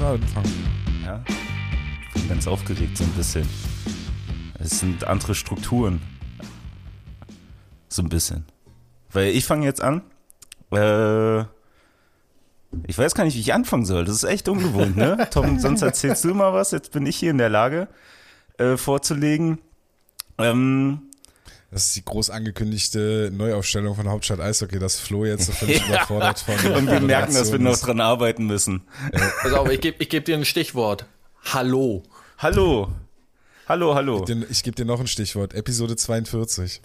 du anfangen. Ja. Ich bin ganz aufgeregt so ein bisschen. Es sind andere Strukturen. So ein bisschen. Weil ich fange jetzt an. Äh, ich weiß gar nicht, wie ich anfangen soll. Das ist echt ungewohnt, ne? Tom, sonst erzählst du mal was. Jetzt bin ich hier in der Lage, äh, vorzulegen. Ähm, Das ist die groß angekündigte Neuaufstellung von Hauptstadt Eishockey, dass Flo jetzt so völlig überfordert von der und wir merken, dass wir noch ist. dran arbeiten müssen. Pass auf, ich gebe ich geb dir ein Stichwort. Hallo. Hallo. Hallo, hallo. Ich gebe dir noch ein Stichwort. Episode 42.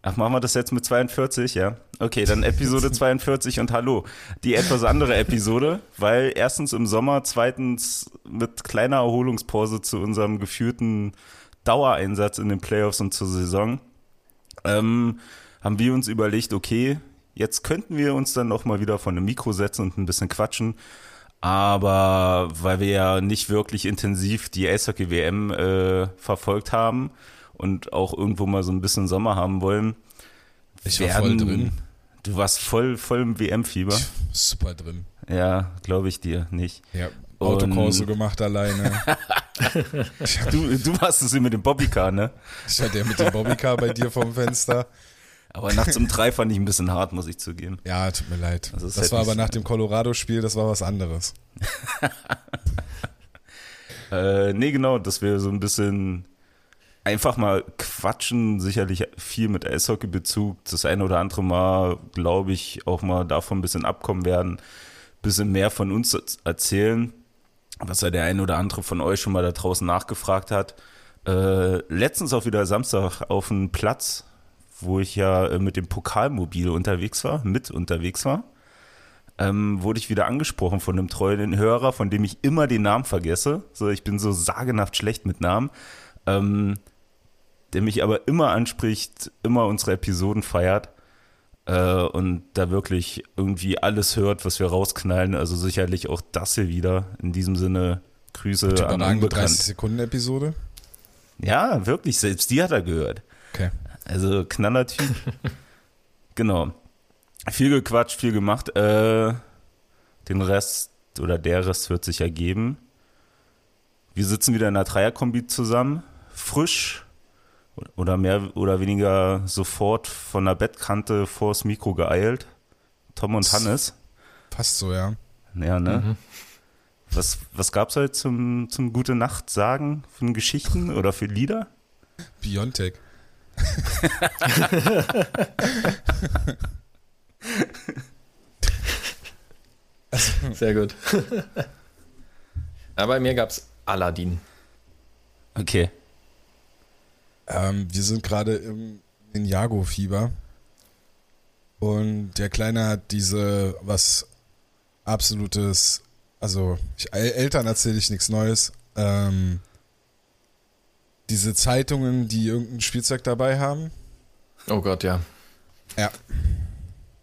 Ach, machen wir das jetzt mit 42, ja? Okay, dann Episode 42 und hallo. Die etwas andere Episode, weil erstens im Sommer, zweitens mit kleiner Erholungspause zu unserem geführten Dauereinsatz in den Playoffs und zur Saison, ähm, haben wir uns überlegt, okay, jetzt könnten wir uns dann noch mal wieder vor einem Mikro setzen und ein bisschen quatschen. Aber weil wir ja nicht wirklich intensiv die Eishockey-WM äh, verfolgt haben und auch irgendwo mal so ein bisschen Sommer haben wollen, Ich war voll drin. Du warst voll, voll im WM-Fieber. Super drin. Ja, glaube ich dir nicht. Ja. Autokorso gemacht alleine. Du, du warst es mit dem Bobbycar, ne? Ich hatte ja mit dem Bobbycar bei dir vorm Fenster. Aber nachts um drei fand ich ein bisschen hart, muss ich zugeben. Ja, tut mir leid. Also das ist war aber nach dem Colorado-Spiel, das war was anderes. Äh, nee, genau, dass wir so ein bisschen einfach mal quatschen, sicherlich viel mit Eishockey-Bezug, das eine oder andere Mal, glaube ich, auch mal davon ein bisschen abkommen werden, bisschen mehr von uns erzählen, was ja der eine oder andere von euch schon mal da draußen nachgefragt hat. Äh, letztens auch wieder Samstag auf dem Platz, wo ich ja äh, mit dem Pokalmobil unterwegs war, mit unterwegs war ähm, wurde ich wieder angesprochen von einem treuen Hörer, von dem ich immer den Namen vergesse. So, ich bin so sagenhaft schlecht mit Namen. Ähm, der mich aber immer anspricht, immer unsere Episoden feiert äh, und da wirklich irgendwie alles hört, was wir rausknallen. Also sicherlich auch das hier wieder. In diesem Sinne Grüße an Überragende 30 Unbekannt. Sekunden Episode. Ja, wirklich, selbst die hat er gehört. Okay. Also knaller Typ. genau. Viel gequatscht, viel gemacht. Äh, den Rest oder der Rest wird sich ergeben. Wir sitzen wieder in einer Dreierkombi zusammen. Frisch oder mehr oder weniger sofort von der Bettkante vors Mikro geeilt. Tom und Hannes. Passt so, ja. Ja, ne? Was, was gab's heute zum, zum Gute Nacht sagen? Für Geschichten oder für Lieder? Biontech. Sehr gut. Aber bei mir gab's Aladdin. Okay. Ähm, wir sind gerade im Ninjago-Fieber. Und der Kleine hat diese, was absolutes, also ich, El- Eltern erzähle ich nichts Neues. Ähm, diese Zeitungen, die irgendein Spielzeug dabei haben. Oh Gott, ja. Ja.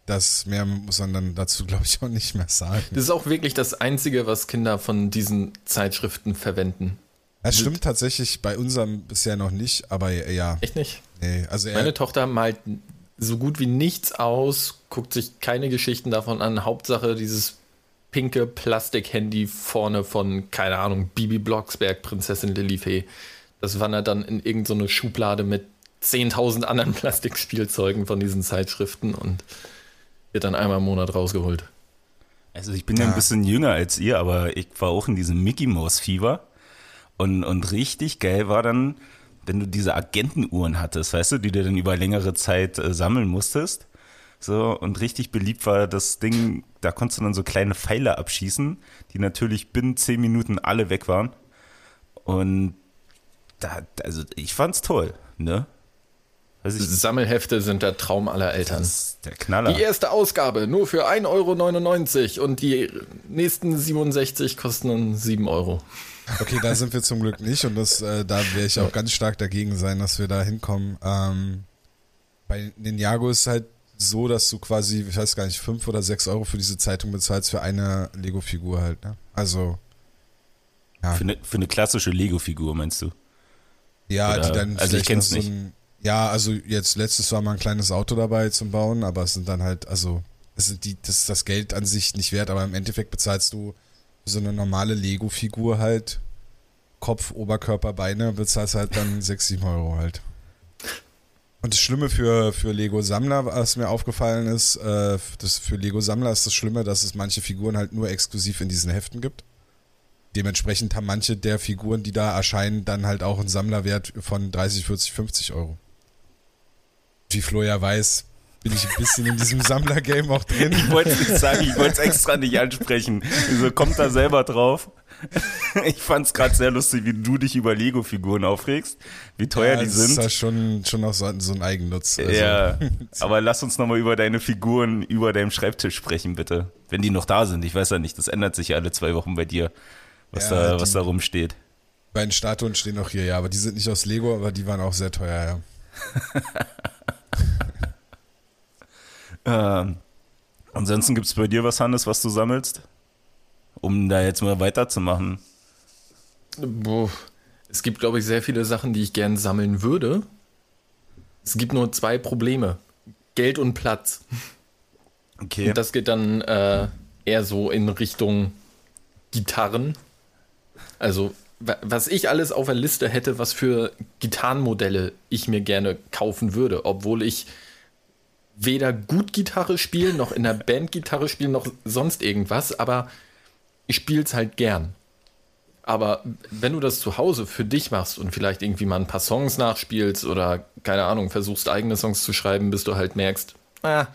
Das mehr muss man dann dazu, glaube ich, auch nicht mehr sagen. Das ist auch wirklich das Einzige, was Kinder von diesen Zeitschriften verwenden. Das stimmt tatsächlich bei unserem bisher noch nicht, aber ja, Echt nicht? nee, also Meine Tochter malt so gut wie nichts aus, guckt sich keine Geschichten davon an. Hauptsache dieses pinke Plastikhandy vorne von, keine Ahnung, Bibi Blocksberg, Prinzessin Lilifee. Das wandert dann in irgendeine Schublade mit 10.000 anderen Plastikspielzeugen von diesen Zeitschriften und wird dann einmal im Monat rausgeholt. Also ich bin ja. Ja. ein bisschen jünger als ihr, aber ich war auch in diesem Mickey Mouse Fieber. Und, und richtig geil war dann, wenn du diese Agentenuhren hattest, weißt du, die du dann über längere Zeit äh, sammeln musstest. So, und richtig beliebt war das Ding, da konntest du dann so kleine Pfeile abschießen, die natürlich binnen zehn Minuten alle weg waren. Und da, also ich fand's toll, ne? Ich, Sammelhefte sind der Traum aller Eltern. das ist der Knaller. Die erste Ausgabe nur für 1,99 Euro und die nächsten 67 kosten dann 7 Euro. Okay, da sind wir zum Glück nicht und das, äh, da werde ich auch ganz stark dagegen sein, dass wir da hinkommen. Ähm, bei Ninjago ist halt so, dass du quasi, ich weiß gar nicht, fünf oder sechs Euro für diese Zeitung bezahlst für eine Lego-Figur halt. Ne? Also ja, Für eine, für eine klassische Lego-Figur, meinst du? ja, oder- die dann also ich kenn's so ein, ja, also jetzt letztes war mal ein kleines Auto dabei zum Bauen, aber es sind dann halt, also es sind die, das ist das Geld an sich nicht wert, aber im Endeffekt bezahlst du so eine normale Lego-Figur halt, Kopf, Oberkörper, Beine, bezahlst halt dann 6, 7 Euro halt. Und das Schlimme für, für Lego-Sammler, was mir aufgefallen ist, äh, das für Lego-Sammler ist das Schlimme, dass es manche Figuren halt nur exklusiv in diesen Heften gibt. Dementsprechend haben manche der Figuren, die da erscheinen, dann halt auch einen Sammlerwert von 30, 40, 50 Euro. Wie Flo ja weiß, bin ich ein bisschen in diesem Sammlergame auch drin. Ich wollte es nicht sagen, ich wollte es extra nicht ansprechen. Also kommt da selber drauf. Ich fand es gerade sehr lustig, wie du dich über Lego-Figuren aufregst, wie teuer ja, die sind. Das ist ja schon, schon auch so, so ein Eigennutz. Also. Ja, aber lass uns nochmal über deine Figuren über deinem Schreibtisch sprechen, bitte. Wenn die noch da sind. Ich weiß ja nicht, das ändert sich ja alle zwei Wochen bei dir, was, Ja, da, was da rumsteht. Bei den Statuen stehen auch hier, ja, aber die sind nicht aus Lego, aber die waren auch sehr teuer, ja. Ähm, ansonsten gibt es bei dir was, Hannes, was du sammelst? Um da jetzt mal weiterzumachen. Boah. Es gibt, glaube ich, sehr viele Sachen, die ich gern sammeln würde. Es gibt nur zwei Probleme. Geld und Platz. Okay. Und das geht dann äh, eher so in Richtung Gitarren. Also, wa- was ich alles auf der Liste hätte, was für Gitarrenmodelle ich mir gerne kaufen würde, obwohl ich weder gut Gitarre spiele, noch in der Band Gitarre spiele, noch sonst irgendwas, aber ich spiele es halt gern. Aber wenn du das zu Hause für dich machst und vielleicht irgendwie mal ein paar Songs nachspielst oder, keine Ahnung, versuchst eigene Songs zu schreiben, bis du halt merkst, ah,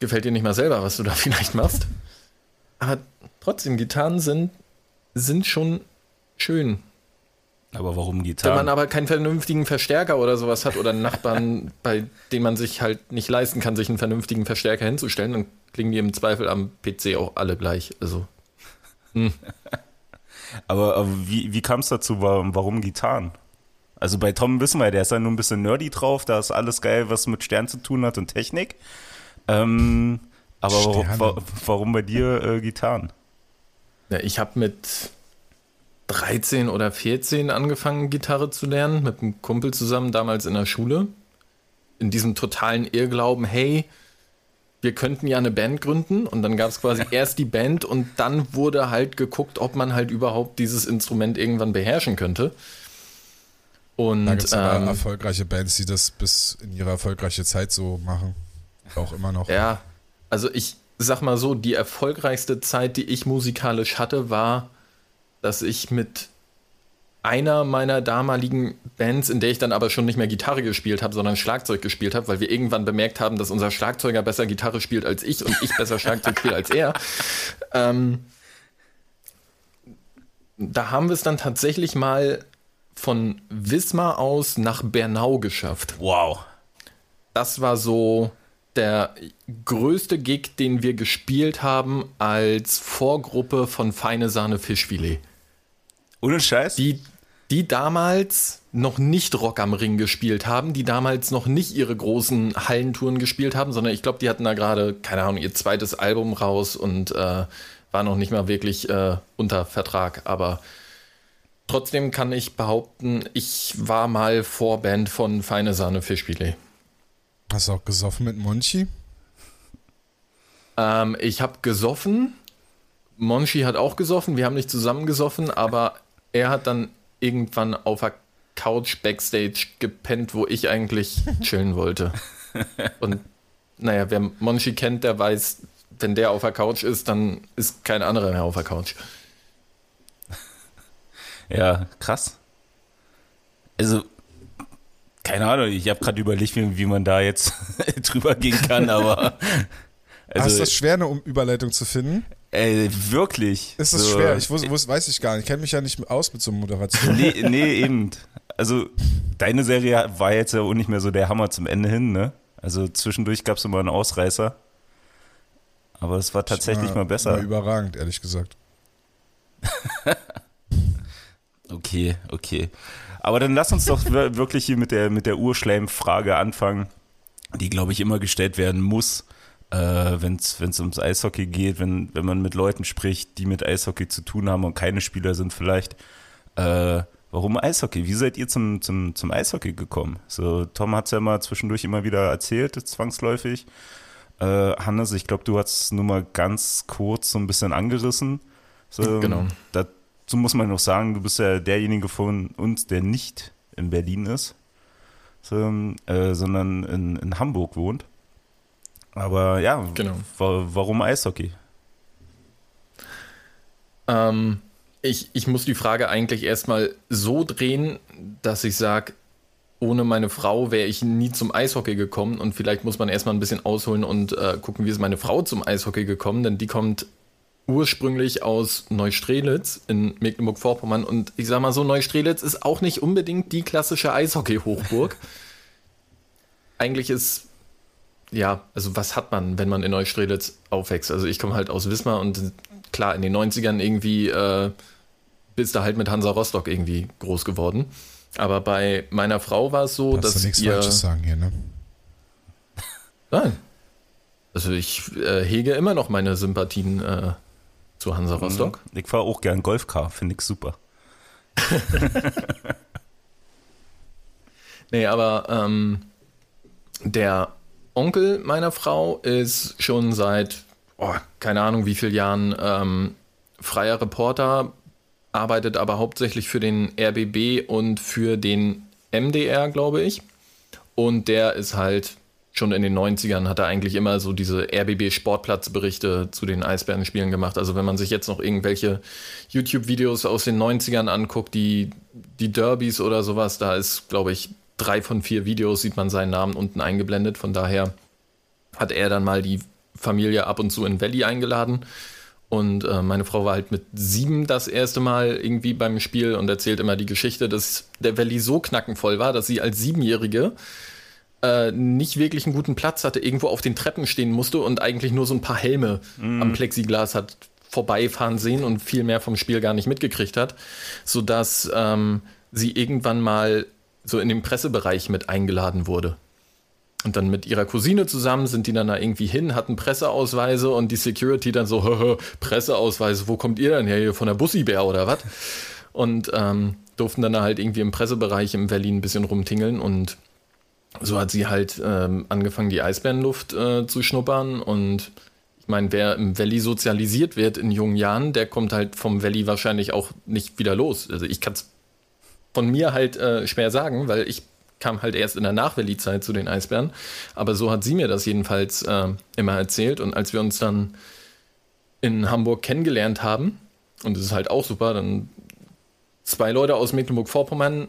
gefällt dir nicht mal selber, was du da vielleicht machst. Aber trotzdem, Gitarren sind, sind schon schön. Aber warum Wenn Gitarre? man aber keinen vernünftigen Verstärker oder sowas hat oder einen Nachbarn, bei dem man sich halt nicht leisten kann, sich einen vernünftigen Verstärker hinzustellen, dann klingen die im Zweifel am PC auch alle gleich. Also, Aber, aber wie, wie kam es dazu? Warum, warum Gitarren? Also bei Tom wissen wir, der ist ja nur ein bisschen nerdy drauf, da ist alles geil, was mit Stern zu tun hat und Technik. Ähm, aber warum, warum bei dir äh, Gitarren? ja, ich habe mit 13 oder 14 angefangen, Gitarre zu lernen, mit einem Kumpel zusammen, damals in der Schule. In diesem totalen Irrglauben, hey, wir könnten ja eine Band gründen und dann gab es quasi erst die Band und dann wurde halt geguckt, ob man halt überhaupt dieses Instrument irgendwann beherrschen könnte. Und Da gibt es aber ähm, erfolgreiche Bands, die das bis in ihre erfolgreiche Zeit so machen. Auch immer noch. ja, also ich sag mal so, die erfolgreichste Zeit, die ich musikalisch hatte, war, dass ich mit einer meiner damaligen Bands, in der ich dann aber schon nicht mehr Gitarre gespielt habe, sondern Schlagzeug gespielt habe, weil wir irgendwann bemerkt haben, dass unser Schlagzeuger besser Gitarre spielt als ich und ich besser Schlagzeug spiele als er. Ähm, da haben wir es dann tatsächlich mal von Wismar aus nach Bernau geschafft. Wow. Das war so der größte Gig, den wir gespielt haben als Vorgruppe von Feine Sahne Fischfilet. Ohne Scheiß? Die, die damals noch nicht Rock am Ring gespielt haben, die damals noch nicht ihre großen Hallentouren gespielt haben, sondern ich glaube, die hatten da gerade, keine Ahnung, ihr zweites Album raus und äh, war noch nicht mal wirklich äh, unter Vertrag. Aber trotzdem kann ich behaupten, ich war mal Vorband von Feine Sahne Fischfilet. Hast du auch gesoffen mit Monchi? Ähm, ich habe gesoffen. Monchi hat auch gesoffen. Wir haben nicht zusammen gesoffen, aber er hat dann irgendwann auf der Couch backstage gepennt, wo ich eigentlich chillen wollte. Und naja, wer Monchi kennt, der weiß, wenn der auf der Couch ist, dann ist kein anderer mehr auf der Couch. Ja, krass. Also, keine Ahnung, ich habe gerade überlegt, wie, wie man da jetzt drüber gehen kann, aber. Hast Also, das schwer, eine Um- Überleitung zu finden? Ey, wirklich. Ist das So, schwer? Ich wus, wus, weiß ich gar nicht. Ich kenne mich ja nicht aus mit so einer Moderation. Nee, nee, eben. Also, deine Serie war jetzt ja auch nicht mehr so der Hammer zum Ende hin, ne? Also, zwischendurch gab es immer einen Ausreißer. Aber es war tatsächlich mal War besser. überragend, ehrlich gesagt. Okay, okay. Aber dann lass uns doch wir- wirklich hier mit der, mit der Urschleim-Frage anfangen, die, glaube ich, immer gestellt werden muss, äh, wenn es ums Eishockey geht, wenn, wenn man mit Leuten spricht, die mit Eishockey zu tun haben und keine Spieler sind vielleicht. Äh, warum Eishockey? Wie seid ihr zum, zum, zum Eishockey gekommen? So, Tom hat es ja mal zwischendurch immer wieder erzählt, zwangsläufig. Äh, Hannes, ich glaube, du hast es nur mal ganz kurz so ein bisschen angerissen. So, Genau. Dazu muss man noch sagen, du bist ja derjenige von uns, der nicht in Berlin ist, so, äh, sondern in, in Hamburg wohnt. Aber ja, Genau. wa warum Eishockey? Ähm, ich, ich muss die Frage eigentlich erstmal so drehen, dass ich sage, ohne meine Frau wäre ich nie zum Eishockey gekommen und vielleicht muss man erstmal ein bisschen ausholen und äh, gucken, wie ist meine Frau zum Eishockey gekommen, denn die kommt ursprünglich aus Neustrelitz in Mecklenburg-Vorpommern und ich sag mal so, Neustrelitz ist auch nicht unbedingt die klassische Eishockey-Hochburg. Eigentlich ist, ja, also was hat man, wenn man in Neustrelitz aufwächst? Also ich komme halt aus Wismar und klar, in den 90ern irgendwie äh, bist du halt mit Hansa Rostock irgendwie groß geworden. Aber bei meiner Frau war es so, du dass nichts ihr... Falsches sagen hier, ne? Nein. Also ich äh, hege immer noch meine Sympathien äh, zu Hansa Rostock. Ich fahre auch gern Golfcar, finde ich super. Nee, aber ähm, der Onkel meiner Frau ist schon seit, oh, keine Ahnung wie vielen Jahren ähm, freier Reporter, arbeitet aber hauptsächlich für den RBB und für den MDR, glaube ich. Und der ist halt schon in den 90ern, hat er eigentlich immer so diese RBB-Sportplatzberichte zu den Eisbärenspielen gemacht. Also wenn man sich jetzt noch irgendwelche YouTube-Videos aus den 90ern anguckt, die, die Derbys oder sowas, da ist, glaube ich, drei von vier Videos sieht man seinen Namen unten eingeblendet. Von daher hat er dann mal die Familie ab und zu in Valley eingeladen. Und äh, meine Frau war halt mit sieben das erste Mal irgendwie beim Spiel und erzählt immer die Geschichte, dass der Valley so knackenvoll war, dass sie als Siebenjährige äh, nicht wirklich einen guten Platz hatte, irgendwo auf den Treppen stehen musste und eigentlich nur so ein paar Helme am Plexiglas hat vorbeifahren sehen und viel mehr vom Spiel gar nicht mitgekriegt hat, sodass ähm, sie irgendwann mal so in den Pressebereich mit eingeladen wurde. Und dann mit ihrer Cousine zusammen sind die dann da irgendwie hin, hatten Presseausweise und die Security dann so, Presseausweise, wo kommt ihr denn her? Hier von der Bussibär oder was? Und ähm, durften dann halt irgendwie im Pressebereich im Valley ein bisschen rumtingeln und so hat sie halt ähm, angefangen, die Eisbärenluft äh, zu schnuppern und ich meine, wer im Valley sozialisiert wird in jungen Jahren, der kommt halt vom Valley wahrscheinlich auch nicht wieder los. Also ich kann es von mir halt äh, schwer sagen, weil ich kam halt erst in der Nach-Valley-Zeit zu den Eisbären. Aber so hat sie mir das jedenfalls äh, immer erzählt. Und als wir uns dann in Hamburg kennengelernt haben, und das ist halt auch super, dann zwei Leute aus Mecklenburg-Vorpommern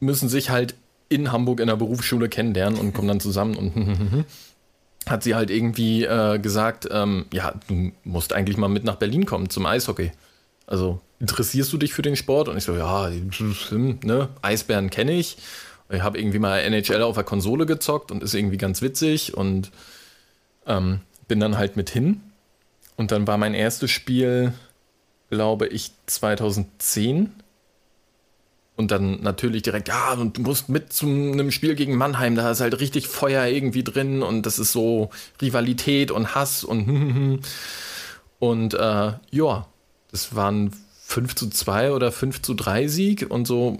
müssen sich halt in Hamburg in der Berufsschule kennenlernen und kommen dann zusammen und hat sie halt irgendwie äh, gesagt, ähm, ja, du musst eigentlich mal mit nach Berlin kommen zum Eishockey. Also interessierst du dich für den Sport? Und ich so, ja, hm, ne, Eisbären kenne ich. Ich habe irgendwie mal NHL auf der Konsole gezockt und ist irgendwie ganz witzig und ähm, bin dann halt mit hin. Und dann war mein erstes Spiel, glaube ich, 2010. Und dann natürlich direkt, ja, und du musst mit zu einem Spiel gegen Mannheim, da ist halt richtig Feuer irgendwie drin und das ist so Rivalität und Hass und und äh, ja, das waren 5 zu 2 oder 5 zu 3 Sieg und so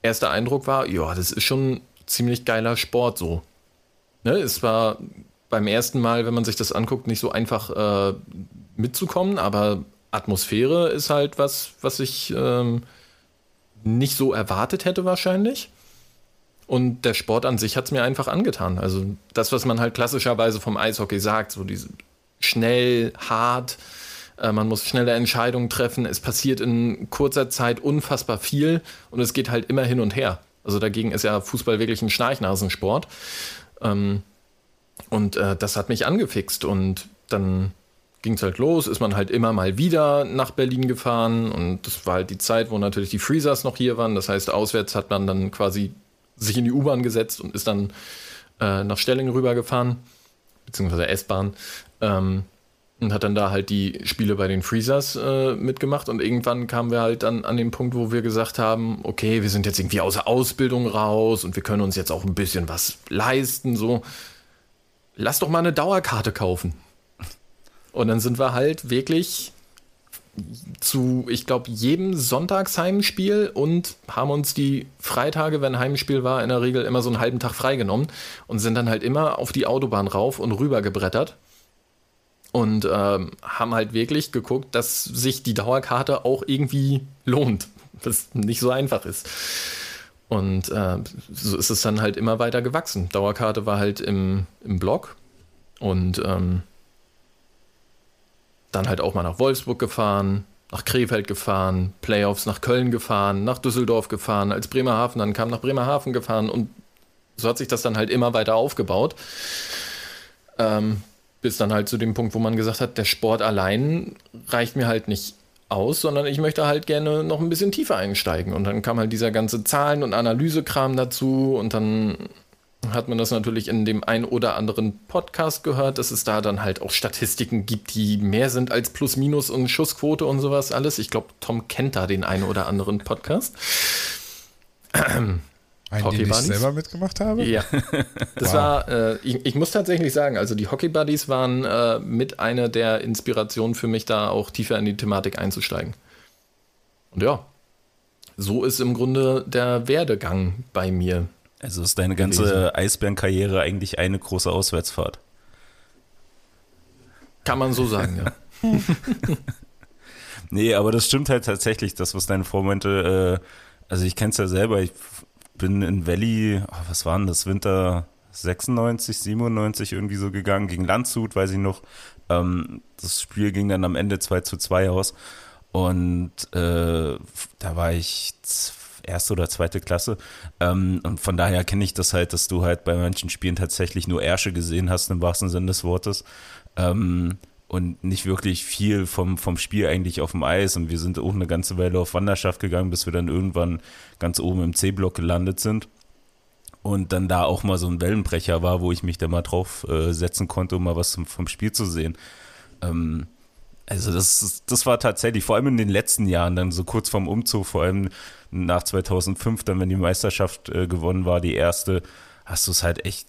erster Eindruck war, ja, das ist schon ziemlich geiler Sport so. Ne, es war beim ersten Mal, wenn man sich das anguckt, nicht so einfach äh, mitzukommen, aber Atmosphäre ist halt was, was ich ähm, nicht so erwartet hätte wahrscheinlich. Und der Sport an sich hat es mir einfach angetan. Also das, was man halt klassischerweise vom Eishockey sagt, so diese schnell, hart, äh, man muss schnelle Entscheidungen treffen, es passiert in kurzer Zeit unfassbar viel und es geht halt immer hin und her. Also dagegen ist ja Fußball wirklich ein Schnarchnasensport. Ähm, und äh, das hat mich angefixt und dann ging es halt los, ist man halt immer mal wieder nach Berlin gefahren und das war halt die Zeit, wo natürlich die Freezers noch hier waren. Das heißt, auswärts hat man dann quasi sich in die U-Bahn gesetzt und ist dann äh, nach Stellingen rübergefahren, beziehungsweise S-Bahn. Ähm, und hat dann da halt die Spiele bei den Freezers äh, mitgemacht. Und irgendwann kamen wir halt dann an den Punkt, wo wir gesagt haben, okay, wir sind jetzt irgendwie außer Ausbildung raus und wir können uns jetzt auch ein bisschen was leisten, so. Lass doch mal eine Dauerkarte kaufen. Und dann sind wir halt wirklich zu, ich glaube, jedem Sonntagsheimspiel und haben uns die Freitage, wenn Heimspiel war, in der Regel immer so einen halben Tag freigenommen und sind dann halt immer auf die Autobahn rauf und rüber gebrettert und ähm, haben halt wirklich geguckt, dass sich die Dauerkarte auch irgendwie lohnt, was nicht so einfach ist. Und äh, so ist es dann halt immer weiter gewachsen. Dauerkarte war halt im, im Blog und ähm, dann halt auch mal nach Wolfsburg gefahren, nach Krefeld gefahren, Playoffs nach Köln gefahren, nach Düsseldorf gefahren, als Bremerhaven, dann kam nach Bremerhaven gefahren und so hat sich das dann halt immer weiter aufgebaut. Ähm, bis dann halt zu dem Punkt, wo man gesagt hat, der Sport allein reicht mir halt nicht aus, sondern ich möchte halt gerne noch ein bisschen tiefer einsteigen. Und dann kam halt dieser ganze Zahlen- und Analysekram dazu und dann hat man das natürlich in dem ein oder anderen Podcast gehört, dass es da dann halt auch Statistiken gibt, die mehr sind als Plus, Minus und Schussquote und sowas alles. Ich glaube, Tom kennt da den einen oder anderen Podcast. Einen, den ich selber mitgemacht habe? Ja. Das wow. war, äh, ich, ich, muss tatsächlich sagen, also die Hockey Buddies waren äh, mit einer der Inspirationen für mich, da auch tiefer in die Thematik einzusteigen. Und ja, so ist im Grunde der Werdegang bei mir. Also ist deine ganze Eisbärenkarriere eigentlich eine große Auswärtsfahrt. Kann man so sagen, ja. nee, aber das stimmt halt tatsächlich, das, was deine Vormomente, äh, also ich kenne es ja selber, ich bin in Valley, oh, was waren das, Winter 96, 97 irgendwie so gegangen, gegen Landshut, weiß ich noch. Ähm, das Spiel ging dann am Ende 2 zu 2 aus. Und äh, da war ich erste oder zweite Klasse. Ähm, und von daher kenne ich das halt, dass du halt bei manchen Spielen tatsächlich nur Ärsche gesehen hast, im wahrsten Sinne des Wortes. Ähm, und nicht wirklich viel vom, vom Spiel eigentlich auf dem Eis. Und wir sind auch eine ganze Weile auf Wanderschaft gegangen, bis wir dann irgendwann ganz oben im C-Block gelandet sind. Und dann da auch mal so ein Wellenbrecher war, wo ich mich da mal drauf äh, setzen konnte, um mal was vom, vom Spiel zu sehen. Ähm, also das, das war tatsächlich, vor allem in den letzten Jahren, dann so kurz vorm Umzug, vor allem nach 2005, dann wenn die Meisterschaft äh, gewonnen war, die erste, hast du es halt echt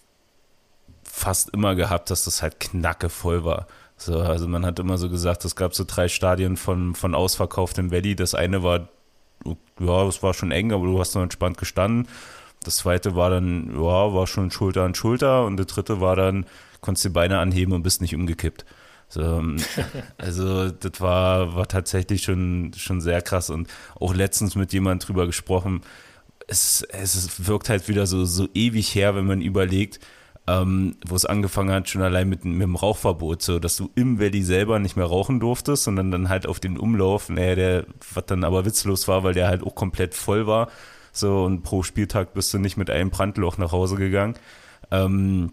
fast immer gehabt, dass das halt knackevoll war. So, also man hat immer so gesagt, es gab so drei Stadien von, von ausverkauftem Valley. Das eine war, ja, es war schon eng, aber du hast noch entspannt gestanden. Das zweite war dann, ja, war schon Schulter an Schulter. Und der dritte war dann, konntest die Beine anheben und bist nicht umgekippt. So, ähm, also das war, war tatsächlich schon, schon sehr krass und auch letztens mit jemand drüber gesprochen. Es, es wirkt halt wieder so, so ewig her, wenn man überlegt, ähm, wo es angefangen hat, schon allein mit, mit dem Rauchverbot, so dass du im Valley selber nicht mehr rauchen durftest, sondern dann halt auf den Umlauf, naja, der, was dann aber witzlos war, weil der halt auch komplett voll war. So, und pro Spieltag bist du nicht mit einem Brandloch nach Hause gegangen. Ähm,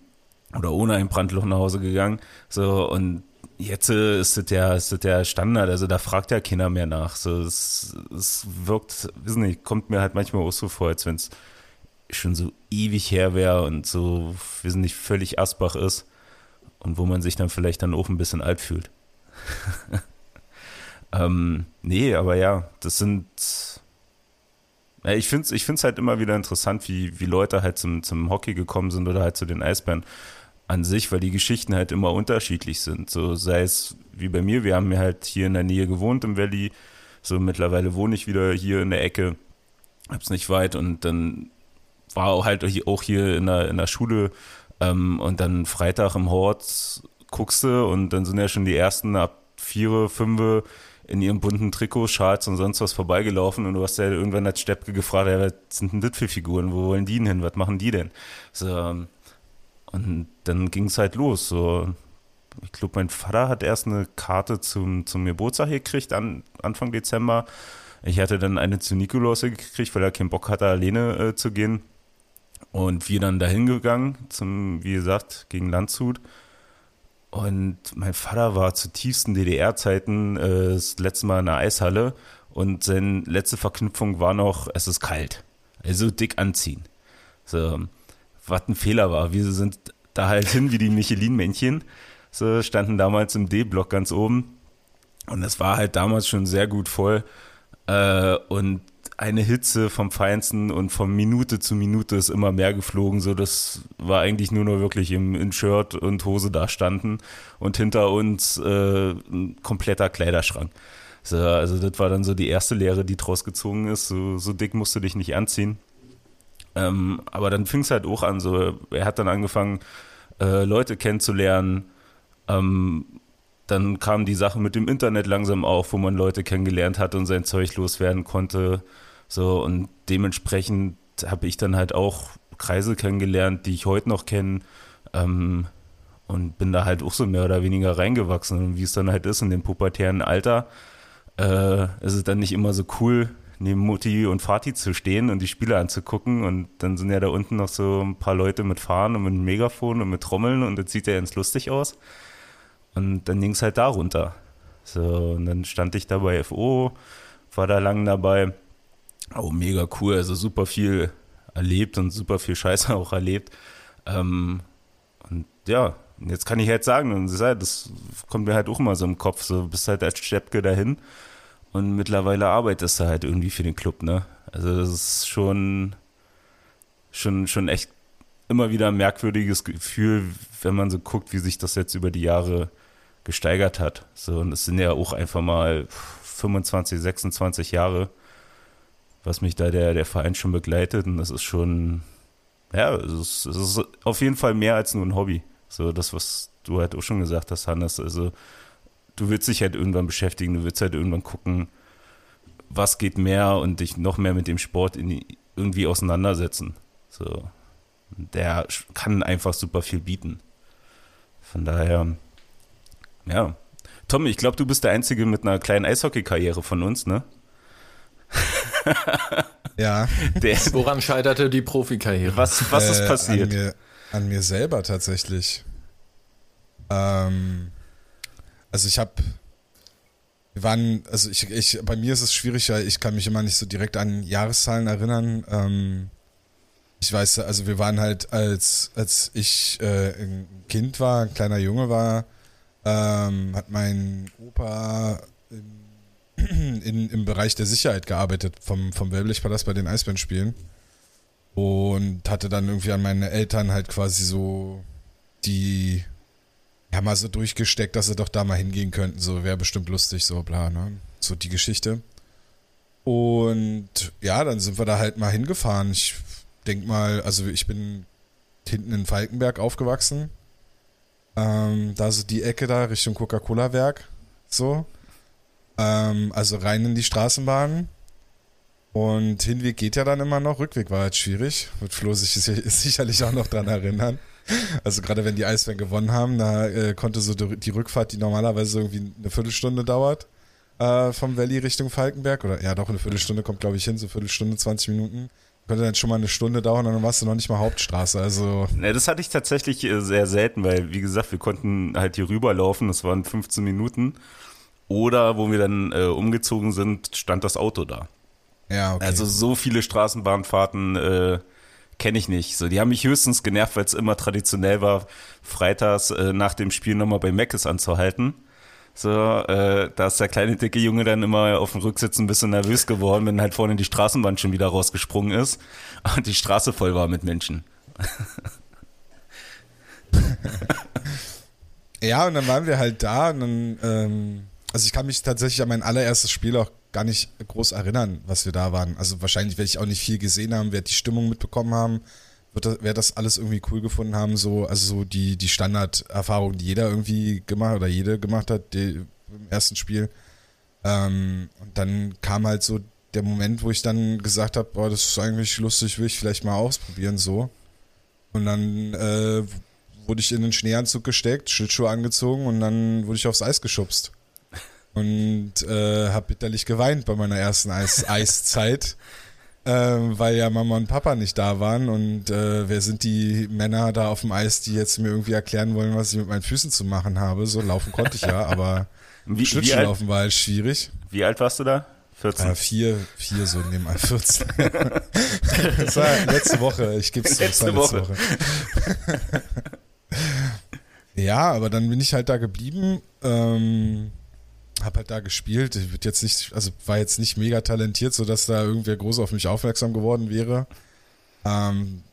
oder ohne ein Brandloch nach Hause gegangen. So, und jetzt äh, ist das ja, ist das der Standard, also da fragt ja keiner mehr nach. So, es, es wirkt, wissen nicht, kommt mir halt manchmal auch so vor, als wenn es schon so ewig her wäre und so, wir sind nicht völlig Asbach ist und wo man sich dann vielleicht dann auch ein bisschen alt fühlt. ähm, nee, aber ja, das sind, ja, ich finde es ich find's halt immer wieder interessant, wie, wie Leute halt zum, zum Hockey gekommen sind oder halt zu den Eisbären an sich, weil die Geschichten halt immer unterschiedlich sind. So sei es wie bei mir, wir haben ja halt hier in der Nähe gewohnt im Valley, so mittlerweile wohne ich wieder hier in der Ecke, hab's nicht weit und dann war halt auch hier in der, in der Schule ähm, und dann Freitag im Hort guckst du und dann sind ja schon die ersten ab vier, fünf in ihrem bunten Trikot, Schals und sonst was vorbeigelaufen und du hast ja irgendwann als Steppke gefragt, ja, was sind denn das für Figuren, wo wollen die denn hin, was machen die denn? So, und dann ging es halt los. So, ich glaube, mein Vater hat erst eine Karte zum, zum Geburtstag gekriegt, an, Anfang Dezember. Ich hatte dann eine zu Nikolaus gekriegt, weil er keinen Bock hatte, alleine äh, zu gehen. Und wir dann dahin gegangen, zum, wie gesagt, gegen Landshut. Und mein Vater war zu tiefsten DDR-Zeiten äh, das letzte Mal in der Eishalle und seine letzte Verknüpfung war noch, es ist kalt. Also dick anziehen. So, was ein Fehler war. Wir sind da halt hin wie die Michelin-Männchen. So, standen damals im D-Block ganz oben. Und es war halt damals schon sehr gut voll. Äh, und eine Hitze vom Feinsten und von Minute zu Minute ist immer mehr geflogen, so das war eigentlich nur noch wirklich im, in Shirt und Hose da standen und hinter uns äh, ein kompletter Kleiderschrank. So, also das war dann so die erste Lehre, die draus gezogen ist. So, so dick musst du dich nicht anziehen. Ähm, aber dann fing es halt auch an. So, er hat dann angefangen, äh, Leute kennenzulernen. Ähm, dann kam die Sache mit dem Internet langsam auf, wo man Leute kennengelernt hat und sein Zeug loswerden konnte. So, und dementsprechend habe ich dann halt auch Kreise kennengelernt, die ich heute noch kenne. Ähm, und bin da halt auch so mehr oder weniger reingewachsen. Und wie es dann halt ist in dem pubertären Alter, äh, ist es dann nicht immer so cool, neben Mutti und Vati zu stehen und die Spiele anzugucken. Und dann sind ja da unten noch so ein paar Leute mit Fahren und mit Megafon und mit Trommeln und das sieht ja ganz lustig aus. Und dann ging es halt da runter. So, und dann stand ich da bei FO, war da lang dabei. Oh, mega cool, also super viel erlebt und super viel Scheiße auch erlebt. Ähm, und ja, jetzt kann ich halt sagen, und das kommt mir halt auch immer so im Kopf, so bist halt als Steppke dahin und mittlerweile arbeitest du halt irgendwie für den Club, ne? Also das ist schon, schon, schon echt immer wieder ein merkwürdiges Gefühl, wenn man so guckt, wie sich das jetzt über die Jahre gesteigert hat. So, und es sind ja auch einfach mal 25, 26 Jahre, was mich da der, der Verein schon begleitet. Und das ist schon, ja, es ist, es ist auf jeden Fall mehr als nur ein Hobby. So, das, was du halt auch schon gesagt hast, Hannes. Also, du willst dich halt irgendwann beschäftigen, du willst halt irgendwann gucken, was geht mehr und dich noch mehr mit dem Sport in, irgendwie auseinandersetzen. So, der kann einfach super viel bieten. Von daher, ja. Tom, ich glaube, du bist der Einzige mit einer kleinen Eishockey-Karriere von uns, ne? ja. Der, Woran scheiterte die Profikarriere? Was, was ist äh, passiert? An mir, an mir, selber tatsächlich. Ähm, also ich habe, wir waren, also ich, ich, bei mir ist es schwierig, ich kann mich immer nicht so direkt an Jahreszahlen erinnern. Ähm, ich weiß, also wir waren halt, als, als ich äh, ein Kind war, ein kleiner Junge war, ähm, hat mein Opa in, in, im Bereich der Sicherheit gearbeitet, vom, vom Wellblichpalast bei den Eisbärenspielen. Und hatte dann irgendwie an meine Eltern halt quasi so die, ja, mal so durchgesteckt, dass sie doch da mal hingehen könnten. So wäre bestimmt lustig, so bla, ne? So die Geschichte. Und ja, dann sind wir da halt mal hingefahren. Ich denk mal, also ich bin hinten in Falkenberg aufgewachsen. Ähm, da so die Ecke da Richtung Coca-Cola-Werk. So. Ähm, also rein in die Straßenbahn. Und Hinweg geht ja dann immer noch. Rückweg war halt schwierig. Wird Flo sich sicherlich auch noch dran erinnern. Also gerade wenn die Eisbären gewonnen haben, da äh, konnte so die Rückfahrt, die normalerweise irgendwie eine Viertelstunde dauert, äh, vom Valley Richtung Falkenberg, oder ja doch eine Viertelstunde kommt glaube ich hin, so Viertelstunde, 20 Minuten, könnte dann schon mal eine Stunde dauern und dann warst du noch nicht mal Hauptstraße. Also. Ne, das hatte ich tatsächlich äh, sehr selten, weil, wie gesagt, wir konnten halt hier rüberlaufen, das waren 15 Minuten. Oder wo wir dann äh, umgezogen sind, stand das Auto da. Ja, okay. Also so viele Straßenbahnfahrten äh, kenne ich nicht. So, die haben mich höchstens genervt, weil es immer traditionell war, freitags äh, nach dem Spiel nochmal bei Meckes anzuhalten. So, äh, da ist der kleine dicke Junge dann immer auf dem Rücksitz ein bisschen nervös geworden, wenn halt vorne die Straßenbahn schon wieder rausgesprungen ist und die Straße voll war mit Menschen. ja, und dann waren wir halt da und dann, ähm, also ich kann mich tatsächlich an mein allererstes Spiel auch gar nicht groß erinnern, was wir da waren. Also wahrscheinlich werde ich auch nicht viel gesehen haben, werde die Stimmung mitbekommen haben, wird das, wer das alles irgendwie cool gefunden haben, so, also so die, die Standarderfahrung, die jeder irgendwie gemacht oder jede gemacht hat, die, im ersten Spiel. Ähm, und dann kam halt so der Moment, wo ich dann gesagt habe, boah, das ist eigentlich lustig, will ich vielleicht mal ausprobieren, so. Und dann äh, wurde ich in den Schneeanzug gesteckt, Schlittschuhe angezogen und dann wurde ich aufs Eis geschubst. Und äh, habe bitterlich geweint bei meiner ersten Eis Eiszeit ähm, weil ja Mama und Papa nicht da waren und äh, wer sind die Männer da auf dem Eis, die jetzt mir irgendwie erklären wollen, was ich mit meinen Füßen zu machen habe. So laufen konnte ich ja, aber wie, Schlittschuhlaufen war halt schwierig. Wie alt warst du da? 14? Ja, vier, vier so neben 14. das war letzte Woche, ich gebe es letzte, letzte Woche. Woche. ja, aber dann bin ich halt da geblieben. Ähm, habe halt da gespielt. Ich wird jetzt nicht, also war jetzt nicht mega talentiert, sodass da irgendwer groß auf mich aufmerksam geworden wäre. Ähm,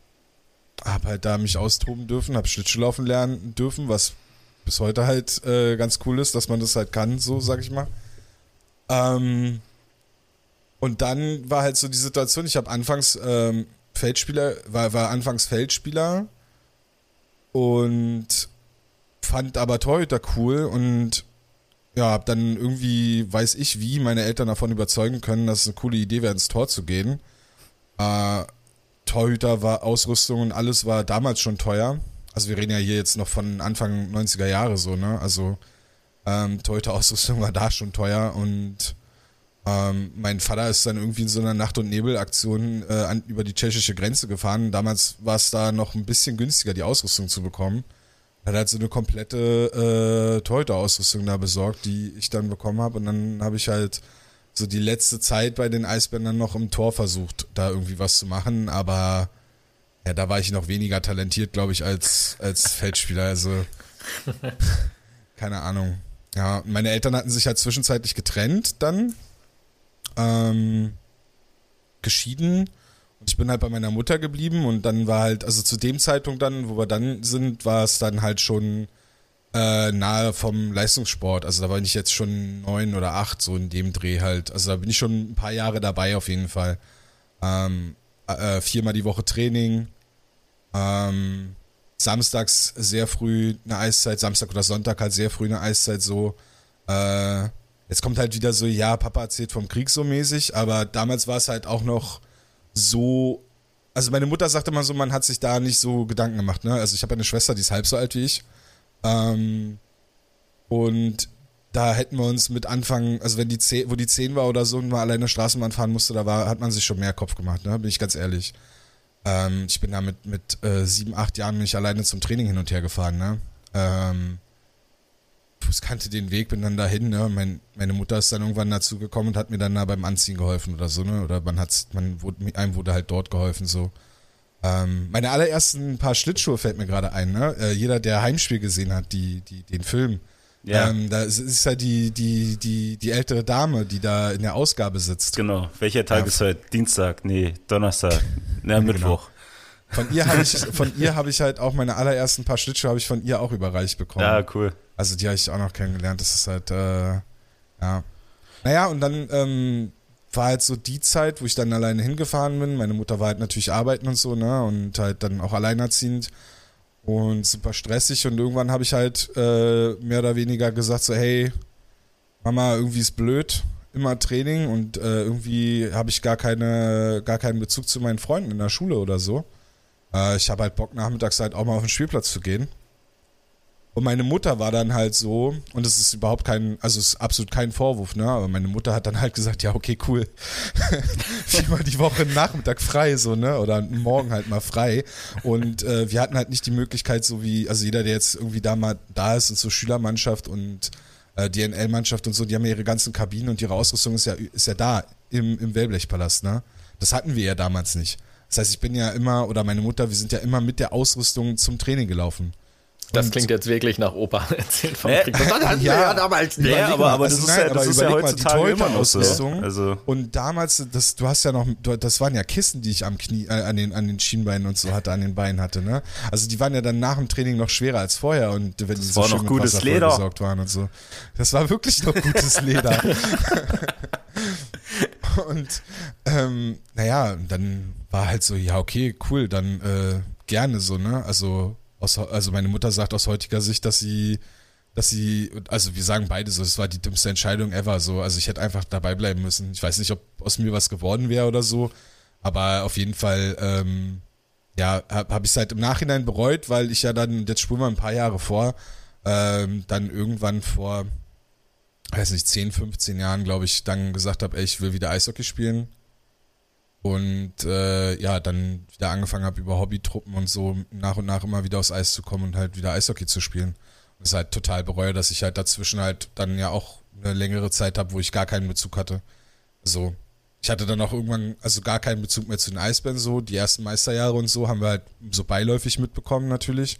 habe halt da mich austoben dürfen, habe Schlittschuhlaufen lernen dürfen, was bis heute halt äh, ganz cool ist, dass man das halt kann, so sag ich mal. Ähm, und dann war halt so die Situation, ich habe anfangs ähm, Feldspieler, war, war anfangs Feldspieler und fand aber Torhüter cool und ja, hab dann irgendwie, weiß ich wie, meine Eltern davon überzeugen können, dass es eine coole Idee wäre, ins Tor zu gehen. Äh, Torhüter war Ausrüstung und alles war damals schon teuer. Also wir reden ja hier jetzt noch von Anfang 90er Jahre so, ne? Also ähm, Torhüter-Ausrüstung war da schon teuer und ähm, mein Vater ist dann irgendwie in so einer Nacht- und Nebelaktion äh, über die tschechische Grenze gefahren. Damals war es da noch ein bisschen günstiger, die Ausrüstung zu bekommen. Hat halt so eine komplette äh, Torhüter-Ausrüstung da besorgt, die ich dann bekommen habe. Und dann habe ich halt so die letzte Zeit bei den Eisbändern noch im Tor versucht, da irgendwie was zu machen. Aber ja, da war ich noch weniger talentiert, glaube ich, als, als Feldspieler. Also keine Ahnung. Ja, meine Eltern hatten sich halt zwischenzeitlich getrennt dann ähm, geschieden ich bin halt bei meiner Mutter geblieben und dann war halt, also zu dem Zeitpunkt dann, wo wir dann sind, war es dann halt schon äh, nahe vom Leistungssport. Also da war ich jetzt schon neun oder acht, so in dem Dreh halt. Also da bin ich schon ein paar Jahre dabei auf jeden Fall. Ähm, äh, viermal die Woche Training. Ähm, samstags sehr früh eine Eiszeit, Samstag oder Sonntag halt sehr früh eine Eiszeit so. Äh, Jetzt kommt halt wieder so, ja, Papa erzählt vom Krieg so mäßig, aber damals war es halt auch noch so. Also meine Mutter sagte immer so, man hat sich da nicht so Gedanken gemacht, ne? Also ich habe eine Schwester, die ist halb so alt wie ich. Ähm, und da hätten wir uns mit Anfang, also wenn die 10, wo die 10 war oder so und man alleine Straßenbahn fahren musste, da war, hat man sich schon mehr Kopf gemacht, ne? Bin ich ganz ehrlich. Ähm, ich bin da mit, mit äh, sieben, acht Jahren nicht alleine zum Training hin und her gefahren, ne? Ähm, ich kannte den Weg, bin dann dahin, ne? Mein, meine Mutter ist dann irgendwann dazu gekommen und hat mir dann da beim Anziehen geholfen oder so, ne? Oder man hat, man wurde, einem wurde halt dort geholfen, so. Ähm, meine allerersten paar Schlittschuhe fällt mir gerade ein, ne? Äh, jeder, der Heimspiel gesehen hat, die, die, den Film, ja. Ähm, da ist, ist ja die, die, die, die ältere Dame, die da in der Ausgabe sitzt. Genau. Welcher Tag ja. ist heute? Dienstag? Nee, Donnerstag. Na, genau. Mittwoch. Von ihr habe ich, von ihr habe ich halt auch meine allerersten paar Schlittschuhe habe ich von ihr auch überreicht bekommen. Ja, cool. Also die habe ich auch noch kennengelernt. Das ist halt, äh, ja. Naja, und dann ähm, war halt so die Zeit, wo ich dann alleine hingefahren bin. Meine Mutter war halt natürlich arbeiten und so, ne? Und halt dann auch alleinerziehend und super stressig. Und irgendwann habe ich halt äh, mehr oder weniger gesagt, so, hey, Mama, irgendwie ist blöd, immer Training und äh, irgendwie habe ich gar keine, gar keinen Bezug zu meinen Freunden in der Schule oder so. Äh, ich habe halt Bock, nachmittags halt auch mal auf den Spielplatz zu gehen. Und meine Mutter war dann halt so, und das ist überhaupt kein, also es ist absolut kein Vorwurf, ne? Aber meine Mutter hat dann halt gesagt, ja, okay, cool. Viermal die Woche Nachmittag frei, so, ne? Oder morgen halt mal frei. Und äh, wir hatten halt nicht die Möglichkeit, so wie, also jeder, der jetzt irgendwie da mal da ist und so Schülermannschaft und äh, DNL-Mannschaft und so, die haben ja ihre ganzen Kabinen und ihre Ausrüstung ist ja, ist ja da im, im Wellblechpalast, ne? Das hatten wir ja damals nicht. Das heißt, ich bin ja immer, oder meine Mutter, wir sind ja immer mit der Ausrüstung zum Training gelaufen. Das und klingt jetzt wirklich nach Opa erzählt vom Krieg. Das hatten ja, ja damals nicht. Ja, aber, aber das, ist, ja, das ist ja heutzutage immer noch so. Also. Und damals, das, du hast ja noch, das waren ja Kissen, die ich am Knie, äh, an, den, an den Schienbeinen und so hatte, an den Beinen hatte, ne? Also die waren ja dann nach dem Training noch schwerer als vorher und wenn das die so war schön noch gutes Wasser Leder. gesorgt waren und so. Das war wirklich noch gutes Leder. und ähm, naja, dann war halt so, ja, okay, cool, dann äh, gerne so, ne? Also aus, also meine Mutter sagt aus heutiger Sicht, dass sie, dass sie, also wir sagen beide so, es war die dümmste Entscheidung ever so. Also ich hätte einfach dabei bleiben müssen. Ich weiß nicht, ob aus mir was geworden wäre oder so, aber auf jeden Fall, ähm, ja, habe hab ich es halt im Nachhinein bereut, weil ich ja dann, jetzt spulen wir ein paar Jahre vor, ähm, dann irgendwann vor, weiß nicht, 10, 15 Jahren, glaube ich, dann gesagt habe, ey, ich will wieder Eishockey spielen. Und äh, ja, dann wieder angefangen habe, über Hobbytruppen und so nach und nach immer wieder aufs Eis zu kommen und halt wieder Eishockey zu spielen. Und es ist halt total bereue, dass ich halt dazwischen halt dann ja auch eine längere Zeit habe, wo ich gar keinen Bezug hatte. Also, ich hatte dann auch irgendwann, also gar keinen Bezug mehr zu den Eisbären so. Die ersten Meisterjahre und so haben wir halt so beiläufig mitbekommen natürlich.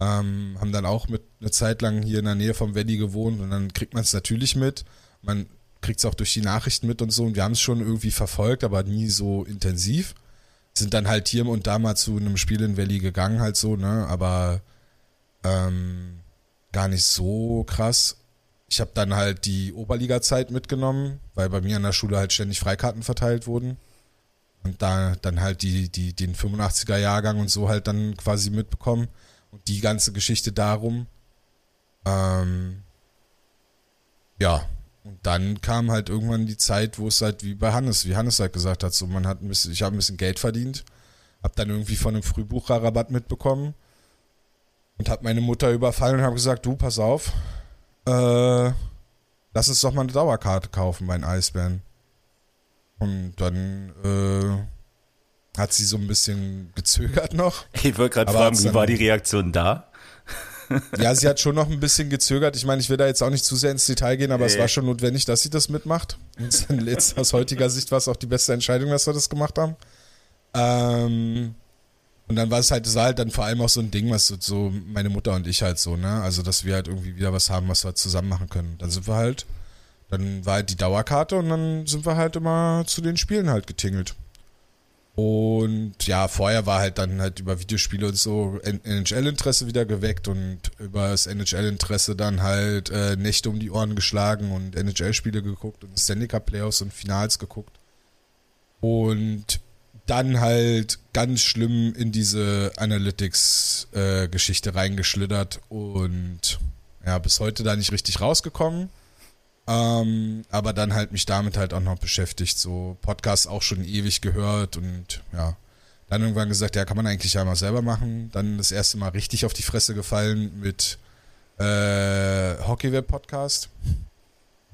Ähm, haben dann auch mit eine Zeit lang hier in der Nähe vom Valley gewohnt und dann kriegt man es natürlich mit. Man kriegt es auch durch die Nachrichten mit und so. Und wir haben es schon irgendwie verfolgt, aber nie so intensiv. Sind dann halt hier und da mal zu einem Spiel in Valley gegangen, halt so, ne? Aber ähm, gar nicht so krass. ich habe dann halt die Oberliga-Zeit mitgenommen, weil bei mir an der Schule halt ständig Freikarten verteilt wurden. Und da dann halt die, die, den 85er Jahrgang und so halt dann quasi mitbekommen. Und die ganze Geschichte darum. Ähm, ja, und dann kam halt irgendwann die Zeit, wo es halt wie bei Hannes, wie Hannes halt gesagt hat, so man hat ein bisschen, ich habe ein bisschen Geld verdient, hab dann irgendwie von einem Frühbucherrabatt mitbekommen und hab meine Mutter überfallen und habe gesagt, du, pass auf, äh, lass uns doch mal eine Dauerkarte kaufen bei den Eisbären. Und dann äh, hat sie so ein bisschen gezögert noch. Ich wollte gerade fragen, wie war die Reaktion da? Ja, sie hat schon noch ein bisschen gezögert. Ich meine, ich will da jetzt auch nicht zu sehr ins Detail gehen, aber nee. es war schon notwendig, dass sie das mitmacht. Und jetzt, aus heutiger Sicht war es auch die beste Entscheidung, dass wir das gemacht haben. Ähm, und dann war es halt, es war halt dann vor allem auch so ein Ding, was so, so meine Mutter und ich halt so, ne? Also, dass wir halt irgendwie wieder was haben, was wir zusammen machen können. Dann sind wir halt, dann war halt die Dauerkarte und dann sind wir halt immer zu den Spielen halt getingelt. Und ja, vorher war halt dann halt über Videospiele und so NHL-Interesse wieder geweckt und über das NHL-Interesse dann halt äh, Nächte um die Ohren geschlagen und NHL-Spiele geguckt und Stanley Cup Playoffs und Finals geguckt. Und dann halt ganz schlimm in diese Analytics-Geschichte äh, reingeschlittert und ja, bis heute da nicht richtig rausgekommen. Ähm, aber dann halt mich damit halt auch noch beschäftigt, so Podcasts auch schon ewig gehört und ja, dann irgendwann gesagt, ja, kann man eigentlich ja mal selber machen. Dann das erste Mal richtig auf die Fresse gefallen mit äh, Hockeyweb-Podcast.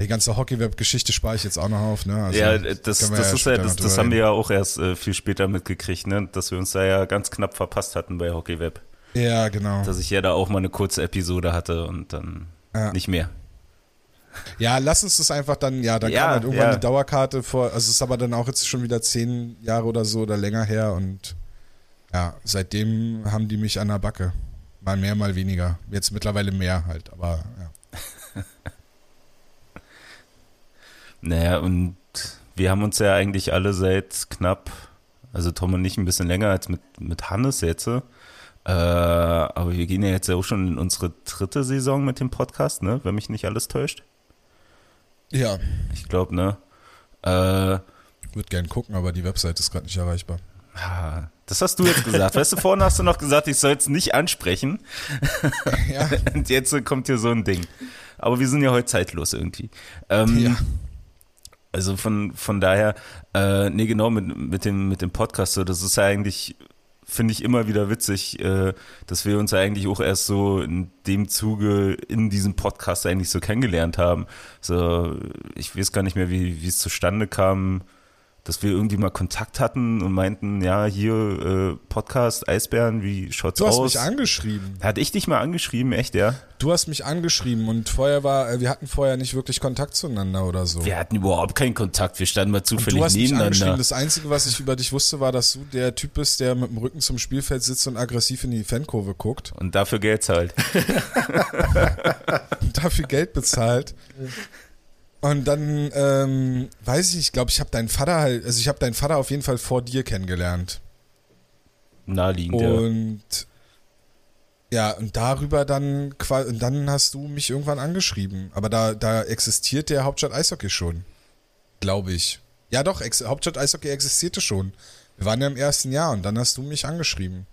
Die ganze Hockeyweb-Geschichte spare ich jetzt auch noch auf, ne? Also, ja, das, das, ja ist ja, das, das haben wir ja auch erst äh, viel später mitgekriegt, ne? Dass wir uns da ja ganz knapp verpasst hatten bei Hockeyweb. Ja, genau. Dass ich ja da auch mal eine kurze Episode hatte und dann ja. nicht mehr. Ja, lass uns das einfach dann, ja, dann ja, kam halt irgendwann ja. die Dauerkarte vor, also es ist aber dann auch jetzt schon wieder zehn Jahre oder so oder länger her und ja, seitdem haben die mich an der Backe. Mal mehr, mal weniger. Jetzt mittlerweile mehr halt, aber ja. naja, und wir haben uns ja eigentlich alle seit knapp, also Tom und ich ein bisschen länger als mit, mit Hannes jetzt. Äh, aber wir gehen ja jetzt ja auch schon in unsere dritte Saison mit dem Podcast, ne? Wenn mich nicht alles täuscht. Ja. Ich glaube, ne? Äh, Würde gern gucken, aber die Website ist gerade nicht erreichbar. Das hast du jetzt gesagt. Weißt du, vorhin hast du noch gesagt, ich soll es nicht ansprechen. Ja. Und jetzt kommt hier so ein Ding. Aber wir sind ja heute zeitlos irgendwie. Ähm, ja. Also von, von daher, äh, nee, genau, mit, mit, dem, mit dem Podcast, so, das ist ja eigentlich finde ich immer wieder witzig, äh, dass wir uns eigentlich auch erst so in dem Zuge in diesem Podcast eigentlich so kennengelernt haben. So, ich weiß gar nicht mehr, wie es zustande kam dass wir irgendwie mal Kontakt hatten und meinten, ja, hier äh, Podcast Eisbären, wie schaut's aus? Du hast mich angeschrieben. Hatte ich dich mal angeschrieben, echt, ja? Du hast mich angeschrieben und vorher war, äh, wir hatten vorher nicht wirklich Kontakt zueinander oder so. Wir hatten überhaupt keinen Kontakt, wir standen mal zufällig und du hast nebeneinander. Mich angeschrieben. Das Einzige, was ich über dich wusste, war, dass du der Typ bist, der mit dem Rücken zum Spielfeld sitzt und aggressiv in die Fankurve guckt. Und dafür Geld zahlt. und dafür Geld bezahlt. Und dann, ähm, weiß ich, ich glaube, ich habe deinen Vater halt, also ich habe deinen Vater auf jeden Fall vor dir kennengelernt. Naheliegend, Und ja. ja, und darüber dann, und dann hast du mich irgendwann angeschrieben. Aber da, da existiert der Hauptstadt Eishockey schon. Glaube ich. Ja, doch, Ex Hauptstadt Eishockey existierte schon. Wir waren ja im ersten Jahr und dann hast du mich angeschrieben.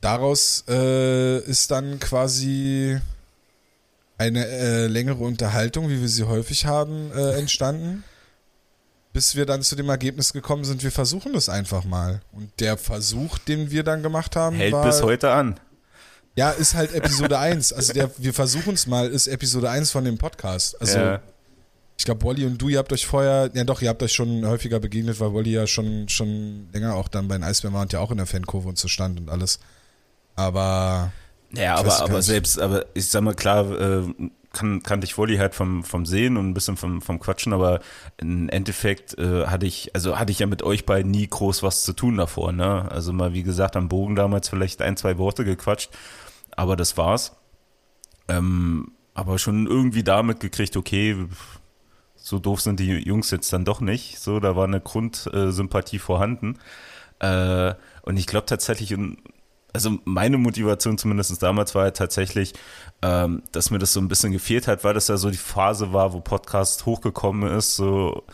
Daraus äh, ist dann quasi eine äh, längere Unterhaltung, wie wir sie häufig haben, äh, entstanden. Bis wir dann zu dem Ergebnis gekommen sind, wir versuchen das einfach mal. Und der Versuch, den wir dann gemacht haben, hält war, bis heute an. Ja, ist halt Episode 1. Also der, wir versuchen es mal, ist Episode 1 von dem Podcast. Also ja. ich glaube, Wolli und du, ihr habt euch vorher, ja doch, ihr habt euch schon häufiger begegnet, weil Wolli ja schon, schon länger auch dann bei den Eisbären war und ja auch in der Fankurve und so stand und alles. Aber ja, aber, aber selbst, aber ich sag mal, klar, äh, kann, kannte ich Volley halt vom, vom Sehen und ein bisschen vom, vom Quatschen, aber im Endeffekt äh, hatte ich, also hatte ich ja mit euch beiden nie groß was zu tun davor, ne? Also mal, wie gesagt, am Bogen damals vielleicht ein, zwei Worte gequatscht, aber das war's. Ähm, aber schon irgendwie damit gekriegt, okay, so doof sind die Jungs jetzt dann doch nicht. So, da war eine Grundsympathie vorhanden. Äh, und ich glaube tatsächlich, also meine Motivation zumindest damals war ja tatsächlich, ähm, dass mir das so ein bisschen gefehlt hat, weil das ja so die Phase war, wo Podcast hochgekommen ist, so,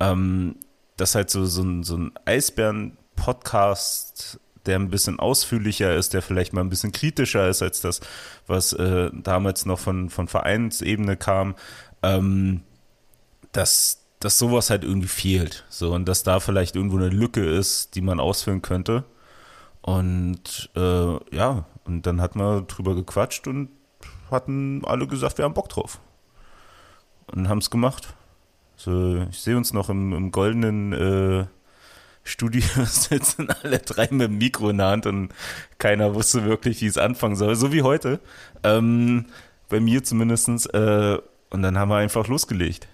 ähm, dass halt so, so ein, so ein Eisbären-Podcast, der ein bisschen ausführlicher ist, der vielleicht mal ein bisschen kritischer ist als das, was äh, damals noch von, von Vereinsebene kam, ähm, dass, dass sowas halt irgendwie fehlt. So, und dass da vielleicht irgendwo eine Lücke ist, die man ausfüllen könnte. Und äh, ja, und dann hat man drüber gequatscht und hatten alle gesagt, wir haben Bock drauf. Und haben es gemacht. So, ich sehe uns noch im, im goldenen äh, Studio sitzen, alle drei mit dem Mikro in der Hand und keiner wusste wirklich, wie es anfangen soll. So wie heute. Ähm, bei mir zumindest. Äh, und dann haben wir einfach losgelegt.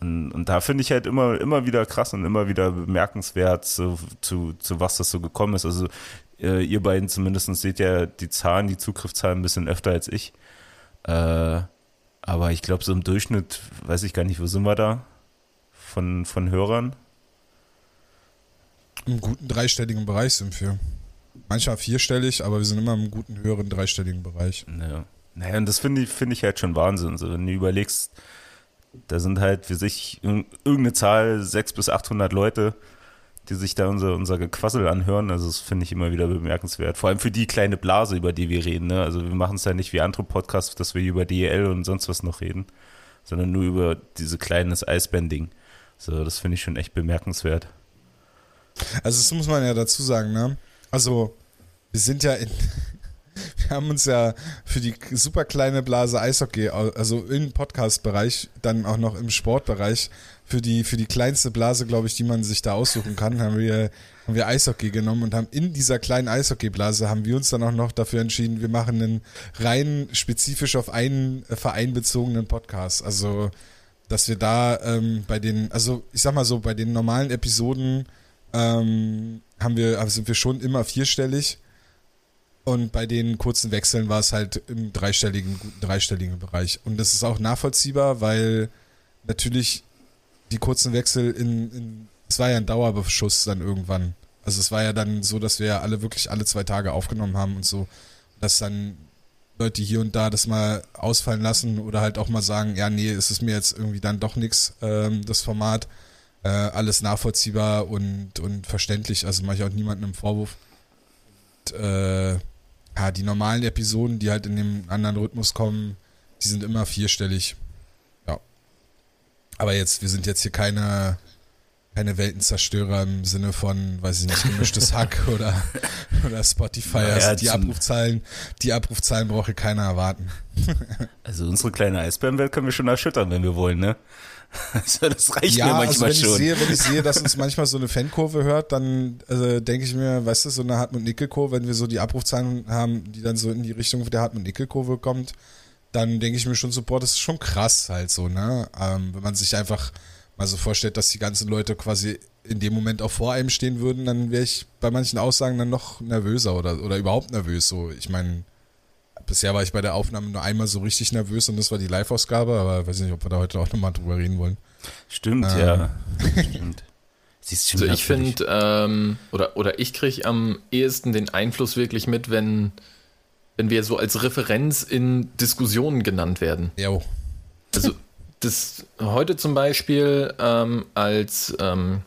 Und, und da finde ich halt immer, immer wieder krass und immer wieder bemerkenswert, zu, zu, zu was das so gekommen ist. Also äh, ihr beiden zumindest seht ja die Zahlen, die Zugriffszahlen ein bisschen öfter als ich. Äh, aber ich glaube, so im Durchschnitt, weiß ich gar nicht, wo sind wir da? Von, von Hörern? Im guten dreistelligen Bereich sind wir. Manchmal vierstellig, aber wir sind immer im guten höheren dreistelligen Bereich. Naja, naja und das finde ich, find ich halt schon Wahnsinn. So, wenn du überlegst, da sind halt für sich irgendeine Zahl, 600 bis 800 Leute, die sich da unser, unser Gequassel anhören. Also das finde ich immer wieder bemerkenswert. Vor allem für die kleine Blase, über die wir reden. Ne? Also wir machen es ja nicht wie andere Podcasts, dass wir über DEL und sonst was noch reden, sondern nur über diese kleines Eisbänding. So, das finde ich schon echt bemerkenswert. Also das muss man ja dazu sagen, ne? Also wir sind ja in, wir haben uns ja für die super kleine Blase Eishockey, also im Podcast-Bereich, dann auch noch im Sportbereich, für die, für die kleinste Blase, glaube ich, die man sich da aussuchen kann, haben wir, haben wir Eishockey genommen und haben in dieser kleinen Eishockeyblase haben wir uns dann auch noch dafür entschieden, wir machen einen rein spezifisch auf einen Verein bezogenen Podcast. Also, dass wir da ähm, bei den, also ich sag mal so, bei den normalen Episoden ähm, haben wir, also sind wir schon immer vierstellig und bei den kurzen Wechseln war es halt im dreistelligen, dreistelligen Bereich. Und das ist auch nachvollziehbar, weil natürlich die kurzen Wechsel in, es war ja ein Dauerbeschuss dann irgendwann. Also es war ja dann so, dass wir alle wirklich alle zwei Tage aufgenommen haben und so, dass dann Leute hier und da das mal ausfallen lassen oder halt auch mal sagen, ja, nee, es ist mir jetzt irgendwie dann doch nichts, ähm, das Format. Äh, alles nachvollziehbar und, und verständlich, also mache ich auch niemandem einen Vorwurf. Und, äh, ja, die normalen Episoden, die halt in dem anderen Rhythmus kommen, die sind immer vierstellig. Ja. Aber jetzt, wir sind jetzt hier keine, keine Weltenzerstörer im Sinne von, weiß ich nicht, gemischtes Hack oder, oder Spotify. Also die Abrufzahlen, die Abrufzahlen brauche keiner erwarten. Also unsere kleine Eisbärenwelt können wir schon erschüttern, wenn wir wollen, ne? Also das reicht ja, mir manchmal also wenn schon. Ich sehe, wenn ich sehe, dass uns manchmal so eine Fankurve hört, dann also denke ich mir, weißt du, so eine Hartmut-Nickel-Kurve, wenn wir so die Abrufzahlen haben, die dann so in die Richtung der Hartmut-Nickel-Kurve kommt, dann denke ich mir schon so, boah, das ist schon krass halt so, ne? Ähm, wenn man sich einfach mal so vorstellt, dass die ganzen Leute quasi in dem Moment auch vor einem stehen würden, dann wäre ich bei manchen Aussagen dann noch nervöser oder, oder überhaupt nervös. So, ich meine, bisher war ich bei der Aufnahme nur einmal so richtig nervös und das war die Live-Ausgabe, aber weiß nicht, ob wir da heute auch nochmal drüber reden wollen. Stimmt, ähm. ja. Stimmt. also ich finde, ähm, oder, oder ich kriege am ehesten den Einfluss wirklich mit, wenn, wenn wir so als Referenz in Diskussionen genannt werden. Jo. Also das heute zum Beispiel, ähm, als ähm,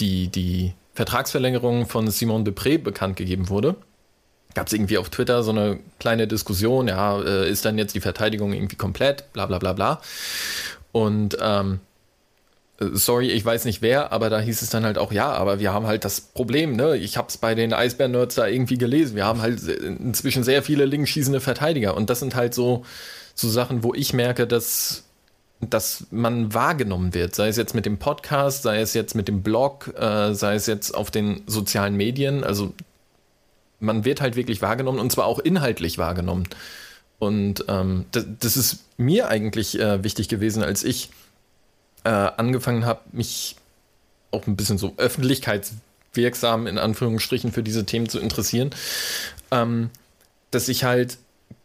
die, die Vertragsverlängerung von Simon Depré bekannt gegeben wurde, gab es irgendwie auf Twitter so eine kleine Diskussion, ja, äh, ist dann jetzt die Verteidigung irgendwie komplett, bla bla bla bla. Und ähm, äh, sorry, ich weiß nicht wer, aber da hieß es dann halt auch, ja, aber wir haben halt das Problem, ne? Ich habe es bei den Eisbär-Nerds da irgendwie gelesen. Wir haben halt inzwischen sehr viele linkschießende Verteidiger. Und das sind halt so, so Sachen, wo ich merke, dass, dass man wahrgenommen wird. Sei es jetzt mit dem Podcast, sei es jetzt mit dem Blog, äh, sei es jetzt auf den sozialen Medien. Also man wird halt wirklich wahrgenommen und zwar auch inhaltlich wahrgenommen. Und ähm, das, das, ist mir eigentlich äh, wichtig gewesen, als ich äh, angefangen habe, mich auch ein bisschen so öffentlichkeitswirksam in Anführungsstrichen für diese Themen zu interessieren, ähm, dass ich halt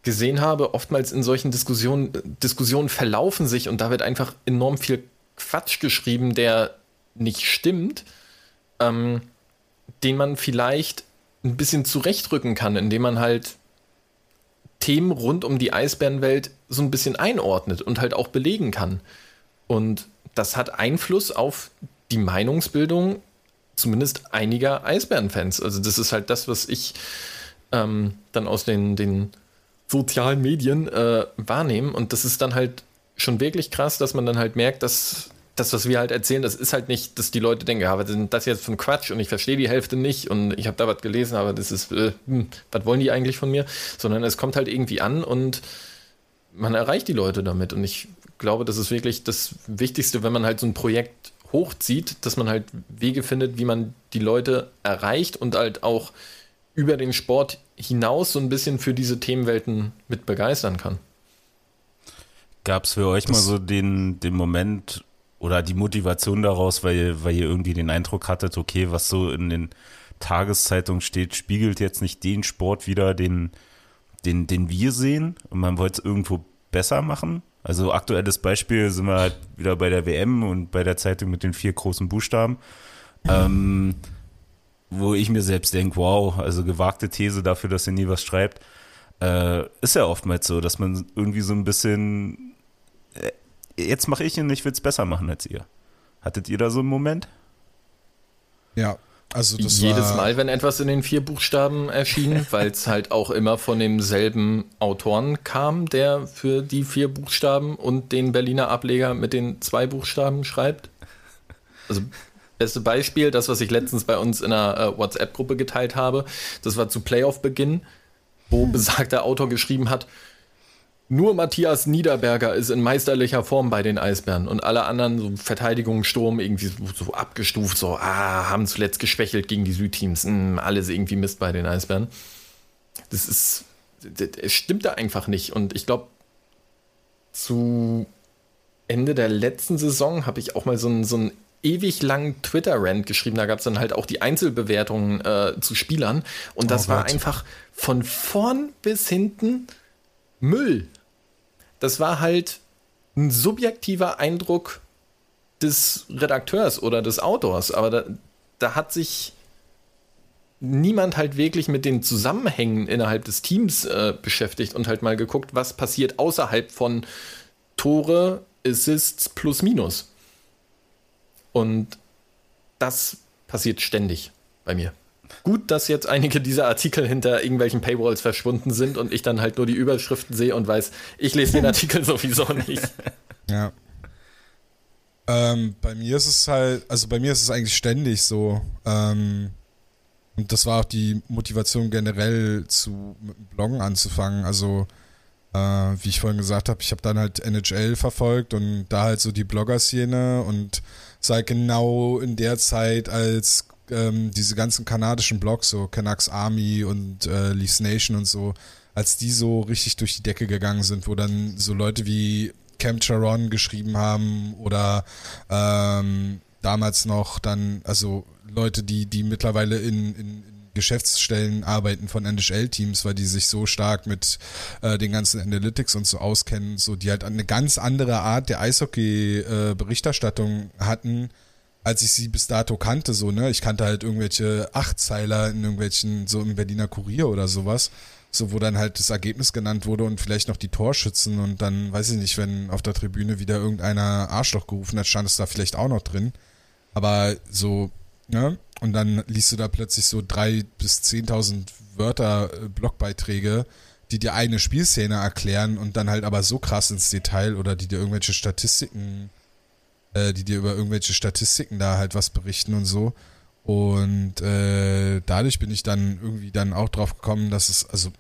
gesehen habe, oftmals in solchen Diskussionen, Diskussionen verlaufen sich und da wird einfach enorm viel Quatsch geschrieben, der nicht stimmt, ähm, den man vielleicht ein bisschen zurechtrücken kann, indem man halt Themen rund um die Eisbärenwelt so ein bisschen einordnet und halt auch belegen kann. Und das hat Einfluss auf die Meinungsbildung zumindest einiger Eisbärenfans. Also das ist halt das, was ich ähm, dann aus den, den sozialen Medien äh, wahrnehme. Und das ist dann halt schon wirklich krass, dass man dann halt merkt, dass das, was wir halt erzählen, das ist halt nicht, dass die Leute denken, ja, was ist das jetzt für ein Quatsch und ich verstehe die Hälfte nicht und ich habe da was gelesen, aber das ist, äh, hm, was wollen die eigentlich von mir? Sondern es kommt halt irgendwie an und man erreicht die Leute damit. Und ich glaube, das ist wirklich das Wichtigste, wenn man halt so ein Projekt hochzieht, dass man halt Wege findet, wie man die Leute erreicht und halt auch über den Sport hinaus so ein bisschen für diese Themenwelten mit begeistern kann. Gab es für euch das mal so den, den Moment oder die Motivation daraus, weil, weil ihr irgendwie den Eindruck hattet, okay, was so in den Tageszeitungen steht, spiegelt jetzt nicht den Sport wieder, den, den, den wir sehen und man wollte es irgendwo besser machen? Also aktuelles Beispiel sind wir halt wieder bei der WM und bei der Zeitung mit den vier großen Buchstaben. Ähm, wo ich mir selbst denke, wow, also gewagte These dafür, dass ihr nie was schreibt. Äh, ist ja oftmals so, dass man irgendwie so ein bisschen, äh, jetzt mache ich ihn, ich will es besser machen als ihr. Hattet ihr da so einen Moment? Ja, also Jedes Mal, wenn etwas in den vier Buchstaben erschien, weil es halt auch immer von demselben Autoren kam, der für die vier Buchstaben und den Berliner Ableger mit den zwei Buchstaben schreibt. Also beste Beispiel, das, was ich letztens bei uns in einer äh, WhatsApp-Gruppe geteilt habe, das war zu Playoff-Beginn, wo besagter Autor geschrieben hat, nur Matthias Niederberger ist in meisterlicher Form bei den Eisbären und alle anderen, so Verteidigung, Sturm, irgendwie so, so abgestuft, so, ah, haben zuletzt geschwächelt gegen die Südteams. Hm, alles irgendwie Mist bei den Eisbären. Das ist, es stimmt da einfach nicht. Und ich glaube, zu Ende der letzten Saison habe ich auch mal so einen, so einen ewig langen Twitter-Rant geschrieben. Da gab es dann halt auch die Einzelbewertungen äh, zu Spielern. Und das oh, war einfach von vorn bis hinten Müll das war halt ein subjektiver Eindruck des Redakteurs oder des Autors, aber da, da hat sich niemand halt wirklich mit den Zusammenhängen innerhalb des Teams äh, beschäftigt und halt mal geguckt, was passiert außerhalb von Tore, Assists plus minus. Und das passiert ständig bei mir. Gut, dass jetzt einige dieser Artikel hinter irgendwelchen Paywalls verschwunden sind und ich dann halt nur die Überschriften sehe und weiß, ich lese den Artikel sowieso nicht. Ja. Ähm, bei mir ist es halt, also bei mir ist es eigentlich ständig so. Ähm, und das war auch die Motivation generell zu mit dem Bloggen anzufangen. Also äh, wie ich vorhin gesagt habe, ich habe dann halt NHL verfolgt und da halt so die Blogger-Szene und sei genau in der Zeit, als ähm, diese ganzen kanadischen Blogs, so Canucks Army und äh, Leafs Nation und so, als die so richtig durch die Decke gegangen sind, wo dann so Leute wie Cam Charon geschrieben haben oder ähm, damals noch dann, also Leute, die, die mittlerweile in, in, in Geschäftsstellen arbeiten von NHL-Teams, weil die sich so stark mit äh, den ganzen Analytics und so auskennen, so die halt eine ganz andere Art der Eishockey-Berichterstattung äh, hatten, als ich sie bis dato kannte, so, ne? Ich kannte halt irgendwelche Achtzeiler in irgendwelchen, so im Berliner Kurier oder sowas. So, wo dann halt das Ergebnis genannt wurde und vielleicht noch die Torschützen und dann, weiß ich nicht, wenn auf der Tribüne wieder irgendeiner Arschloch gerufen hat, stand es da vielleicht auch noch drin. Aber so, ne? Und dann liest du da plötzlich so drei bis zehntausend Wörter, äh, Blogbeiträge, die dir eine Spielszene erklären und dann halt aber so krass ins Detail oder die dir irgendwelche Statistiken äh, die dir über irgendwelche Statistiken da halt was berichten und so. Und äh, dadurch bin ich dann irgendwie dann auch drauf gekommen, dass es, also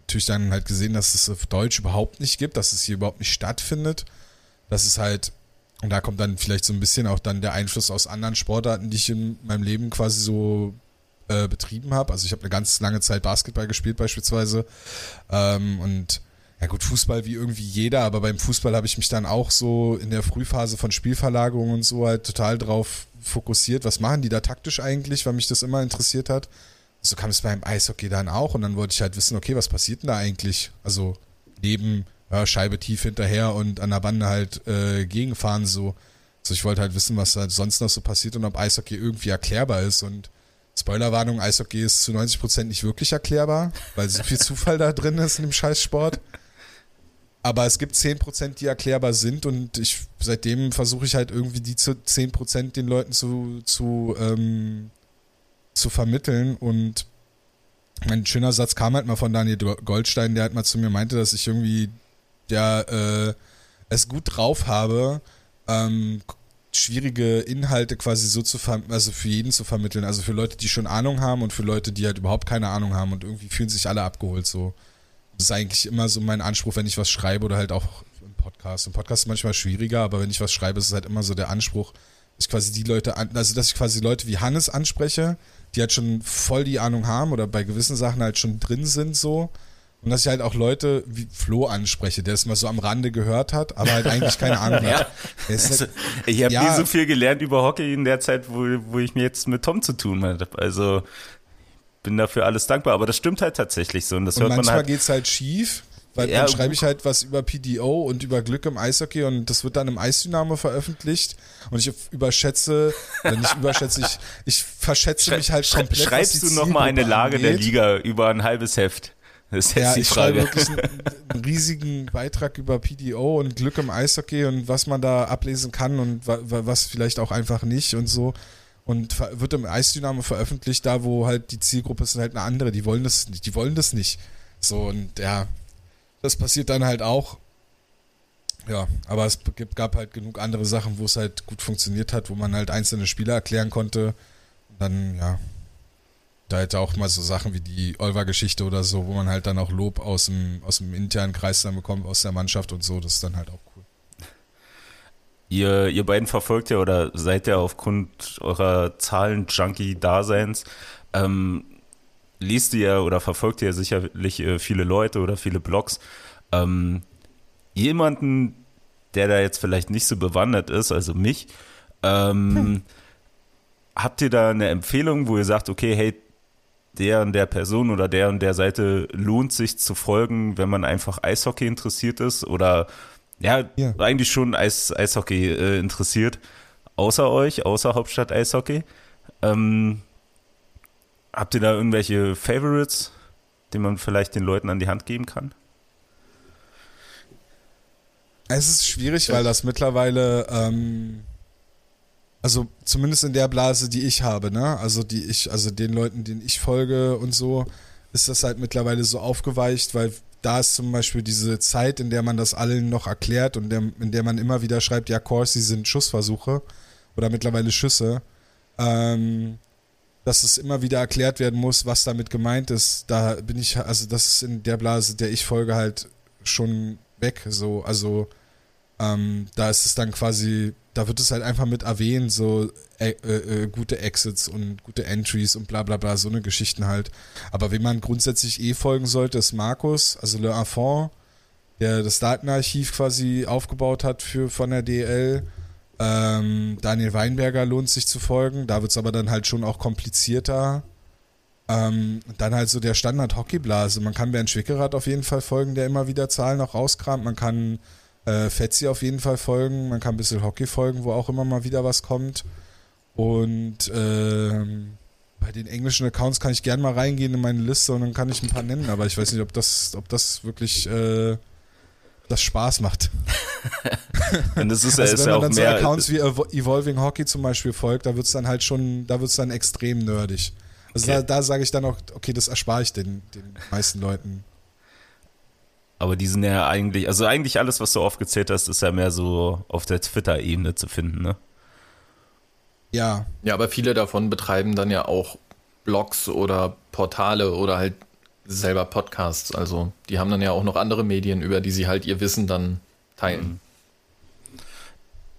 natürlich dann halt gesehen, dass es auf Deutsch überhaupt nicht gibt, dass es hier überhaupt nicht stattfindet. Dass es halt, und da kommt dann vielleicht so ein bisschen auch dann der Einfluss aus anderen Sportarten, die ich in meinem Leben quasi so äh, betrieben habe. Also ich habe eine ganz lange Zeit Basketball gespielt beispielsweise. Ähm, und ja gut, Fußball wie irgendwie jeder, aber beim Fußball habe ich mich dann auch so in der Frühphase von Spielverlagerung und so halt total drauf fokussiert. Was machen die da taktisch eigentlich, weil mich das immer interessiert hat. So kam es beim Eishockey dann auch und dann wollte ich halt wissen, okay, was passiert denn da eigentlich? Also neben ja, Scheibe tief hinterher und an der Bande halt äh, gegenfahren so. Also ich wollte halt wissen, was da sonst noch so passiert und ob Eishockey irgendwie erklärbar ist und Spoilerwarnung, Eishockey ist zu 90% nicht wirklich erklärbar, weil so viel Zufall da drin ist in dem Scheißsport. Aber es gibt 10%, die erklärbar sind und ich seitdem versuche ich halt irgendwie die zu 10% den Leuten zu, zu, ähm, zu vermitteln. Und ein schöner Satz kam halt mal von Daniel Goldstein, der halt mal zu mir meinte, dass ich irgendwie der äh, es gut drauf habe, ähm, schwierige Inhalte quasi so zu also für jeden zu vermitteln. Also für Leute, die schon Ahnung haben und für Leute, die halt überhaupt keine Ahnung haben und irgendwie fühlen sich alle abgeholt so. Das ist eigentlich immer so mein Anspruch, wenn ich was schreibe oder halt auch im Podcast. Im Podcast ist manchmal schwieriger, aber wenn ich was schreibe, ist es halt immer so der Anspruch, dass ich quasi die Leute, an, also dass ich quasi Leute wie Hannes anspreche, die halt schon voll die Ahnung haben oder bei gewissen Sachen halt schon drin sind so und dass ich halt auch Leute wie Flo anspreche, der es mal so am Rande gehört hat, aber halt eigentlich keine Ahnung ja. hat. Also, ich habe ja. nie so viel gelernt über Hockey in der Zeit, wo, wo ich mir jetzt mit Tom zu tun hatte. Also bin dafür alles dankbar, aber das stimmt halt tatsächlich so. Und, das und hört manchmal man halt, geht's halt schief, weil Ja, dann schreibe ich halt was über PDO und über Glück im Eishockey und das wird dann im Eisdynamo veröffentlicht und ich überschätze, wenn ich überschätze, ich, ich verschätze mich halt Schrei- komplett. Schreibst du nochmal eine Lage der angeht. Liga über ein halbes Heft? Das ist jetzt Ja, die ich schreibe Frage. wirklich einen, einen riesigen Beitrag über PDO und Glück im Eishockey und was man da ablesen kann und wa was vielleicht auch einfach nicht und so. Und wird im Eisdynamo veröffentlicht, da wo halt die Zielgruppe ist halt eine andere, die wollen das nicht, die wollen das nicht. So und ja, das passiert dann halt auch. Ja, aber es gab halt genug andere Sachen, wo es halt gut funktioniert hat, wo man halt einzelne Spieler erklären konnte. Und dann, ja, da halt auch mal so Sachen wie die Olver-Geschichte oder so, wo man halt dann auch Lob aus dem, aus dem internen Kreis dann bekommt, aus der Mannschaft und so, das ist dann halt auch cool. Ihr, ihr beiden verfolgt ja oder seid ja aufgrund eurer Zahlen-Junkie-Daseins, ähm, liest ihr ja oder verfolgt ihr sicherlich äh, viele Leute oder viele Blogs. Ähm, jemanden, der da jetzt vielleicht nicht so bewandert ist, also mich, ähm, habt ihr da eine Empfehlung, wo ihr sagt, okay, hey, der und der Person oder der und der Seite lohnt sich zu folgen, wenn man einfach Eishockey interessiert ist oder ja, Ja. eigentlich schon Eis, Eishockey äh, interessiert. Außer euch, außer Hauptstadt Eishockey. Ähm, habt ihr da irgendwelche Favorites, die man vielleicht den Leuten an die Hand geben kann? Es ist schwierig, weil das mittlerweile, ähm, also zumindest in der Blase, die ich habe, ne, also die ich, also den Leuten, denen ich folge und so, ist das halt mittlerweile so aufgeweicht, weil da ist zum Beispiel diese Zeit, in der man das allen noch erklärt und der, in der man immer wieder schreibt, ja, Corsi sind Schussversuche oder mittlerweile Schüsse, ähm, dass es immer wieder erklärt werden muss, was damit gemeint ist. Da bin ich, also das ist in der Blase, der ich folge, halt schon weg. So, also ähm, da ist es dann quasi, da wird es halt einfach mit erwähnt, so äh, äh, gute Exits und gute Entries und bla bla bla, so eine Geschichten halt. Aber wem man grundsätzlich eh folgen sollte, ist Markus, also Le Enfant, der das Datenarchiv quasi aufgebaut hat für von der DL. Ähm, Daniel Weinberger lohnt sich zu folgen, da wird es aber dann halt schon auch komplizierter. Ähm, dann halt so der Standard Hockeyblase. Man kann Bernd Schwickerath auf jeden Fall folgen, der immer wieder Zahlen auch rauskramt. Man kann äh, Fetzi auf jeden Fall folgen. Man kann ein bisschen Hockey folgen, wo auch immer mal wieder was kommt. Und ähm, bei den englischen Accounts kann ich gerne mal reingehen in meine Liste und dann kann ich ein paar nennen, aber ich weiß nicht, ob das, ob das wirklich äh, das Spaß macht. Und das ist, Also ist wenn ja man auch dann so. Accounts wie Evo- Evolving Hockey zum Beispiel folgt, da wird es dann halt schon, da wird es dann extrem nerdig. Also Okay. da, da sage ich dann auch, okay, das erspare ich den, den meisten Leuten. Aber die sind ja eigentlich, also eigentlich alles, was du aufgezählt hast, ist ja mehr so auf der Twitter-Ebene zu finden, ne? Ja, Ja, aber viele davon betreiben dann ja auch Blogs oder Portale oder halt selber Podcasts. Also die haben dann ja auch noch andere Medien, über die sie halt ihr Wissen dann teilen.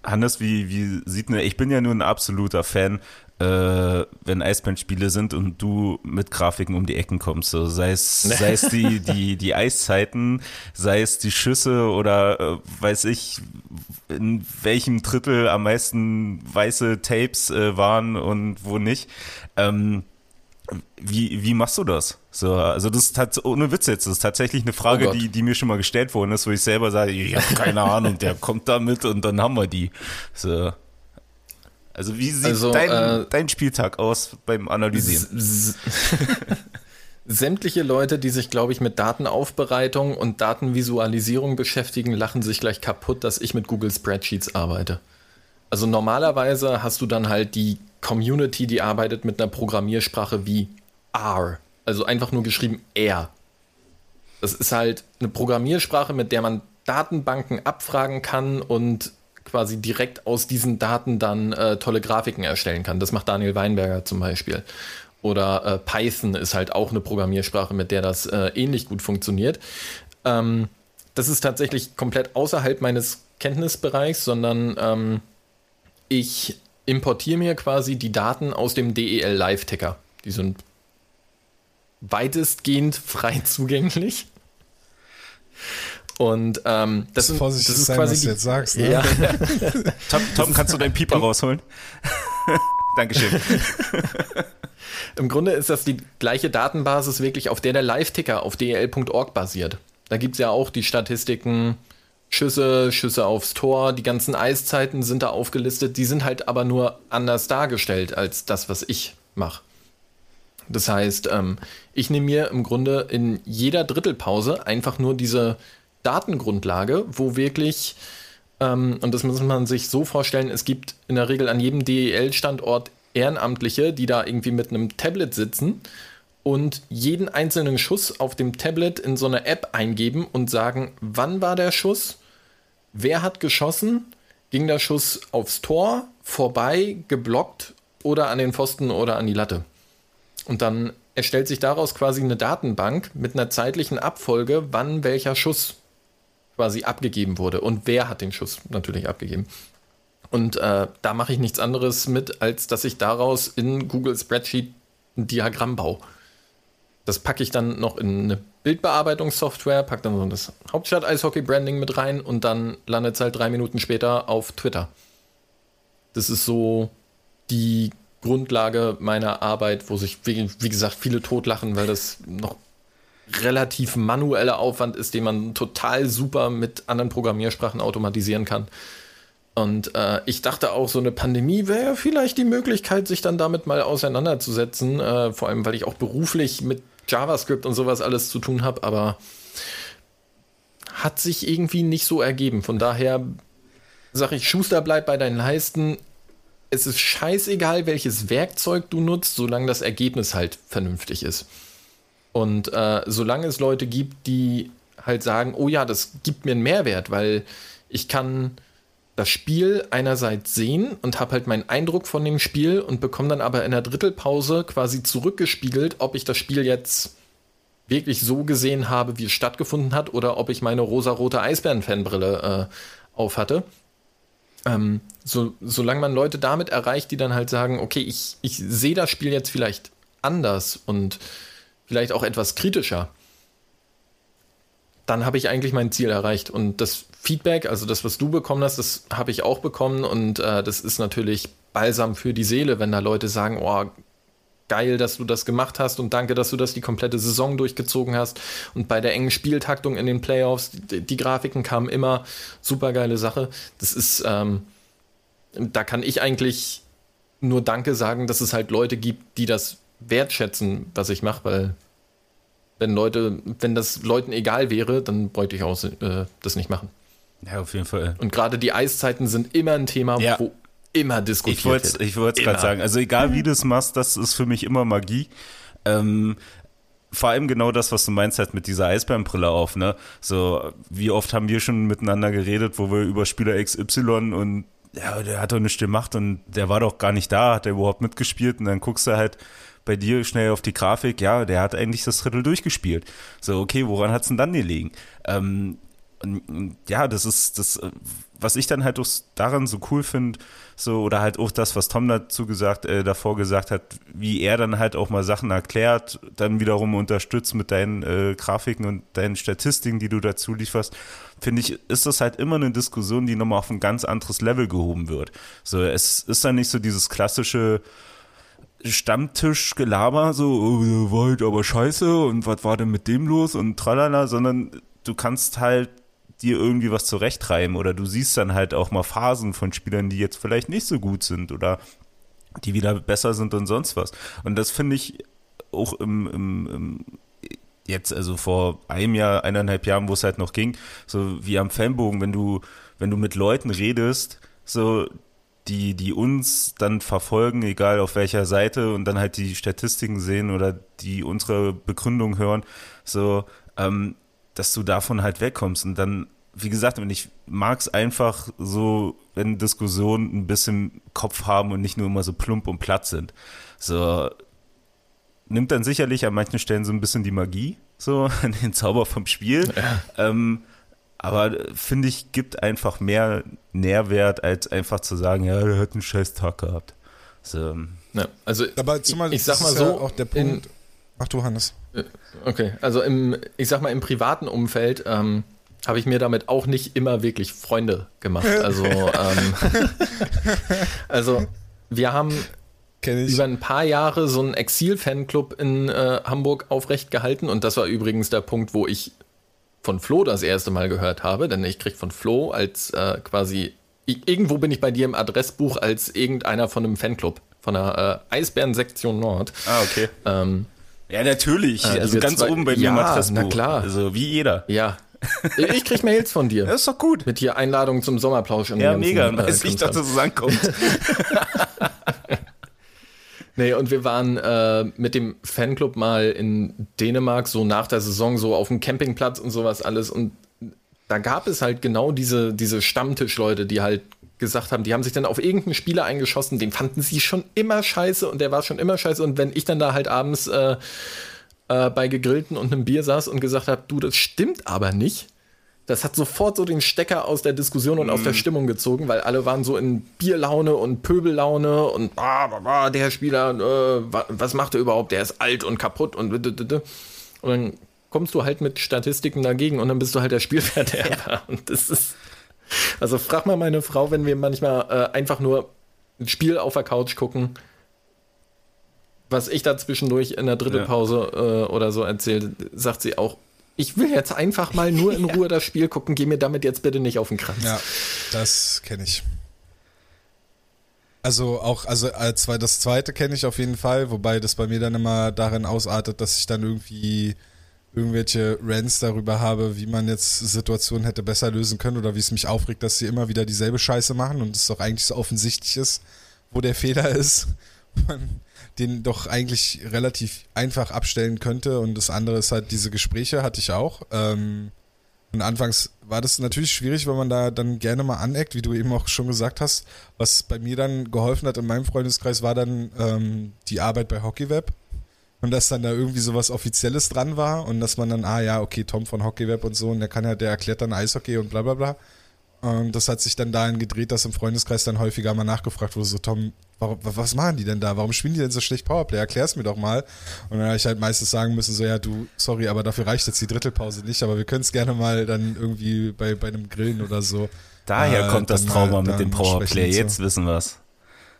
Hannes, wie, wie sieht ne, ich bin ja nur ein absoluter Fan, äh, wenn Eisbandspiele sind und du mit Grafiken um die Ecken kommst. So, sei es, sei es die, die, die Eiszeiten, sei es die Schüsse oder äh, weiß ich, in welchem Drittel am meisten weiße Tapes äh, waren und wo nicht. Ähm, wie, wie machst du das? So, also das ist tats- ohne Witz jetzt, das ist tatsächlich eine Frage, Oh die, die mir schon mal gestellt worden ist, wo ich selber sage, ich habe keine Ahnung, der kommt damit und dann haben wir die. So. Also wie sieht Also, dein, äh, dein Spieltag aus beim Analysieren? Sämtliche Leute, die sich, glaube ich, mit Datenaufbereitung und Datenvisualisierung beschäftigen, lachen sich gleich kaputt, dass ich mit Google Spreadsheets arbeite. Also normalerweise hast du dann halt die Community, die arbeitet mit einer Programmiersprache wie R. Also einfach nur geschrieben R. Das ist halt eine Programmiersprache, mit der man Datenbanken abfragen kann und quasi direkt aus diesen Daten dann äh, tolle Grafiken erstellen kann. Das macht Daniel Weinberger zum Beispiel. Oder äh, Python ist halt auch eine Programmiersprache, mit der das äh, ähnlich gut funktioniert. Ähm, das ist tatsächlich komplett außerhalb meines Kenntnisbereichs, sondern ähm, ich importiere mir quasi die Daten aus dem DEL Live-Ticker. Die sind weitestgehend frei zugänglich. Und ähm, das, sind, das Vorsichtig ist sein, quasi was du jetzt sagst. Ne? ja, Tom, Tom, kannst du deinen Pieper rausholen? Dankeschön. Im Grunde ist das die gleiche Datenbasis wirklich, auf der der Live-Ticker auf del.org basiert. Da gibt es ja auch die Statistiken, Schüsse, Schüsse aufs Tor, die ganzen Eiszeiten sind da aufgelistet. Die sind halt aber nur anders dargestellt als das, was ich mache. Das heißt, ähm, ich nehme mir im Grunde in jeder Drittelpause einfach nur diese Datengrundlage, wo wirklich, ähm, und das muss man sich so vorstellen, es gibt in der Regel an jedem DEL-Standort Ehrenamtliche, die da irgendwie mit einem Tablet sitzen und jeden einzelnen Schuss auf dem Tablet in so eine App eingeben und sagen, wann war der Schuss, wer hat geschossen, ging der Schuss aufs Tor, vorbei, geblockt oder an den Pfosten oder an die Latte. Und dann erstellt sich daraus quasi eine Datenbank mit einer zeitlichen Abfolge, wann welcher Schuss quasi abgegeben wurde und wer hat den Schuss natürlich abgegeben. Und äh, da mache ich nichts anderes mit, als dass ich daraus in Google Spreadsheet ein Diagramm baue. Das packe ich dann noch in eine Bildbearbeitungssoftware, packe dann so das Hauptstadt-Eishockey-Branding mit rein und dann landet es halt drei Minuten später auf Twitter. Das ist so die Grundlage meiner Arbeit, wo sich, wie, wie gesagt, viele totlachen, weil das noch relativ manueller Aufwand ist, den man total super mit anderen Programmiersprachen automatisieren kann. Und äh, ich dachte auch, so eine Pandemie wäre vielleicht die Möglichkeit, sich dann damit mal auseinanderzusetzen. Äh, vor allem, weil ich auch beruflich mit JavaScript und sowas alles zu tun habe, aber hat sich irgendwie nicht so ergeben. Von daher sage ich, Schuster, bleib bei deinen Leisten. Es ist scheißegal, welches Werkzeug du nutzt, solange das Ergebnis halt vernünftig ist. Und äh, solange es Leute gibt, die halt sagen, oh ja, das gibt mir einen Mehrwert, weil ich kann das Spiel einerseits sehen und habe halt meinen Eindruck von dem Spiel und bekomme dann aber in der Drittelpause quasi zurückgespiegelt, ob ich das Spiel jetzt wirklich so gesehen habe, wie es stattgefunden hat, oder ob ich meine rosarote Eisbären-Fanbrille äh, auf hatte. Ähm, so, solange man Leute damit erreicht, die dann halt sagen, okay, ich, ich sehe das Spiel jetzt vielleicht anders und vielleicht auch etwas kritischer, dann habe ich eigentlich mein Ziel erreicht. Und das Feedback, also das, was du bekommen hast, das habe ich auch bekommen. Und äh, das ist natürlich balsam für die Seele, wenn da Leute sagen, oh, geil, dass du das gemacht hast und danke, dass du das die komplette Saison durchgezogen hast. Und bei der engen Spieltaktung in den Playoffs, die, die Grafiken kamen immer, super geile Sache. Das ist, ähm, da kann ich eigentlich nur Danke sagen, dass es halt Leute gibt, die das wertschätzen, was ich mache, weil wenn Leute, wenn das Leuten egal wäre, dann bräuchte ich auch äh, das nicht machen. Ja, auf jeden Fall. Und gerade die Eiszeiten sind immer ein Thema, Ja. wo immer diskutiert wird. ich wollte es gerade sagen. Also egal wie du es machst, das ist für mich immer Magie. Ähm, vor allem genau das, was du meinst, halt mit dieser Eisbärenbrille auf, ne? So, wie oft haben wir schon miteinander geredet, wo wir über Spieler XY und ja, der hat doch nichts gemacht und der war doch gar nicht da, hat er überhaupt mitgespielt und dann guckst du halt bei dir schnell auf die Grafik, ja, der hat eigentlich das Drittel durchgespielt. So, okay, woran hat's denn dann gelegen? Ähm, ja, das ist das, äh, was ich dann halt auch daran so cool finde, so oder halt auch das, was Tom dazu gesagt, äh, davor gesagt hat, wie er dann halt auch mal Sachen erklärt, dann wiederum unterstützt mit deinen äh, Grafiken und deinen Statistiken, die du dazu lieferst, finde ich, ist das halt immer eine Diskussion, die nochmal auf ein ganz anderes Level gehoben wird. So, es ist dann nicht so dieses klassische Stammtischgelaber, so, oh, der war halt aber scheiße und was war denn mit dem los und tralala, sondern du kannst halt dir irgendwie was zurechtreiben oder du siehst dann halt auch mal Phasen von Spielern, die jetzt vielleicht nicht so gut sind oder die wieder besser sind und sonst was. Und das finde ich auch im, im, im jetzt, also vor einem Jahr, eineinhalb Jahren, wo es halt noch ging, so wie am Fanbogen, wenn du, wenn du mit Leuten redest, so, die, die uns dann verfolgen, egal auf welcher Seite und dann halt die Statistiken sehen oder die unsere Begründung hören, so, ähm, dass du davon halt wegkommst und dann, wie gesagt, und ich mag es einfach so, wenn Diskussionen ein bisschen Kopf haben und nicht nur immer so plump und platt sind. So, nimmt dann sicherlich an manchen Stellen so ein bisschen die Magie, so den Zauber vom Spiel. Ja. Ähm, aber äh, finde ich, gibt einfach mehr Nährwert, als einfach zu sagen, ja, der hat einen scheiß Tag gehabt. So. Ja, also aber zumal, ich, sag mal so, ja auch der Punkt. In, Ach du Hannes. Äh, okay, also im, ich sag mal, im privaten Umfeld ähm, habe ich mir damit auch nicht immer wirklich Freunde gemacht. Also, ähm, also wir haben über ein paar Jahre so einen Exil-Fanclub in äh, Hamburg aufrecht gehalten und das war übrigens der Punkt, wo ich von Flo das erste Mal gehört habe, denn ich krieg von Flo als äh, quasi irgendwo bin ich bei dir im Adressbuch als irgendeiner von einem Fanclub von der äh, Eisbären-Sektion Nord. Ah, okay. Ähm, ja, natürlich. Äh, also ganz zwei, oben bei mir ja, im Adressbuch. Na klar. Also wie jeder. Ja. Ich krieg Mails von dir. Das ist doch gut. Mit hier Einladungen zum Sommerplausch. Und ja, mega. Äh, Weiß nicht, dass das so ankommt. Nee, und wir waren äh, mit dem Fanclub mal in Dänemark, so nach der Saison, so auf dem Campingplatz und sowas alles. Und da gab es halt genau diese, diese Stammtischleute, die halt gesagt haben, die haben sich dann auf irgendeinen Spieler eingeschossen, den fanden sie schon immer scheiße und der war schon immer scheiße. Und wenn ich dann da halt abends äh, äh, bei Gegrillten und einem Bier saß und gesagt habe, du, das stimmt aber nicht, das hat sofort so den Stecker aus der Diskussion und mm. aus der mhm. Stimmung gezogen, weil alle waren so in Bierlaune und Pöbellaune und ah, ah, der Spieler, äh, was macht er überhaupt? Der ist alt und kaputt und und dann kommst du halt mit Statistiken dagegen und dann bist du halt der Spielverderber. Ja. Und das ist. Also frag mal meine Frau, wenn wir manchmal äh, einfach nur ein Spiel auf der Couch gucken, was ich da zwischendurch in der Drittelpause ja. äh, oder so erzähle, sagt sie auch, ich will jetzt einfach mal nur in Ruhe das Spiel gucken, geh mir damit jetzt bitte nicht auf den Kranz. Ja, das kenne ich. Also auch, also als das zweite kenne ich auf jeden Fall, wobei das bei mir dann immer darin ausartet, dass ich dann irgendwie irgendwelche Rants darüber habe, wie man jetzt Situationen hätte besser lösen können oder wie es mich aufregt, dass sie immer wieder dieselbe Scheiße machen und es doch eigentlich so offensichtlich ist, wo der Fehler ist. Man den doch eigentlich relativ einfach abstellen könnte. Und das andere ist halt, diese Gespräche hatte ich auch. Ähm, und anfangs war das natürlich schwierig, weil man da dann gerne mal aneckt, wie du eben auch schon gesagt hast. Was bei mir dann geholfen hat in meinem Freundeskreis, war dann ähm, die Arbeit bei HockeyWeb. Und dass dann da irgendwie sowas Offizielles dran war und dass man dann, ah ja, okay, Tom von HockeyWeb und so, und der kann ja, der erklärt dann Eishockey und bla bla bla. Und das hat sich dann dahin gedreht, dass im Freundeskreis dann häufiger mal nachgefragt wurde, so Tom, warum, was machen die denn da? Warum spielen die denn so schlecht Powerplay? Erklär's mir doch mal. Und dann habe ich halt meistens sagen müssen, so ja, du, sorry, aber dafür reicht jetzt die Drittelpause nicht, aber wir können es gerne mal dann irgendwie bei, bei einem Grillen oder so. Daher äh, kommt das Trauma mit dem Powerplay, jetzt so. wissen wir's.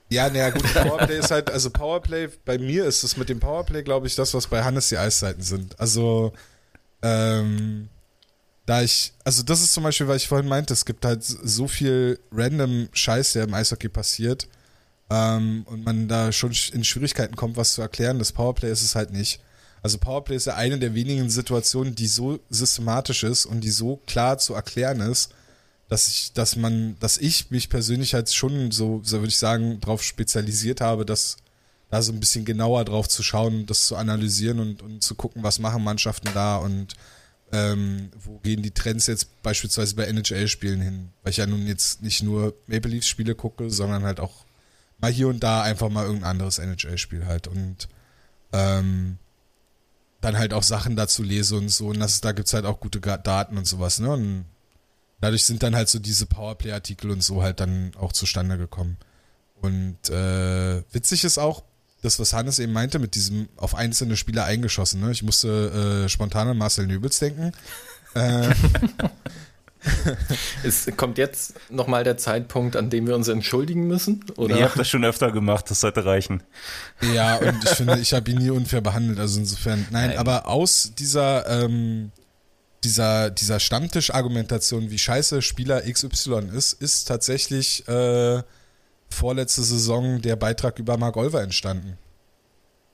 Ja, naja, gut, Powerplay ist halt, also Powerplay, bei mir ist es mit dem Powerplay, glaube ich, das, was bei Hannes die Eiszeiten sind. Also, ähm, da ich, also das ist zum Beispiel, weil ich vorhin meinte, es gibt halt so viel random Scheiß, der im Eishockey passiert ähm, und man da schon in Schwierigkeiten kommt, was zu erklären. Das Powerplay ist es halt nicht. Also Powerplay ist ja eine der wenigen Situationen, die so systematisch ist und die so klar zu erklären ist, dass ich, dass man, dass ich mich persönlich halt schon so, so würde ich sagen, darauf spezialisiert habe, dass da so ein bisschen genauer drauf zu schauen, das zu analysieren und, und zu gucken, was machen Mannschaften da und ähm, wo gehen die Trends jetzt beispielsweise bei NHL-Spielen hin? Weil ich ja nun jetzt nicht nur Maple Leafs-Spiele gucke, sondern halt auch mal hier und da einfach mal irgendein anderes NHL-Spiel halt. Und ähm, dann halt auch Sachen dazu lese und so. Und das, da gibt's halt auch gute Daten und sowas, ne? Und dadurch sind dann halt so diese Powerplay-Artikel und so halt dann auch zustande gekommen. Und äh, witzig ist auch, das, was Hannes eben meinte, mit diesem auf einzelne Spieler eingeschossen. Ne? Ich musste äh, spontan an Marcel Nöbels denken. äh, es kommt jetzt nochmal der Zeitpunkt, an dem wir uns entschuldigen müssen? Oder? Ihr habt das schon öfter gemacht, das sollte reichen. Ja, und ich finde, ich habe ihn nie unfair behandelt, also insofern, nein, nein. aber aus dieser, ähm, dieser, dieser Stammtisch-Argumentation, wie scheiße Spieler XY ist, ist tatsächlich äh, vorletzte Saison der Beitrag über Mark Olver entstanden.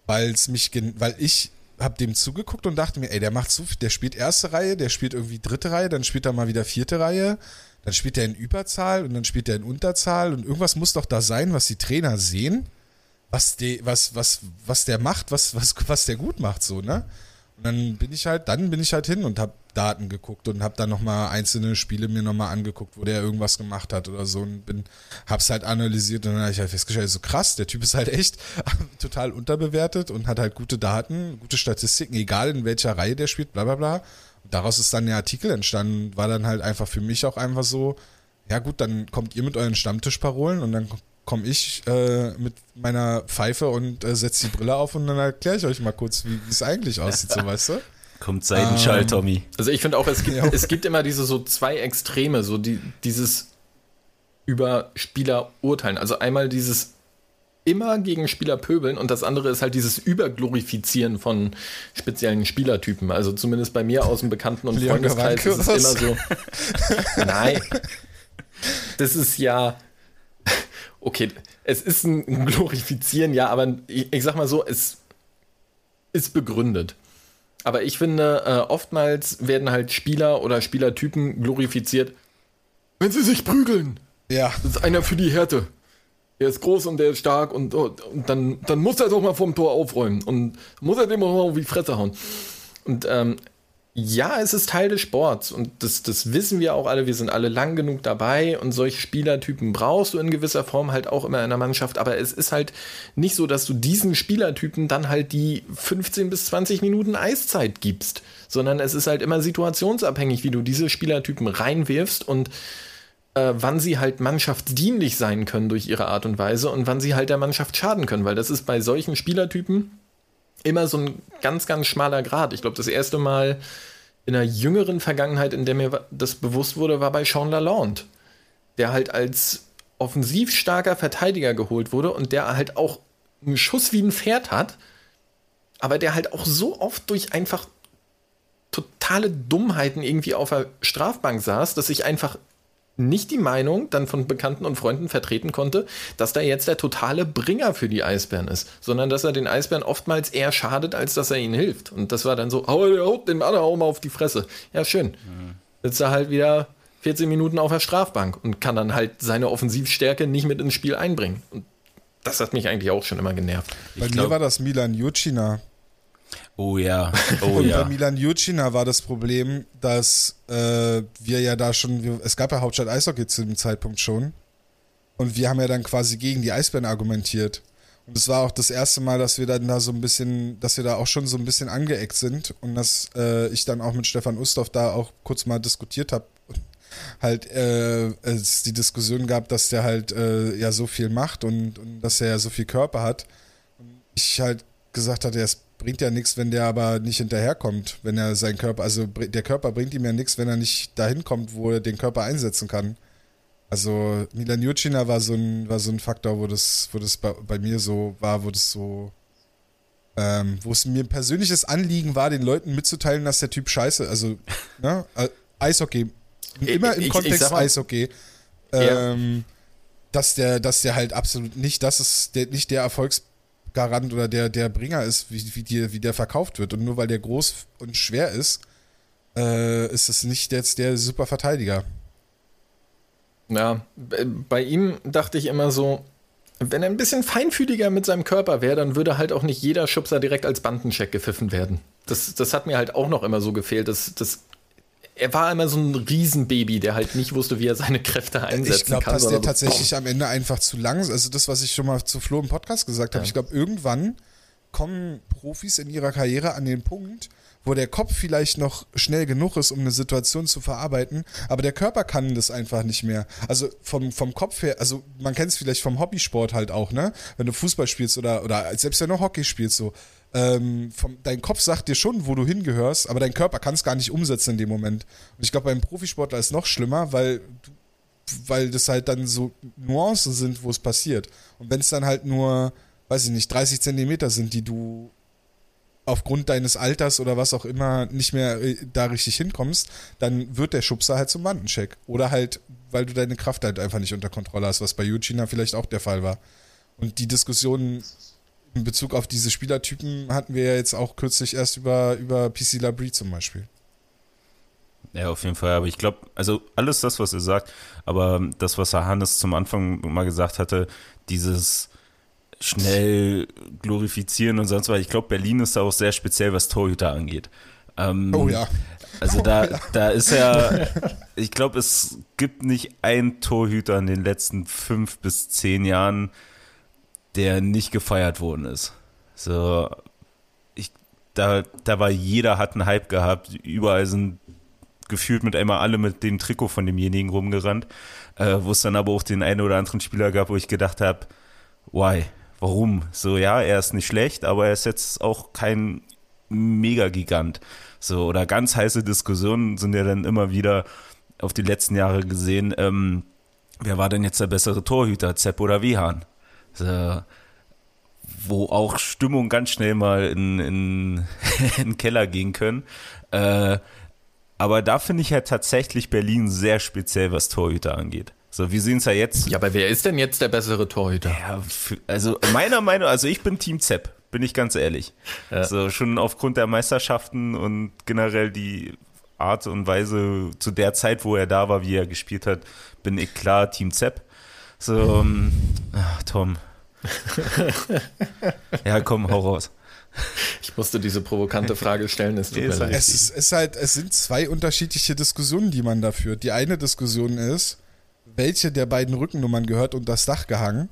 Weil's mich, weil ich habe dem zugeguckt und dachte mir, ey, der macht so viel, der spielt erste Reihe, der spielt irgendwie dritte Reihe, dann spielt er mal wieder vierte Reihe, dann spielt er in Überzahl und dann spielt er in Unterzahl und irgendwas muss doch da sein, was die Trainer sehen, was, die, was, was, was der macht, was, was, was der gut macht, so, ne? Und dann bin ich halt, dann bin ich halt hin und habe Daten geguckt und habe dann nochmal einzelne Spiele mir nochmal angeguckt, wo der irgendwas gemacht hat oder so und bin, hab's halt analysiert und dann habe ich halt festgestellt, so krass, der Typ ist halt echt total unterbewertet und hat halt gute Daten, gute Statistiken, egal in welcher Reihe der spielt, bla bla bla. Und daraus ist dann der Artikel entstanden, war dann halt einfach für mich auch einfach so, ja gut, dann kommt ihr mit euren Stammtischparolen und dann komme ich äh, mit meiner Pfeife und äh, setze die Brille auf und dann erkläre ich euch mal kurz, wie es eigentlich aussieht, so weißt du? Kommt Seidenschall, ähm, Tommy. Also ich finde auch, es gibt, es gibt immer diese so zwei Extreme, so die, dieses über Spieler urteilen. Also einmal dieses immer gegen Spieler pöbeln und das andere ist halt dieses Überglorifizieren von speziellen Spielertypen. Also zumindest bei mir aus dem Bekannten- und Freundeskreis ist es immer so. Nein. Das ist ja okay, es ist ein Glorifizieren, ja, aber ich, ich sag mal so, es ist begründet. Aber ich finde, äh, oftmals werden halt Spieler oder Spielertypen glorifiziert, wenn sie sich prügeln. Ja. Das ist einer für die Härte. Er ist groß und der ist stark und, und dann, dann muss er doch mal vom Tor aufräumen und muss er dem auch mal auf die Fresse hauen. Und ähm, ja, es ist Teil des Sports und das, das wissen wir auch alle. Wir sind alle lang genug dabei und solche Spielertypen brauchst du in gewisser Form halt auch immer in der Mannschaft. Aber es ist halt nicht so, dass du diesen Spielertypen dann halt die 15 bis 20 Minuten Eiszeit gibst, sondern es ist halt immer situationsabhängig, wie du diese Spielertypen reinwirfst und äh, wann sie halt mannschaftsdienlich sein können durch ihre Art und Weise und wann sie halt der Mannschaft schaden können. Weil das ist bei solchen Spielertypen immer so ein ganz, ganz schmaler Grad. Ich glaube, das erste Mal in einer jüngeren Vergangenheit, in der mir das bewusst wurde, war bei Sean Lalonde, der halt als offensiv starker Verteidiger geholt wurde und der halt auch einen Schuss wie ein Pferd hat, aber der halt auch so oft durch einfach totale Dummheiten irgendwie auf der Strafbank saß, dass ich einfach nicht die Meinung dann von Bekannten und Freunden vertreten konnte, dass da jetzt der totale Bringer für die Eisbären ist, sondern dass er den Eisbären oftmals eher schadet, als dass er ihnen hilft. Und das war dann so, hau den anderen auch mal auf die Fresse. Ja, schön. Mhm. Sitzt er halt wieder 14 Minuten auf der Strafbank und kann dann halt seine Offensivstärke nicht mit ins Spiel einbringen. Und das hat mich eigentlich auch schon immer genervt. Bei ich mir glaub, war das Milan Jucina, Oh ja, oh und ja. bei Milan Jucina war das Problem, dass äh, wir ja da schon, wir, es gab ja Hauptstadt Eishockey zu dem Zeitpunkt schon. Und wir haben ja dann quasi gegen die Eisbären argumentiert. Und es war auch das erste Mal, dass wir dann da so ein bisschen, dass wir da auch schon so ein bisschen angeeckt sind und dass äh, ich dann auch mit Stefan Ustorf da auch kurz mal diskutiert habe. Halt, äh, es die Diskussion gab, dass der halt äh, ja so viel macht und, und dass er ja so viel Körper hat. Und ich halt gesagt hatte, er ist bringt ja nichts, wenn der aber nicht hinterherkommt, wenn er seinen Körper, also der Körper bringt ihm ja nichts, wenn er nicht dahin kommt, wo er den Körper einsetzen kann. Also Milan Jurcina war so ein, war so ein Faktor, wo das, wo das bei, bei mir so war, wo das so, ähm, wo es mir ein persönliches Anliegen war, den Leuten mitzuteilen, dass der Typ scheiße, also ne, äh, Eishockey, immer im ich, Kontext ich mal, Eishockey, ähm, ja. dass der, dass der halt absolut nicht, das ist der, nicht der Erfolgs Garant oder der, der Bringer ist, wie, wie, die, wie der verkauft wird. Und nur weil der groß und schwer ist, äh, ist es nicht jetzt der super Verteidiger. Ja, bei ihm dachte ich immer so, wenn er ein bisschen feinfühliger mit seinem Körper wäre, dann würde halt auch nicht jeder Schubser direkt als Bandencheck gepfiffen werden. Das, das hat mir halt auch noch immer so gefehlt. Das, das er war immer so ein Riesenbaby, der halt nicht wusste, wie er seine Kräfte einsetzen ich glaub, kann. Ich glaube, dass der tatsächlich am Ende einfach zu lang ist. Also das, was ich schon mal zu Flo im Podcast gesagt habe. Ja. Ich glaube, irgendwann kommen Profis in ihrer Karriere an den Punkt, wo der Kopf vielleicht noch schnell genug ist, um eine Situation zu verarbeiten, aber der Körper kann das einfach nicht mehr. Also vom, vom Kopf her, also man kennt es vielleicht vom Hobbysport halt auch, ne? Wenn du Fußball spielst oder, oder selbst wenn du Hockey spielst, so, ähm, vom, dein Kopf sagt dir schon, wo du hingehörst, aber dein Körper kann es gar nicht umsetzen in dem Moment. Und ich glaube, beim Profisportler ist es noch schlimmer, weil, weil das halt dann so Nuancen sind, wo es passiert. Und wenn es dann halt nur, weiß ich nicht, 30 Zentimeter sind, die du aufgrund deines Alters oder was auch immer nicht mehr äh, da richtig hinkommst, dann wird der Schubser halt zum Wandencheck. Oder halt, weil du deine Kraft halt einfach nicht unter Kontrolle hast, was bei Eugina vielleicht auch der Fall war. Und die Diskussion in Bezug auf diese Spielertypen hatten wir ja jetzt auch kürzlich erst über, über PC Labrie zum Beispiel. Ja, auf jeden Fall. Aber ich glaube, also alles das, was ihr sagt, aber das, was Herr Hannes zum Anfang mal gesagt hatte, dieses schnell glorifizieren und sonst was. Ich glaube, Berlin ist da auch sehr speziell, was Torhüter angeht. Ähm, oh ja. Also da, oh, ja. da ist ja, ich glaube, es gibt nicht einen Torhüter in den letzten fünf bis zehn Jahren, der nicht gefeiert worden ist. So, ich, da, da war jeder hat einen Hype gehabt, überall sind gefühlt mit einmal alle mit dem Trikot von demjenigen rumgerannt, äh, wo es dann aber auch den einen oder anderen Spieler gab, wo ich gedacht habe, why? Warum? So, ja, er ist nicht schlecht, aber er ist jetzt auch kein Mega-Gigant. So, oder ganz heiße Diskussionen sind ja dann immer wieder auf die letzten Jahre gesehen, ähm, wer war denn jetzt der bessere Torhüter, Zepp oder Wihan? So, wo auch Stimmung ganz schnell mal in, in, in den Keller gehen können. Äh, aber da finde ich ja tatsächlich Berlin sehr speziell, was Torhüter angeht. So, wir sehen es ja jetzt. Ja, aber wer ist denn jetzt der bessere Torhüter? Ja, also meiner Meinung, also ich bin Team Zepp, bin ich ganz ehrlich. Ja. So, schon aufgrund der Meisterschaften und generell die Art und Weise zu der Zeit, wo er da war, wie er gespielt hat, bin ich klar Team Zepp. So, ähm, ach, Tom. ja, komm, hau raus. Ich musste diese provokante Frage stellen. Es, es, ist, es, ist halt, es sind zwei unterschiedliche Diskussionen, die man da führt. Die eine Diskussion ist, welche der beiden Rückennummern gehört unter das Dach gehangen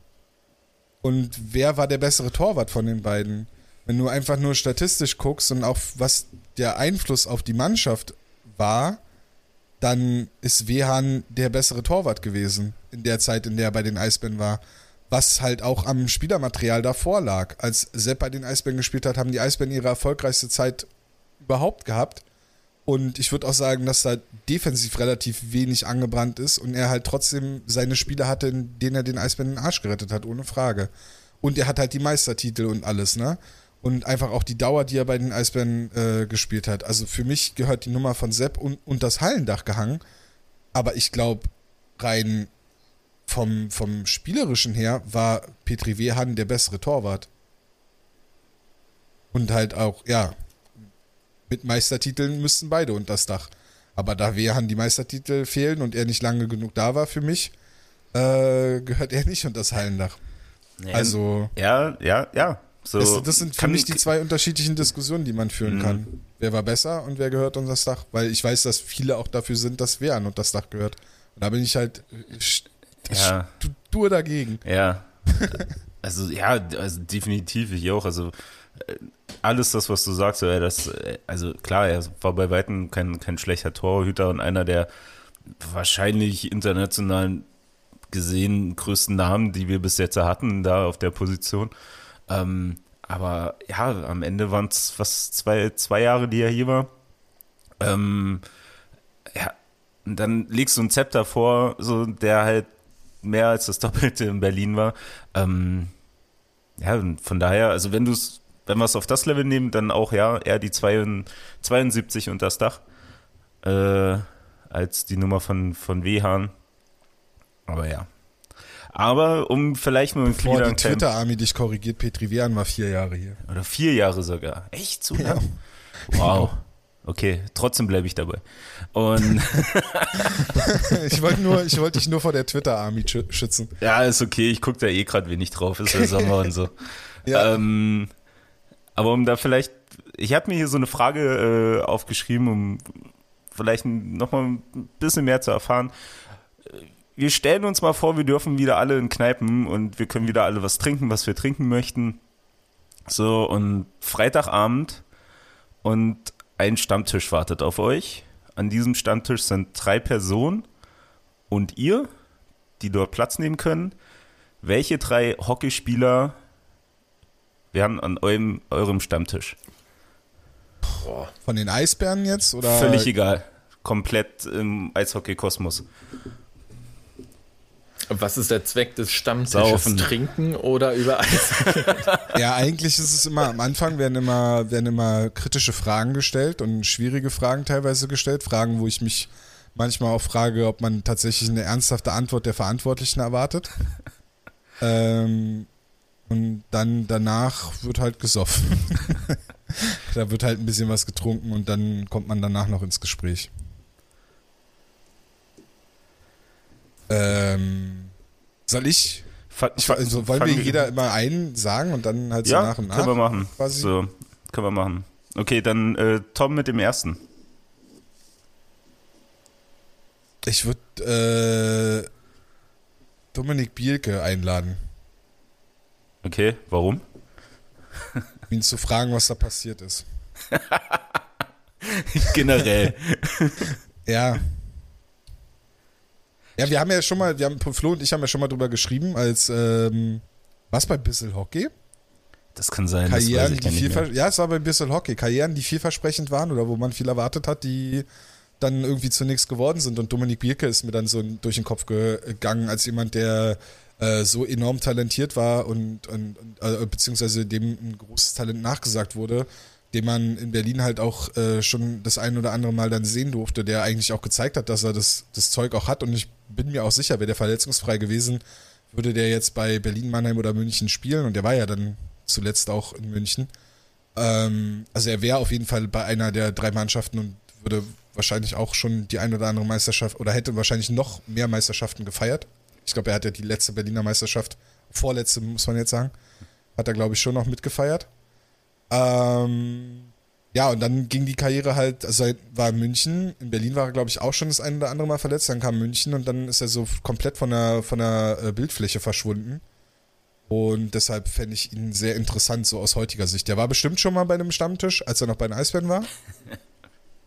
und wer war der bessere Torwart von den beiden. Wenn du einfach nur statistisch guckst und auch was der Einfluss auf die Mannschaft war, dann ist Wehan der bessere Torwart gewesen in der Zeit, in der er bei den Eisbären war. Was halt auch am Spielermaterial davor lag. Als Sepp bei den Eisbären gespielt hat, haben die Eisbären ihre erfolgreichste Zeit überhaupt gehabt. Und ich würde auch sagen, dass da defensiv relativ wenig angebrannt ist und er halt trotzdem seine Spiele hatte, in denen er den Eisbären den Arsch gerettet hat, ohne Frage. Und er hat halt die Meistertitel und alles, ne? Und einfach auch die Dauer, die er bei den Eisbären äh, gespielt hat. Also für mich gehört die Nummer von Sepp und, und das Hallendach gehangen. Aber ich glaube, rein vom, vom Spielerischen her war Petri Wehan der bessere Torwart. Und halt auch, ja, mit Meistertiteln müssten beide unter das Dach. Aber da Wehan die Meistertitel fehlen und er nicht lange genug da war für mich, äh, gehört er nicht unter das Hallendach. Ja, also. Ja, ja, ja. So das, das sind für mich die zwei unterschiedlichen Diskussionen, die man führen mhm. kann. Wer war besser und wer gehört unter das Dach? Weil ich weiß, dass viele auch dafür sind, dass wer unter das Dach gehört. Und da bin ich halt ja. stur dagegen. Ja. also ja, also definitiv ich auch. Also äh, alles das, was du sagst, das, äh, also klar, er war bei Weitem kein, kein schlechter Torhüter und einer der wahrscheinlich international gesehen größten Namen, die wir bis jetzt hatten, da auf der Position. Ähm, aber ja, am Ende waren es fast zwei, zwei Jahre, die er hier war. Ähm, ja, und dann legst du ein Zepter vor, so, der halt mehr als das Doppelte in Berlin war. Ähm, ja, von daher, also wenn du es wenn wir es auf das Level nehmen, dann auch ja eher die 72 und das Dach äh, als die Nummer von, von Wehan. Aber ja. Aber um vielleicht nur ein Bevor die Twitter-Army dich korrigiert, Petri Wehan war vier Jahre hier. Oder vier Jahre sogar. Echt so? Ja. Wow. Okay, trotzdem bleibe ich dabei. Und ich wollte nur, ich wollte dich nur vor der Twitter-Army schützen. Ja, ist okay. Ich gucke da eh gerade wenig drauf. Ist ja Sommer und so. Ja. Ähm, aber um da vielleicht, ich habe mir hier so eine Frage äh, aufgeschrieben, um vielleicht nochmal ein bisschen mehr zu erfahren. Wir stellen uns mal vor, wir dürfen wieder alle in Kneipen und wir können wieder alle was trinken, was wir trinken möchten. So, und Freitagabend und ein Stammtisch wartet auf euch. An diesem Stammtisch sind drei Personen und ihr, die dort Platz nehmen können. Welche drei Hockeyspieler wären an eurem, eurem Stammtisch? Boah. Von den Eisbären jetzt? Oder? Völlig egal. Komplett im Eishockey-Kosmos. Was ist der Zweck des Stammtisches? Saufen. Trinken oder über Eis? ja, eigentlich ist es immer, am Anfang werden immer, werden immer kritische Fragen gestellt und schwierige Fragen teilweise gestellt. Fragen, wo ich mich manchmal auch frage, ob man tatsächlich eine ernsthafte Antwort der Verantwortlichen erwartet. ähm, und dann danach wird halt gesoffen. da wird halt ein bisschen was getrunken und dann kommt man danach noch ins Gespräch. Ähm, soll ich? ich also wollen wir jeder immer einen sagen und dann halt so ja, nach und nach? Können wir machen. Quasi? So, können wir machen. Okay, dann äh, Tom mit dem ersten. Ich würde äh, Dominik Bielke einladen. Okay, warum? ihn zu fragen, was da passiert ist. Generell. ja. Ja, wir haben ja schon mal, wir haben, Flo und ich haben ja schon mal drüber geschrieben, als, ähm, was bei Bissel Hockey? Das kann sein. Karrieren, die viel, ja, es war bei Bissel Hockey. Karrieren, die vielversprechend waren oder wo man viel erwartet hat, die dann irgendwie zunächst geworden sind. Und Dominik Bierke ist mir dann so durch den Kopf gegangen als jemand, der äh, so enorm talentiert war und, und, und äh, beziehungsweise dem ein großes Talent nachgesagt wurde, den man in Berlin halt auch äh, schon das ein oder andere Mal dann sehen durfte, der eigentlich auch gezeigt hat, dass er das, das Zeug auch hat. Und ich bin mir auch sicher, wäre der verletzungsfrei gewesen, würde der jetzt bei Berlin, Mannheim oder München spielen. Und der war ja dann zuletzt auch in München. Ähm, also er wäre auf jeden Fall bei einer der drei Mannschaften und würde wahrscheinlich auch schon die ein oder andere Meisterschaft oder hätte wahrscheinlich noch mehr Meisterschaften gefeiert. Ich glaube, er hat ja die letzte Berliner Meisterschaft, vorletzte muss man jetzt sagen, hat er glaube ich schon noch mitgefeiert. Ähm, ja, und dann ging die Karriere halt, also er war in München, in Berlin war er, glaube ich, auch schon das ein oder andere Mal verletzt, dann kam München und dann ist er so komplett von der, von der äh, Bildfläche verschwunden. Und deshalb fände ich ihn sehr interessant, so aus heutiger Sicht. Der war bestimmt schon mal bei einem Stammtisch, als er noch bei den Eisbären war.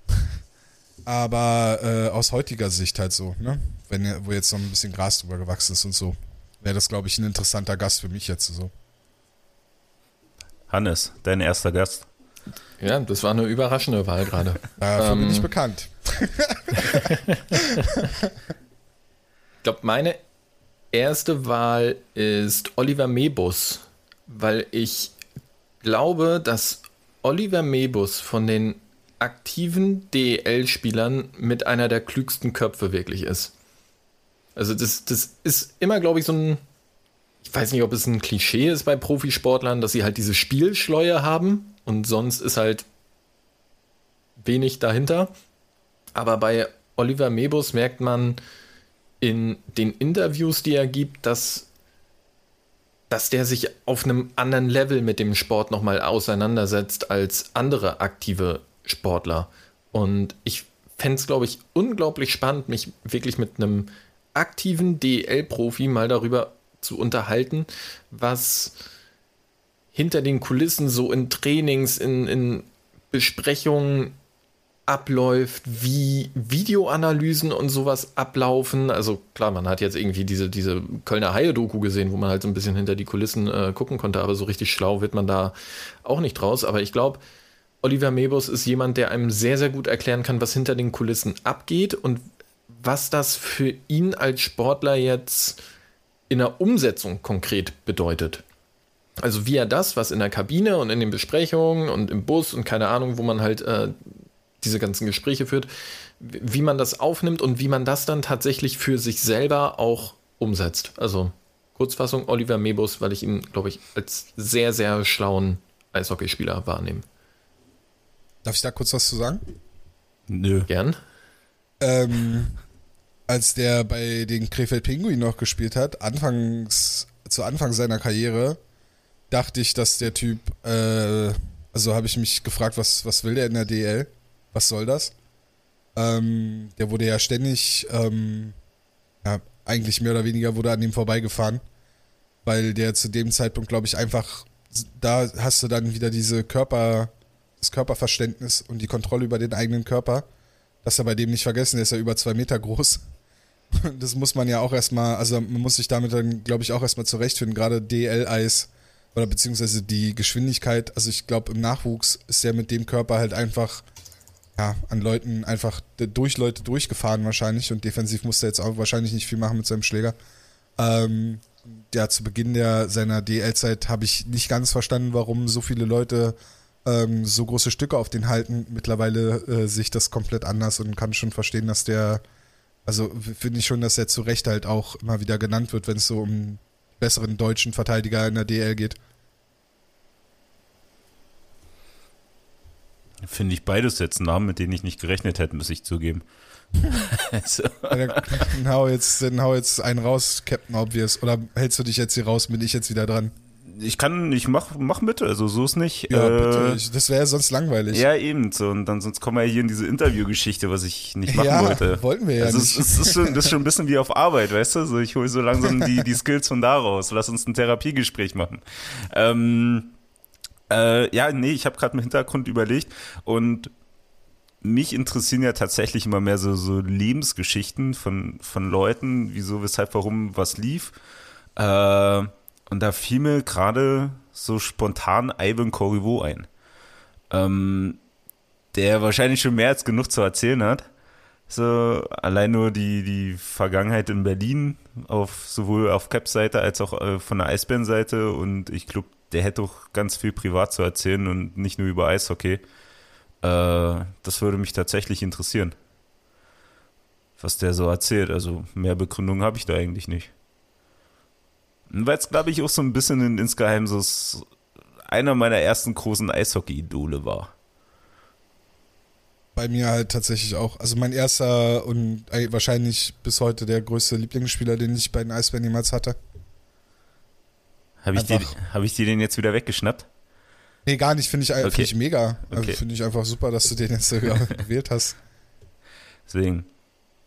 Aber äh, aus heutiger Sicht halt so, ne? Wenn, wo jetzt noch ein bisschen Gras drüber gewachsen ist und so, wäre das, glaube ich, ein interessanter Gast für mich jetzt so. Hannes, dein erster Gast. Ja, das war eine überraschende Wahl gerade. Dafür ähm, bin ich bekannt. ich glaube, meine erste Wahl ist Oliver Mebus, weil ich glaube, dass Oliver Mebus von den aktiven DEL-Spielern mit einer der klügsten Köpfe wirklich ist. Also das, das ist immer, glaube ich, so ein, ich weiß nicht, ob es ein Klischee ist bei Profisportlern, dass sie halt diese Spielschleue haben und sonst ist halt wenig dahinter. Aber bei Oliver Mebus merkt man in den Interviews, die er gibt, dass, dass der sich auf einem anderen Level mit dem Sport nochmal auseinandersetzt als andere aktive Sportler. Und ich fände es, glaube ich, unglaublich spannend, mich wirklich mit einem aktiven DL-Profi mal darüber zu unterhalten, was hinter den Kulissen so in Trainings, in, in Besprechungen abläuft, wie Videoanalysen und sowas ablaufen. Also klar, man hat jetzt irgendwie diese, diese Kölner Haie-Doku gesehen, wo man halt so ein bisschen hinter die Kulissen äh, gucken konnte, aber so richtig schlau wird man da auch nicht draus. Aber ich glaube, Oliver Mebus ist jemand, der einem sehr, sehr gut erklären kann, was hinter den Kulissen abgeht und was das für ihn als Sportler jetzt in der Umsetzung konkret bedeutet. Also wie er das, was in der Kabine und in den Besprechungen und im Bus und keine Ahnung, wo man halt äh, diese ganzen Gespräche führt, wie man das aufnimmt und wie man das dann tatsächlich für sich selber auch umsetzt. Also Kurzfassung Oliver Mebus, weil ich ihn, glaube ich, als sehr, sehr schlauen Eishockeyspieler wahrnehme. Darf ich da kurz was zu sagen? Nö. Gern. Ähm, als der bei den Krefeld Pinguin noch gespielt hat, anfangs, zu Anfang seiner Karriere, dachte ich, dass der Typ, äh, also habe ich mich gefragt, was, was will der in der DL? Was soll das? Ähm, der wurde ja ständig, ähm, ja, eigentlich mehr oder weniger wurde an ihm vorbeigefahren, weil der zu dem Zeitpunkt, glaube ich, einfach, da hast du dann wieder diese Körper, das Körperverständnis und die Kontrolle über den eigenen Körper. Das er bei dem nicht vergessen, der ist ja über zwei Meter groß. Das muss man ja auch erstmal, also man muss sich damit dann, glaube ich, auch erstmal zurechtfinden. Gerade DL-Eis oder beziehungsweise die Geschwindigkeit. Also ich glaube, im Nachwuchs ist der mit dem Körper halt einfach, ja, an Leuten einfach durch Leute durchgefahren wahrscheinlich und defensiv musste er jetzt auch wahrscheinlich nicht viel machen mit seinem Schläger. Ähm, ja, zu Beginn der, seiner DL-Zeit habe ich nicht ganz verstanden, warum so viele Leute ähm, so große Stücke auf den halten. Mittlerweile äh, sehe ich das komplett anders und kann schon verstehen, dass der, also finde ich schon, dass er zu Recht halt auch immer wieder genannt wird, wenn es so um besseren deutschen Verteidiger in der DL geht. Finde ich beides jetzt Namen, mit denen ich nicht gerechnet hätte, muss ich zugeben. also. dann, hau jetzt, dann hau jetzt einen raus, Captain Obvious. Oder hältst du dich jetzt hier raus, bin ich jetzt wieder dran? Ich kann, ich mach, mach mit, also so ist nicht. Ja, äh, bitte. das wäre sonst langweilig. Ja, eben. So, und dann sonst kommen wir hier in diese Interviewgeschichte, was ich nicht machen ja, wollte. wollten wir ja also nicht. Es, es ist schon, das ist schon ein bisschen wie auf Arbeit, weißt du? So, ich hole so langsam die, die Skills von da raus. Lass uns ein Therapiegespräch machen. Ähm, äh, ja, nee, ich habe gerade im Hintergrund überlegt und mich interessieren ja tatsächlich immer mehr so, so Lebensgeschichten von, von Leuten, wieso, weshalb, warum was lief. Äh, und da fiel mir gerade so spontan Ivan Corriveau ein. Ähm, der wahrscheinlich schon mehr als genug zu erzählen hat. So, allein nur die, die Vergangenheit in Berlin, auf, sowohl auf Cap-Seite als auch äh, von der Eisbären-Seite. Und ich glaube, der hätte auch ganz viel privat zu erzählen und nicht nur über Eishockey. Äh, das würde mich tatsächlich interessieren, was der so erzählt. Also mehr Begründung habe ich da eigentlich nicht. Weil es, glaube ich, auch so ein bisschen in, insgeheim so einer meiner ersten großen Eishockey-Idole war. Bei mir halt tatsächlich auch. Also mein erster und wahrscheinlich bis heute der größte Lieblingsspieler, den ich bei den Eisbären jemals hatte. Habe ich, dir, hab ich dir den jetzt wieder weggeschnappt? Nee, gar nicht. Finde ich, okay. find ich mega. Also okay. Finde ich einfach super, dass du den jetzt gewählt hast. Deswegen.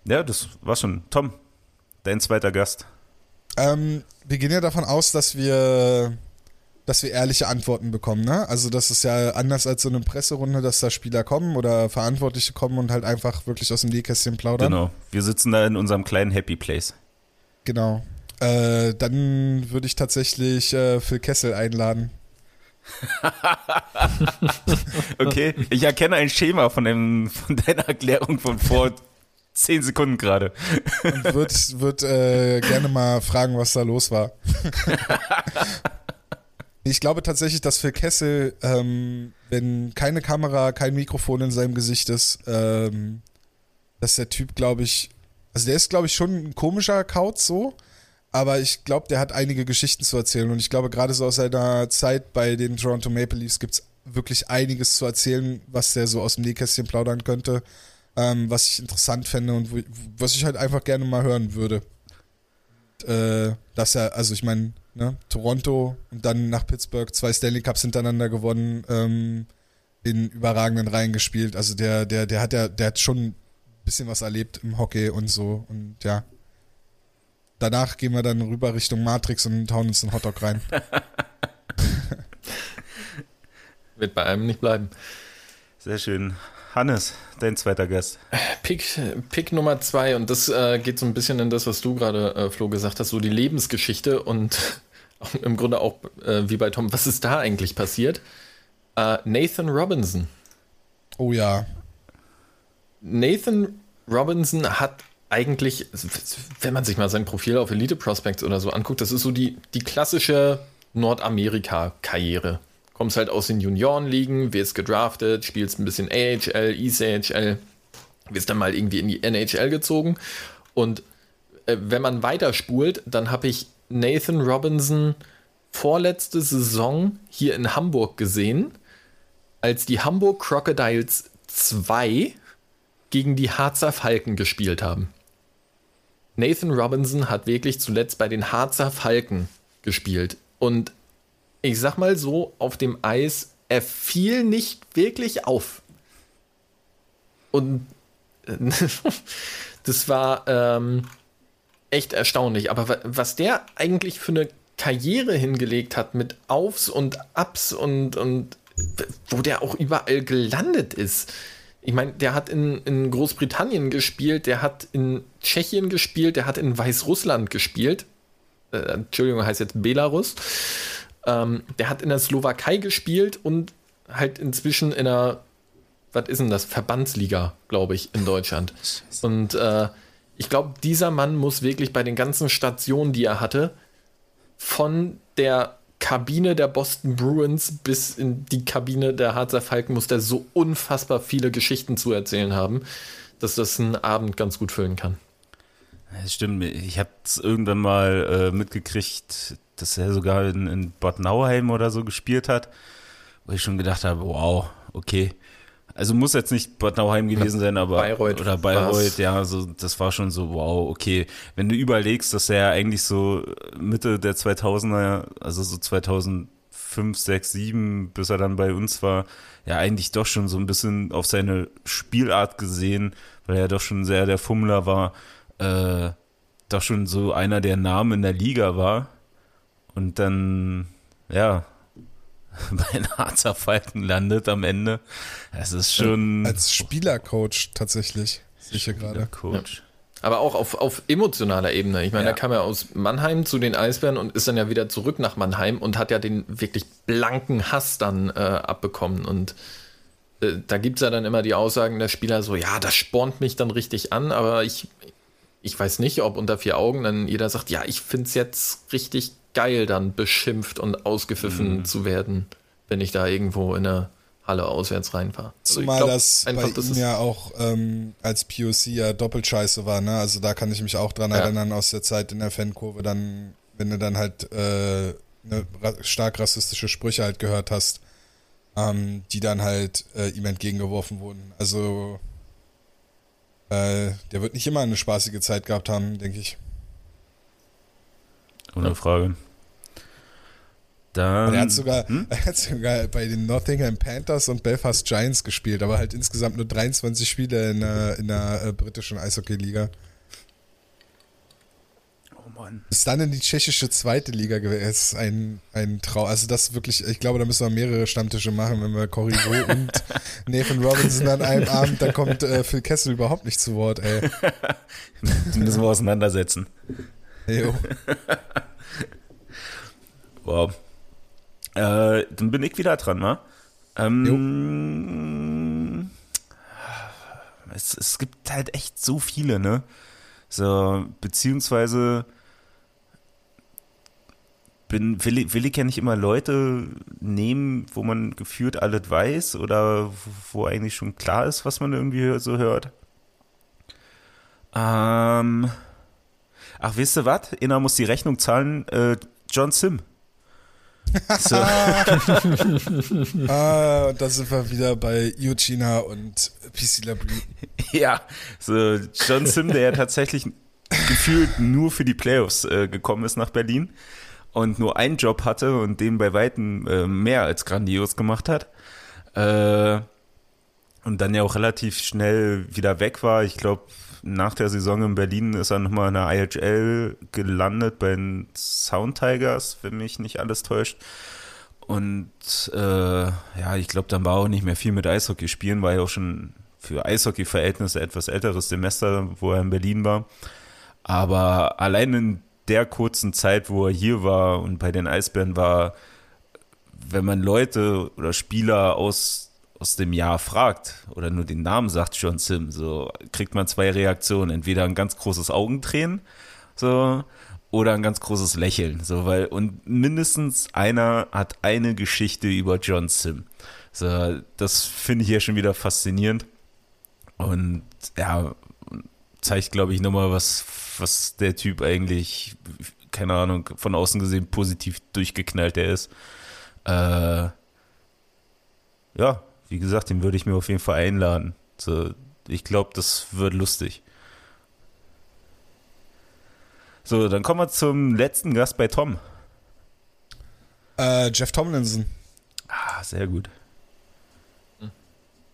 Ja, das war schon. Tom, dein zweiter Gast. Ähm, wir gehen ja davon aus, dass wir, dass wir ehrliche Antworten bekommen, ne? Also das ist ja anders als so eine Presserunde, dass da Spieler kommen oder Verantwortliche kommen und halt einfach wirklich aus dem Nähkästchen plaudern. Genau. Wir sitzen da in unserem kleinen Happy Place. Genau. Äh, dann würde ich tatsächlich äh, Phil Kessel einladen. okay, ich erkenne ein Schema von, dem, von deiner Erklärung von vor zehn Sekunden gerade. Und würde würd, äh, gerne mal fragen, was da los war. ich glaube tatsächlich, dass Phil Kessel, ähm, wenn keine Kamera, kein Mikrofon in seinem Gesicht ist, ähm, dass der Typ, glaube ich, also der ist, glaube ich, schon ein komischer Kauz so, aber ich glaube, der hat einige Geschichten zu erzählen. Und ich glaube, gerade so aus seiner Zeit bei den Toronto Maple Leafs gibt es wirklich einiges zu erzählen, was der so aus dem Nähkästchen plaudern könnte, ähm, was ich interessant fände und wo, was ich halt einfach gerne mal hören würde. Äh, dass er, also ich meine, ne, Toronto und dann nach Pittsburgh zwei Stanley Cups hintereinander gewonnen, ähm, in überragenden Reihen gespielt. Also der, der, der hat ja, der hat schon ein bisschen was erlebt im Hockey und so und ja, danach gehen wir dann rüber Richtung Matrix und hauen uns einen Hotdog rein. Wird bei einem nicht bleiben. Sehr schön. Hannes, dein zweiter Gast. Pick, Pick Nummer zwei, und das äh, geht so ein bisschen in das, was du gerade, äh, Flo, gesagt hast, so die Lebensgeschichte und im Grunde auch äh, wie bei Tom, was ist da eigentlich passiert? Äh, Nathan Robinson. Oh ja. Nathan Robinson hat eigentlich, wenn man sich mal sein Profil auf Elite Prospects oder so anguckt, das ist so die, die klassische Nordamerika-Karriere. Kommst halt aus den Juniorenligen, wirst gedraftet, spielst ein bisschen AHL, ECHL, wirst dann mal irgendwie in die NHL gezogen. Und äh, wenn man weiterspult, dann habe ich Nathan Robinson vorletzte Saison hier in Hamburg gesehen, als die Hamburg Crocodiles 2 gegen die Harzer Falken gespielt haben. Nathan Robinson hat wirklich zuletzt bei den Harzer Falken gespielt. Und ich sag mal so, auf dem Eis, er fiel nicht wirklich auf. Und das war ähm, echt erstaunlich. Aber was der eigentlich für eine Karriere hingelegt hat mit Aufs und Ups und, und wo der auch überall gelandet ist ich meine, der hat in, in Großbritannien gespielt, der hat in Tschechien gespielt, der hat in Weißrussland gespielt. Äh, Entschuldigung, heißt jetzt Belarus. Ähm, der hat in der Slowakei gespielt und halt inzwischen in der, was ist denn das? Verbandsliga, glaube ich, in Deutschland. Und äh, ich glaube, dieser Mann muss wirklich bei den ganzen Stationen, die er hatte, von der Kabine der Boston Bruins bis in die Kabine der Harzer Falken muss der so unfassbar viele Geschichten zu erzählen haben, dass das einen Abend ganz gut füllen kann. Das stimmt. Ich habe es irgendwann mal äh, mitgekriegt, dass er sogar in, in Bad Nauheim oder so gespielt hat, wo ich schon gedacht habe, wow, okay. Also muss jetzt nicht Bad Nauheim gewesen sein, aber Bayreuth oder Bayreuth, ja, so das war schon so wow, okay. Wenn du überlegst, dass er eigentlich so Mitte der 2000er, also so 2005, 6, 7, bis er dann bei uns war, ja eigentlich doch schon so ein bisschen auf seine Spielart gesehen, weil er doch schon sehr der Fummler war, äh, doch schon so einer der Namen in der Liga war und dann ja bei den Harzer Falken landet am Ende. Es ist schon. Als Spielercoach tatsächlich, sicher gerade. Coach. Aber auch auf, auf emotionaler Ebene. Ich meine, Ja. da kam er aus Mannheim zu den Eisbären und ist dann ja wieder zurück nach Mannheim und hat ja den wirklich blanken Hass dann äh, abbekommen. Und äh, da gibt es ja dann immer die Aussagen der Spieler so, ja, das spornt mich dann richtig an, aber ich, ich weiß nicht, ob unter vier Augen dann jeder sagt, ja, ich finde es jetzt richtig geil, dann beschimpft und ausgepfiffen zu werden, wenn ich da irgendwo in der Halle auswärts reinfahre. Also Zumal glaub das einfach, bei das ihm ja auch ähm, als POC ja doppelt scheiße war, ne? Also da kann ich mich auch dran Ja. erinnern aus der Zeit in der Fankurve, dann, wenn du dann halt äh, ne, ra stark rassistische Sprüche halt gehört hast, ähm, die dann halt äh, ihm entgegengeworfen wurden. Also äh, der wird nicht immer eine spaßige Zeit gehabt haben, denke ich. Ohne Frage. Dann. er hat sogar, Hm? er hat sogar bei den Nottingham Panthers und Belfast Giants gespielt, aber halt insgesamt nur 23 Spiele in der, in der äh, britischen Eishockey-Liga. Oh Mann. Ist dann in die tschechische zweite Liga gewesen. Es ist ein, ein Trau. Also das ist wirklich, ich glaube, da müssen wir mehrere Stammtische machen, wenn wir Cory und Nathan Robinson an einem Abend, dann kommt äh, Phil Kessel überhaupt nicht zu Wort, ey. Die müssen wir auseinandersetzen. Jo. Wow. Äh, dann bin ich wieder dran, wa? Ähm, es, es gibt halt echt so viele, ne? So, beziehungsweise bin, will, ich, will ich ja nicht immer Leute nehmen, wo man gefühlt alles weiß oder wo- eigentlich schon klar ist, was man irgendwie so hört. Ähm, ach, wisst ihr was? Inner muss die Rechnung zahlen. Äh, John Sim. So. Ah, und da sind wir wieder bei Eugenia und PC Labrie. Ja, so John Sim, der ja tatsächlich gefühlt nur für die Playoffs äh, gekommen ist nach Berlin und nur einen Job hatte und den bei Weitem äh, mehr als grandios gemacht hat. Äh, und dann ja auch relativ schnell wieder weg war. Ich glaube, nach der Saison in Berlin ist er nochmal in der IHL gelandet bei den Sound Tigers, wenn mich nicht alles täuscht. Und äh, ja, ich glaube, dann war auch nicht mehr viel mit Eishockey spielen, war ja auch schon für Eishockey-Verhältnisse etwas älteres Semester, wo er in Berlin war. Aber allein in der kurzen Zeit, wo er hier war und bei den Eisbären war, wenn man Leute oder Spieler aus, aus dem Jahr fragt oder nur den Namen sagt, John Sim, so kriegt man zwei Reaktionen. Entweder ein ganz großes Augentränen, so, oder ein ganz großes Lächeln, so, weil, und mindestens einer hat eine Geschichte über John Sim. So, das finde ich ja schon wieder faszinierend. Und ja, zeigt, glaube ich, nochmal, was, was der Typ eigentlich, keine Ahnung, von außen gesehen positiv durchgeknallt er ist. Äh, ja, wie gesagt, den würde ich mir auf jeden Fall einladen. So, ich glaube, das wird lustig. So, dann kommen wir zum letzten Gast bei Tom. Äh, Jeff Tomlinson. Ah, sehr gut.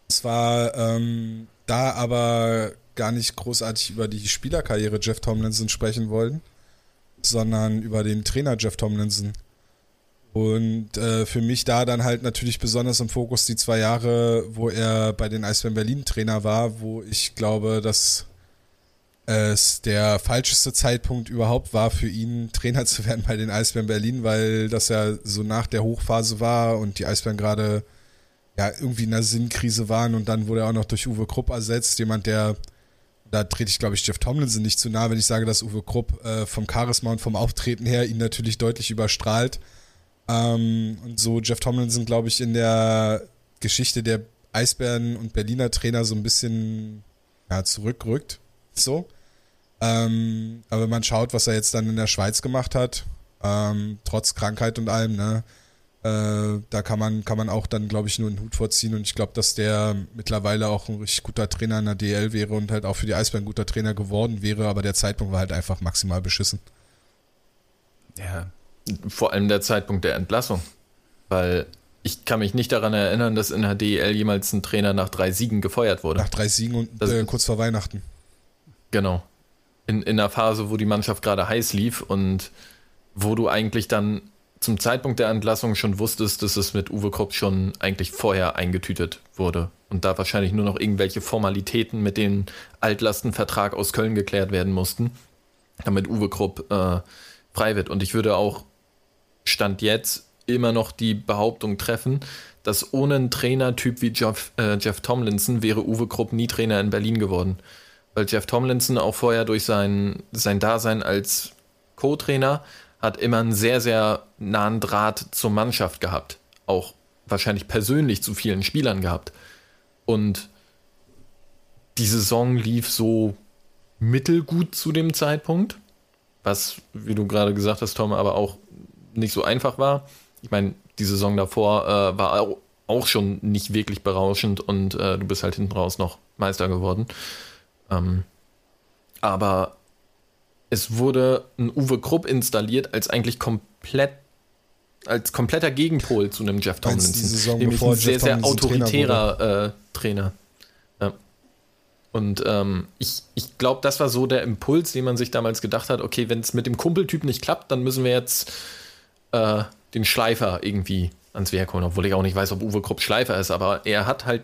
Es war ähm, da aber gar nicht großartig über die Spielerkarriere Jeff Tomlinson sprechen wollen, sondern über den Trainer Jeff Tomlinson. Und äh, für mich da dann halt natürlich besonders im Fokus die zwei Jahre, wo er bei den Eisbären Berlin Trainer war, wo ich glaube, dass es der falscheste Zeitpunkt überhaupt war für ihn, Trainer zu werden bei den Eisbären Berlin, weil das ja so nach der Hochphase war und die Eisbären gerade ja irgendwie in einer Sinnkrise waren und dann wurde er auch noch durch Uwe Krupp ersetzt, jemand, der da trete ich, glaube ich, Jeff Tomlinson nicht zu nahe, wenn ich sage, dass Uwe Krupp äh, vom Charisma und vom Auftreten her ihn natürlich deutlich überstrahlt. Ähm, und so Jeff Tomlinson, glaube ich, in der Geschichte der Eisbären und Berliner Trainer so ein bisschen ja, zurückrückt. So. Ähm, aber wenn man schaut, was er jetzt dann in der Schweiz gemacht hat, ähm, trotz Krankheit und allem, ne, äh, da kann man, kann man auch dann, glaube ich, nur einen Hut vorziehen und ich glaube, dass der mittlerweile auch ein richtig guter Trainer in der DL wäre und halt auch für die Eisbären ein guter Trainer geworden wäre, aber der Zeitpunkt war halt einfach maximal beschissen. Ja. Vor allem der Zeitpunkt der Entlassung. Weil ich kann mich nicht daran erinnern, dass in der DEL jemals ein Trainer nach drei Siegen gefeuert wurde. Nach drei Siegen und äh, kurz vor Weihnachten. Genau. In, in einer Phase, wo die Mannschaft gerade heiß lief und wo du eigentlich dann zum Zeitpunkt der Entlassung schon wusstest, dass es mit Uwe Krupp schon eigentlich vorher eingetütet wurde und da wahrscheinlich nur noch irgendwelche Formalitäten mit dem Altlastenvertrag aus Köln geklärt werden mussten, damit Uwe Krupp äh, frei wird. Und ich würde auch Stand jetzt immer noch die Behauptung treffen, dass ohne einen Trainertyp wie Jeff, äh, Jeff Tomlinson wäre Uwe Krupp nie Trainer in Berlin geworden. Weil Jeff Tomlinson auch vorher durch sein, sein Dasein als Co-Trainer hat immer einen sehr, sehr nahen Draht zur Mannschaft gehabt. Auch wahrscheinlich persönlich zu vielen Spielern gehabt. Und die Saison lief so mittelgut zu dem Zeitpunkt, was, wie du gerade gesagt hast, Tom, aber auch nicht so einfach war. Ich meine, die Saison davor äh, war auch schon nicht wirklich berauschend und äh, du bist halt hinten raus noch Meister geworden. Ähm, aber es wurde ein Uwe Krupp installiert als eigentlich komplett als kompletter Gegenpol zu einem Jeff Tomlinson. Nämlich ein sehr, sehr autoritärer Trainer. Äh, Trainer. Ja. Und ähm, ich, ich glaube, das war so der Impuls, den man sich damals gedacht hat, okay, wenn es mit dem Kumpeltyp nicht klappt, dann müssen wir jetzt äh, den Schleifer irgendwie ans Werk holen, obwohl ich auch nicht weiß, ob Uwe Krupp Schleifer ist, aber er hat halt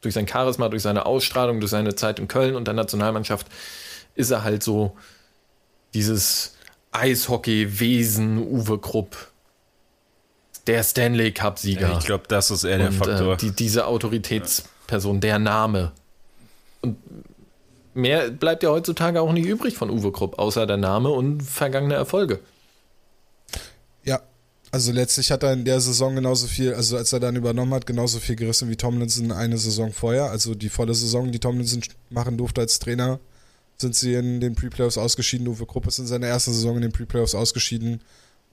durch sein Charisma, durch seine Ausstrahlung, durch seine Zeit in Köln und der Nationalmannschaft ist er halt so dieses Eishockey-Wesen Uwe Krupp. Der Stanley Cup-Sieger. Ja, ich glaube, das ist eher der und, Faktor. Äh, die, diese Autoritätsperson, der Name. Und mehr bleibt ja heutzutage auch nicht übrig von Uwe Krupp, außer der Name und vergangene Erfolge. Ja, also letztlich hat er in der Saison genauso viel, also als er dann übernommen hat, genauso viel gerissen wie Tomlinson eine Saison vorher. Also die volle Saison, die Tomlinson machen durfte als Trainer, sind sie in den Pre-Playoffs ausgeschieden. Uwe Krupp ist in seiner ersten Saison in den Pre-Playoffs ausgeschieden.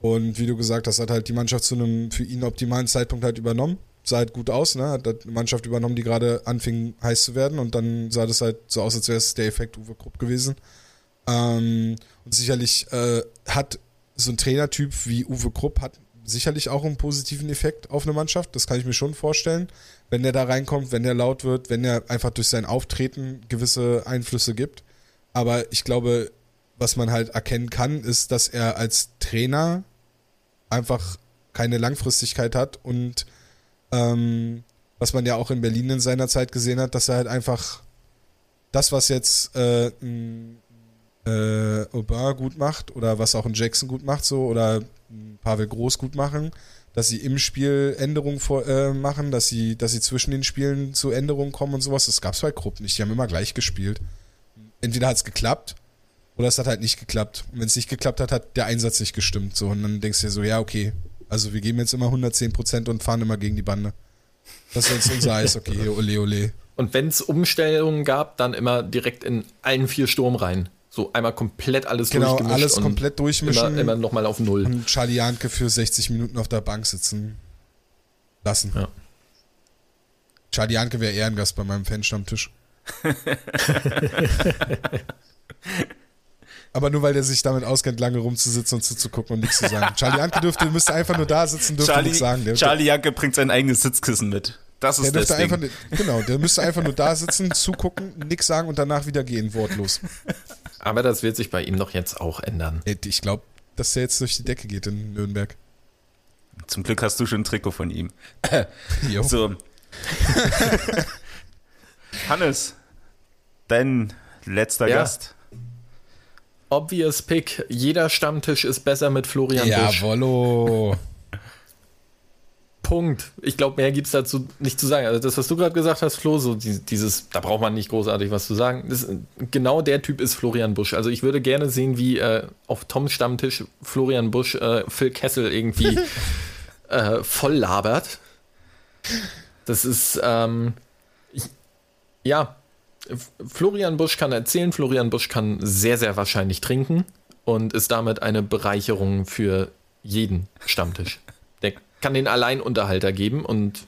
Und wie du gesagt hast, hat halt die Mannschaft zu einem für ihn optimalen Zeitpunkt halt übernommen. Sah halt gut aus, ne? Hat eine Mannschaft übernommen, die gerade anfing heiß zu werden. Und dann sah das halt so aus, als wäre es der Effekt Uwe Krupp gewesen. Ähm, und sicherlich äh, hat so ein Trainertyp wie Uwe Krupp hat sicherlich auch einen positiven Effekt auf eine Mannschaft. Das kann ich mir schon vorstellen. Wenn der da reinkommt, wenn der laut wird, wenn er einfach durch sein Auftreten gewisse Einflüsse gibt. Aber ich glaube, was man halt erkennen kann, ist, dass er als Trainer einfach keine Langfristigkeit hat und ähm, was man ja auch in Berlin in seiner Zeit gesehen hat, dass er halt einfach das, was jetzt äh, äh, Aubin gut macht oder was auch ein Jackson gut macht, so oder Pavel Groß gut machen, dass sie im Spiel Änderungen vor, äh, machen, dass sie, dass sie zwischen den Spielen zu Änderungen kommen und sowas. Das gab es bei Krupp nicht. Die haben immer gleich gespielt entweder hat es geklappt oder es hat halt nicht geklappt. Und wenn es nicht geklappt hat, hat der Einsatz nicht gestimmt. So, und dann denkst du dir so, ja, okay, also wir geben jetzt immer 110% und fahren immer gegen die Bande. Das ist jetzt unser Eis, okay, ole ole. Und wenn es Umstellungen gab, dann immer direkt in allen vier Sturm rein. So einmal komplett alles genau, durchgemischt. Genau, alles komplett durchmischen. Immer, immer nochmal auf Null. Und Charlie Janke für 60 Minuten auf der Bank sitzen lassen. Ja. Charlie Janke wäre Ehrengast bei meinem Fanstammtisch. Aber nur weil der sich damit auskennt, lange rumzusitzen und zuzugucken und nichts zu sagen. Charlie Janke dürfte, müsste einfach nur da sitzen, dürfte Charlie, nichts sagen. Der, Charlie Janke bringt sein eigenes Sitzkissen mit. Das ist der das Ding. Einfach, genau, der müsste einfach nur da sitzen, zugucken, nichts sagen und danach wieder gehen, wortlos. Aber das wird sich bei ihm doch jetzt auch ändern. Ich glaube, dass der jetzt durch die Decke geht in Nürnberg. Zum Glück hast du schon ein Trikot von ihm. So. Hannes, dein letzter ja. Gast. Obvious Pick. Jeder Stammtisch ist besser mit Florian Jawollo. Punkt. Ich glaube, mehr gibt es dazu nicht zu sagen. Also das, was du gerade gesagt hast, Flo, so dieses, da braucht man nicht großartig was zu sagen. Das, genau der Typ ist Florian Busch. Also ich würde gerne sehen, wie äh, auf Toms Stammtisch Florian Busch äh, Phil Kessel irgendwie äh, voll labert. Das ist, ähm, ja, Florian Busch kann erzählen, Florian Busch kann sehr, sehr wahrscheinlich trinken und ist damit eine Bereicherung für jeden Stammtisch kann den Alleinunterhalter geben und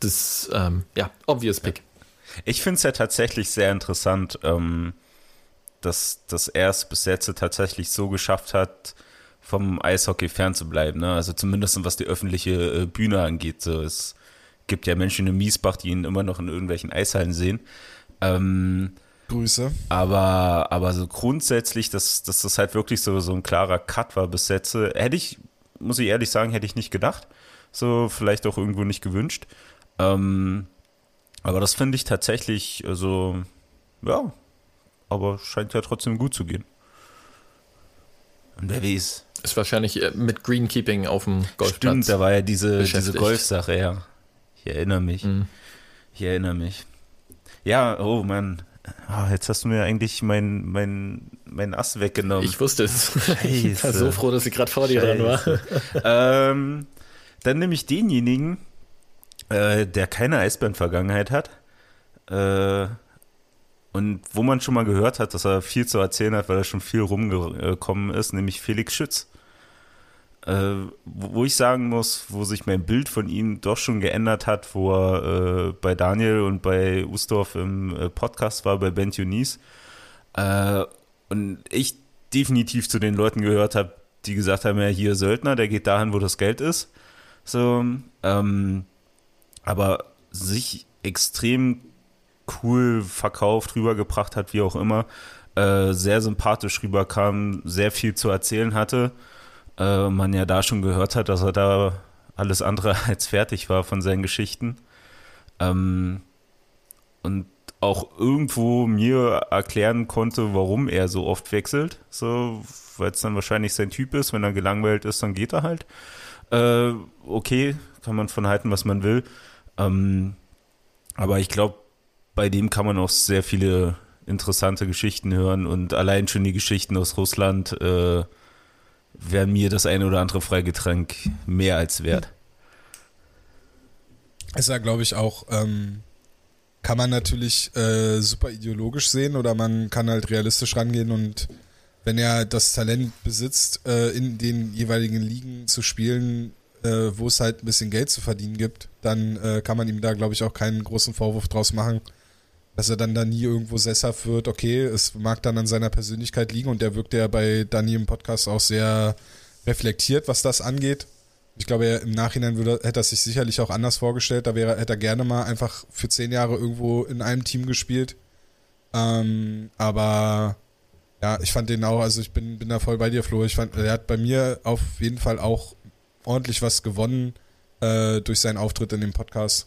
das, ähm, ja, obvious pick. Ich finde es ja tatsächlich sehr interessant, ähm, dass, dass er es bis jetzt tatsächlich so geschafft hat, vom Eishockey fernzubleiben. Ne? Also zumindest was die öffentliche äh, Bühne angeht. So, es gibt ja Menschen in Miesbach, die ihn immer noch in irgendwelchen Eishallen sehen. Ähm, Grüße. Aber, aber so grundsätzlich, dass, dass das halt wirklich so, so ein klarer Cut war bis jetzt, äh, hätte ich muss ich ehrlich sagen, hätte ich nicht gedacht. So, vielleicht auch irgendwo nicht gewünscht. Ähm, aber das finde ich tatsächlich, also, ja, aber scheint ja trotzdem gut zu gehen. Und wer weiß. Ist wahrscheinlich äh, mit Greenkeeping auf dem Golfplatz. Stimmt, da war ja diese, diese Golfsache, ja. Ich erinnere mich. Mhm. Ich erinnere mich. Ja, oh Mann. Oh, jetzt hast du mir eigentlich mein, mein, mein Ass weggenommen. Ich wusste es. Ich war so froh, dass ich gerade vor dir dran war. ähm, dann nehme ich denjenigen, äh, der keine Eisbären-Vergangenheit hat. Äh, und wo man schon mal gehört hat, dass er viel zu erzählen hat, weil er schon viel rumgekommen ist, nämlich Felix Schütz. Äh, wo ich sagen muss, wo sich mein Bild von ihm doch schon geändert hat, wo er äh, bei Daniel und bei Ustorf im äh, Podcast war, bei Ben Tunis. Äh, und ich definitiv zu den Leuten gehört habe, die gesagt haben, ja, hier Söldner, der geht dahin, wo das Geld ist. So, ähm, aber sich extrem cool verkauft, rübergebracht hat, wie auch immer, äh, sehr sympathisch rüberkam, sehr viel zu erzählen hatte äh, man ja da schon gehört hat, dass er da alles andere als fertig war von seinen Geschichten. Ähm, und auch irgendwo mir erklären konnte, warum er so oft wechselt. So, weil es dann wahrscheinlich sein Typ ist. Wenn er gelangweilt ist, dann geht er halt. Äh, okay, kann man von halten, was man will. Ähm, aber ich glaube, bei dem kann man auch sehr viele interessante Geschichten hören und allein schon die Geschichten aus Russland äh, wäre mir das eine oder andere Freigetränk mehr als wert. Ist ja, glaube ich, auch, ähm, kann man natürlich äh, super ideologisch sehen oder man kann halt realistisch rangehen und wenn er das Talent besitzt, äh, in den jeweiligen Ligen zu spielen, äh, wo es halt ein bisschen Geld zu verdienen gibt, dann äh, kann man ihm da, glaube ich, auch keinen großen Vorwurf draus machen dass er dann da nie irgendwo sesshaft wird. Okay, es mag dann an seiner Persönlichkeit liegen und der wirkt ja bei Dani im Podcast auch sehr reflektiert, was das angeht. Ich glaube, er, im Nachhinein würde, hätte er sich sicherlich auch anders vorgestellt. Da wäre, hätte er gerne mal einfach für zehn Jahre irgendwo in einem Team gespielt. Ähm, aber ja, ich fand den auch, also ich bin, bin da voll bei dir, Flo. Ich fand, er hat bei mir auf jeden Fall auch ordentlich was gewonnen äh, durch seinen Auftritt in dem Podcast.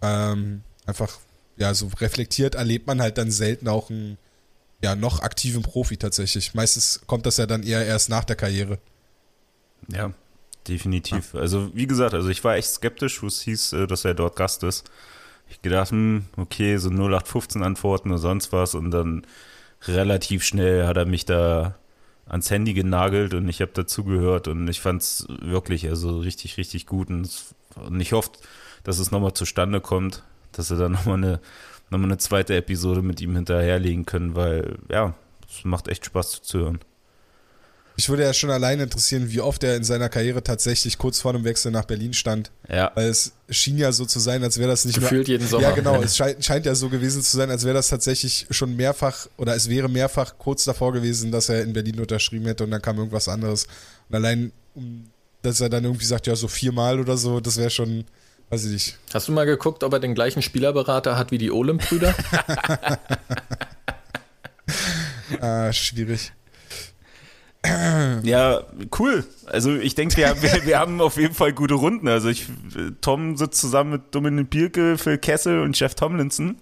Ähm, einfach ja, so reflektiert erlebt man halt dann selten auch einen ja, noch aktiven Profi tatsächlich. Meistens kommt das ja dann eher erst nach der Karriere. Ja, definitiv. Ja. Also, wie gesagt, also ich war echt skeptisch, wo es hieß, äh, dass er dort Gast ist. Ich gedacht, hm, okay, so 0815 Antworten oder sonst was und dann relativ schnell hat er mich da ans Handy genagelt und ich habe dazugehört und ich fand es wirklich also richtig, richtig gut und, und ich hoffe, dass es nochmal zustande kommt dass sie dann nochmal eine, noch eine zweite Episode mit ihm hinterherlegen können, weil ja, es macht echt Spaß zu hören. Mich würde ja schon allein interessieren, wie oft er in seiner Karriere tatsächlich kurz vor dem Wechsel nach Berlin stand. Ja. Weil es schien ja so zu sein, als wäre das nicht Gefühlt nur, jeden Sommer. Ja, genau. Es scheint, scheint ja so gewesen zu sein, als wäre das tatsächlich schon mehrfach oder es wäre mehrfach kurz davor gewesen, dass er in Berlin unterschrieben hätte und dann kam irgendwas anderes. Und allein, dass er dann irgendwie sagt, ja, so viermal oder so, das wäre schon, Weiß ich nicht. Hast du mal geguckt, ob er den gleichen Spielerberater hat wie die Olymp-Brüder? ah, schwierig. Ja, cool. Also ich denke, wir, wir, wir, haben auf jeden Fall gute Runden. Also ich, Tom sitzt zusammen mit Dominik Bierke, Phil Kessel und Jeff Tomlinson.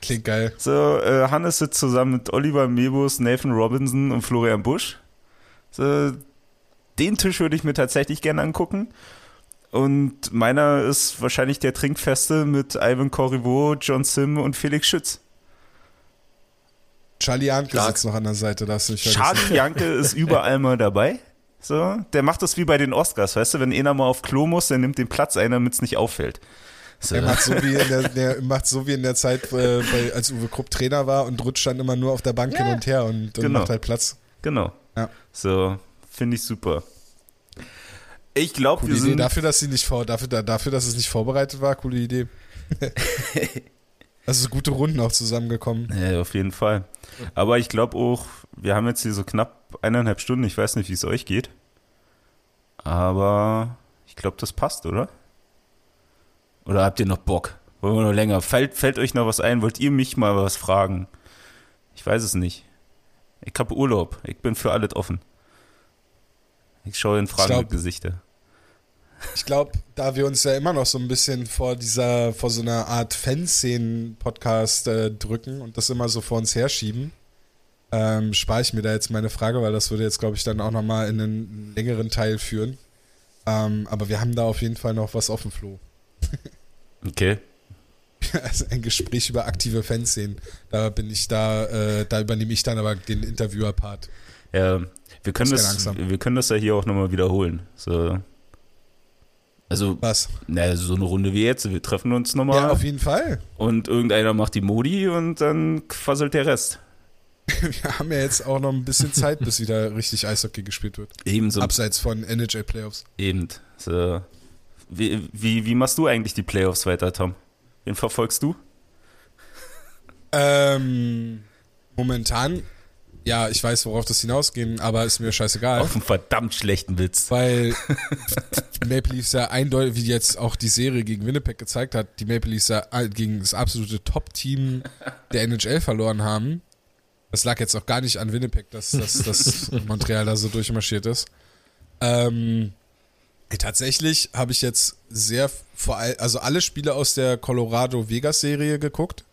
Klingt geil. So, äh, Hannes sitzt zusammen mit Oliver Mebus, Nathan Robinson und Florian Busch. So, den Tisch würde ich mir tatsächlich gerne angucken. Und meiner ist wahrscheinlich der Trinkfeste mit Ivan Corriveau, John Sim und Felix Schütz. Charlie Stark. sitzt noch an der Seite, da hast du nicht vergessen. Charlie Janke ist überall mal dabei. So, der macht das wie bei den Oscars, weißt du, wenn einer mal auf Klo muss, der nimmt den Platz ein, damit es nicht auffällt. So. Er macht so wie in der, der, macht so wie in der Zeit, äh, bei, als Uwe Krupp Trainer war und rutscht dann immer nur auf der Bank Ja. hin und her und, und Genau. macht halt Platz. Genau. Ja. So, finde ich super. Ich glaube, wir Idee. sind. Dafür, dass sie nicht vor, dafür, da- dafür, dass es nicht vorbereitet war, coole Idee. also gute Runden auch zusammengekommen. Ja, auf jeden Fall. Aber ich glaube auch, wir haben jetzt hier so knapp eineinhalb Stunden. Ich weiß nicht, wie es euch geht. Aber ich glaube, das passt, oder? Oder habt ihr noch Bock? Wollen wir noch länger? Fällt, fällt euch noch was ein? Wollt ihr mich mal was fragen? Ich weiß es nicht. Ich habe Urlaub. Ich bin für alles offen. Ich schaue in fragende Gesichter. Ich glaube, da wir uns ja immer noch so ein bisschen vor dieser, vor so einer Art Fanszenen-Podcast äh, drücken und das immer so vor uns herschieben, ähm, spare ich mir da jetzt meine Frage, weil das würde jetzt, glaube ich, dann auch nochmal in einen längeren Teil führen. Ähm, aber wir haben da auf jeden Fall noch was offen, Flo. Okay. Also ein Gespräch über aktive Fanszenen. Da bin ich da, äh, da übernehme ich dann aber den Interviewer-Part. Ja, wir können, das, wir können das ja hier auch nochmal wiederholen. So. Also, Was? na, so eine Runde wie jetzt. Wir treffen uns nochmal. Ja, auf jeden Fall. Und irgendeiner macht die Modi und dann quasselt der Rest. Wir haben ja jetzt auch noch ein bisschen Zeit, bis wieder richtig Eishockey gespielt wird. Ebenso. Abseits von NHL Playoffs. Eben. So. Wie, wie, wie machst du eigentlich die Playoffs weiter, Tom? Wen verfolgst du? Ähm, momentan, ja, ich weiß, worauf das hinausgehen, aber ist mir scheißegal. Auf einen verdammt schlechten Witz. Weil Maple Leafs ja eindeutig, wie jetzt auch die Serie gegen Winnipeg gezeigt hat, die Maple Leafs ja gegen das absolute Top-Team der NHL verloren haben. Das lag jetzt auch gar nicht an Winnipeg, dass, dass, dass Montreal da so durchmarschiert ist. Ähm, tatsächlich habe ich jetzt sehr vor all, also alle Spiele aus der Colorado-Vegas-Serie geguckt,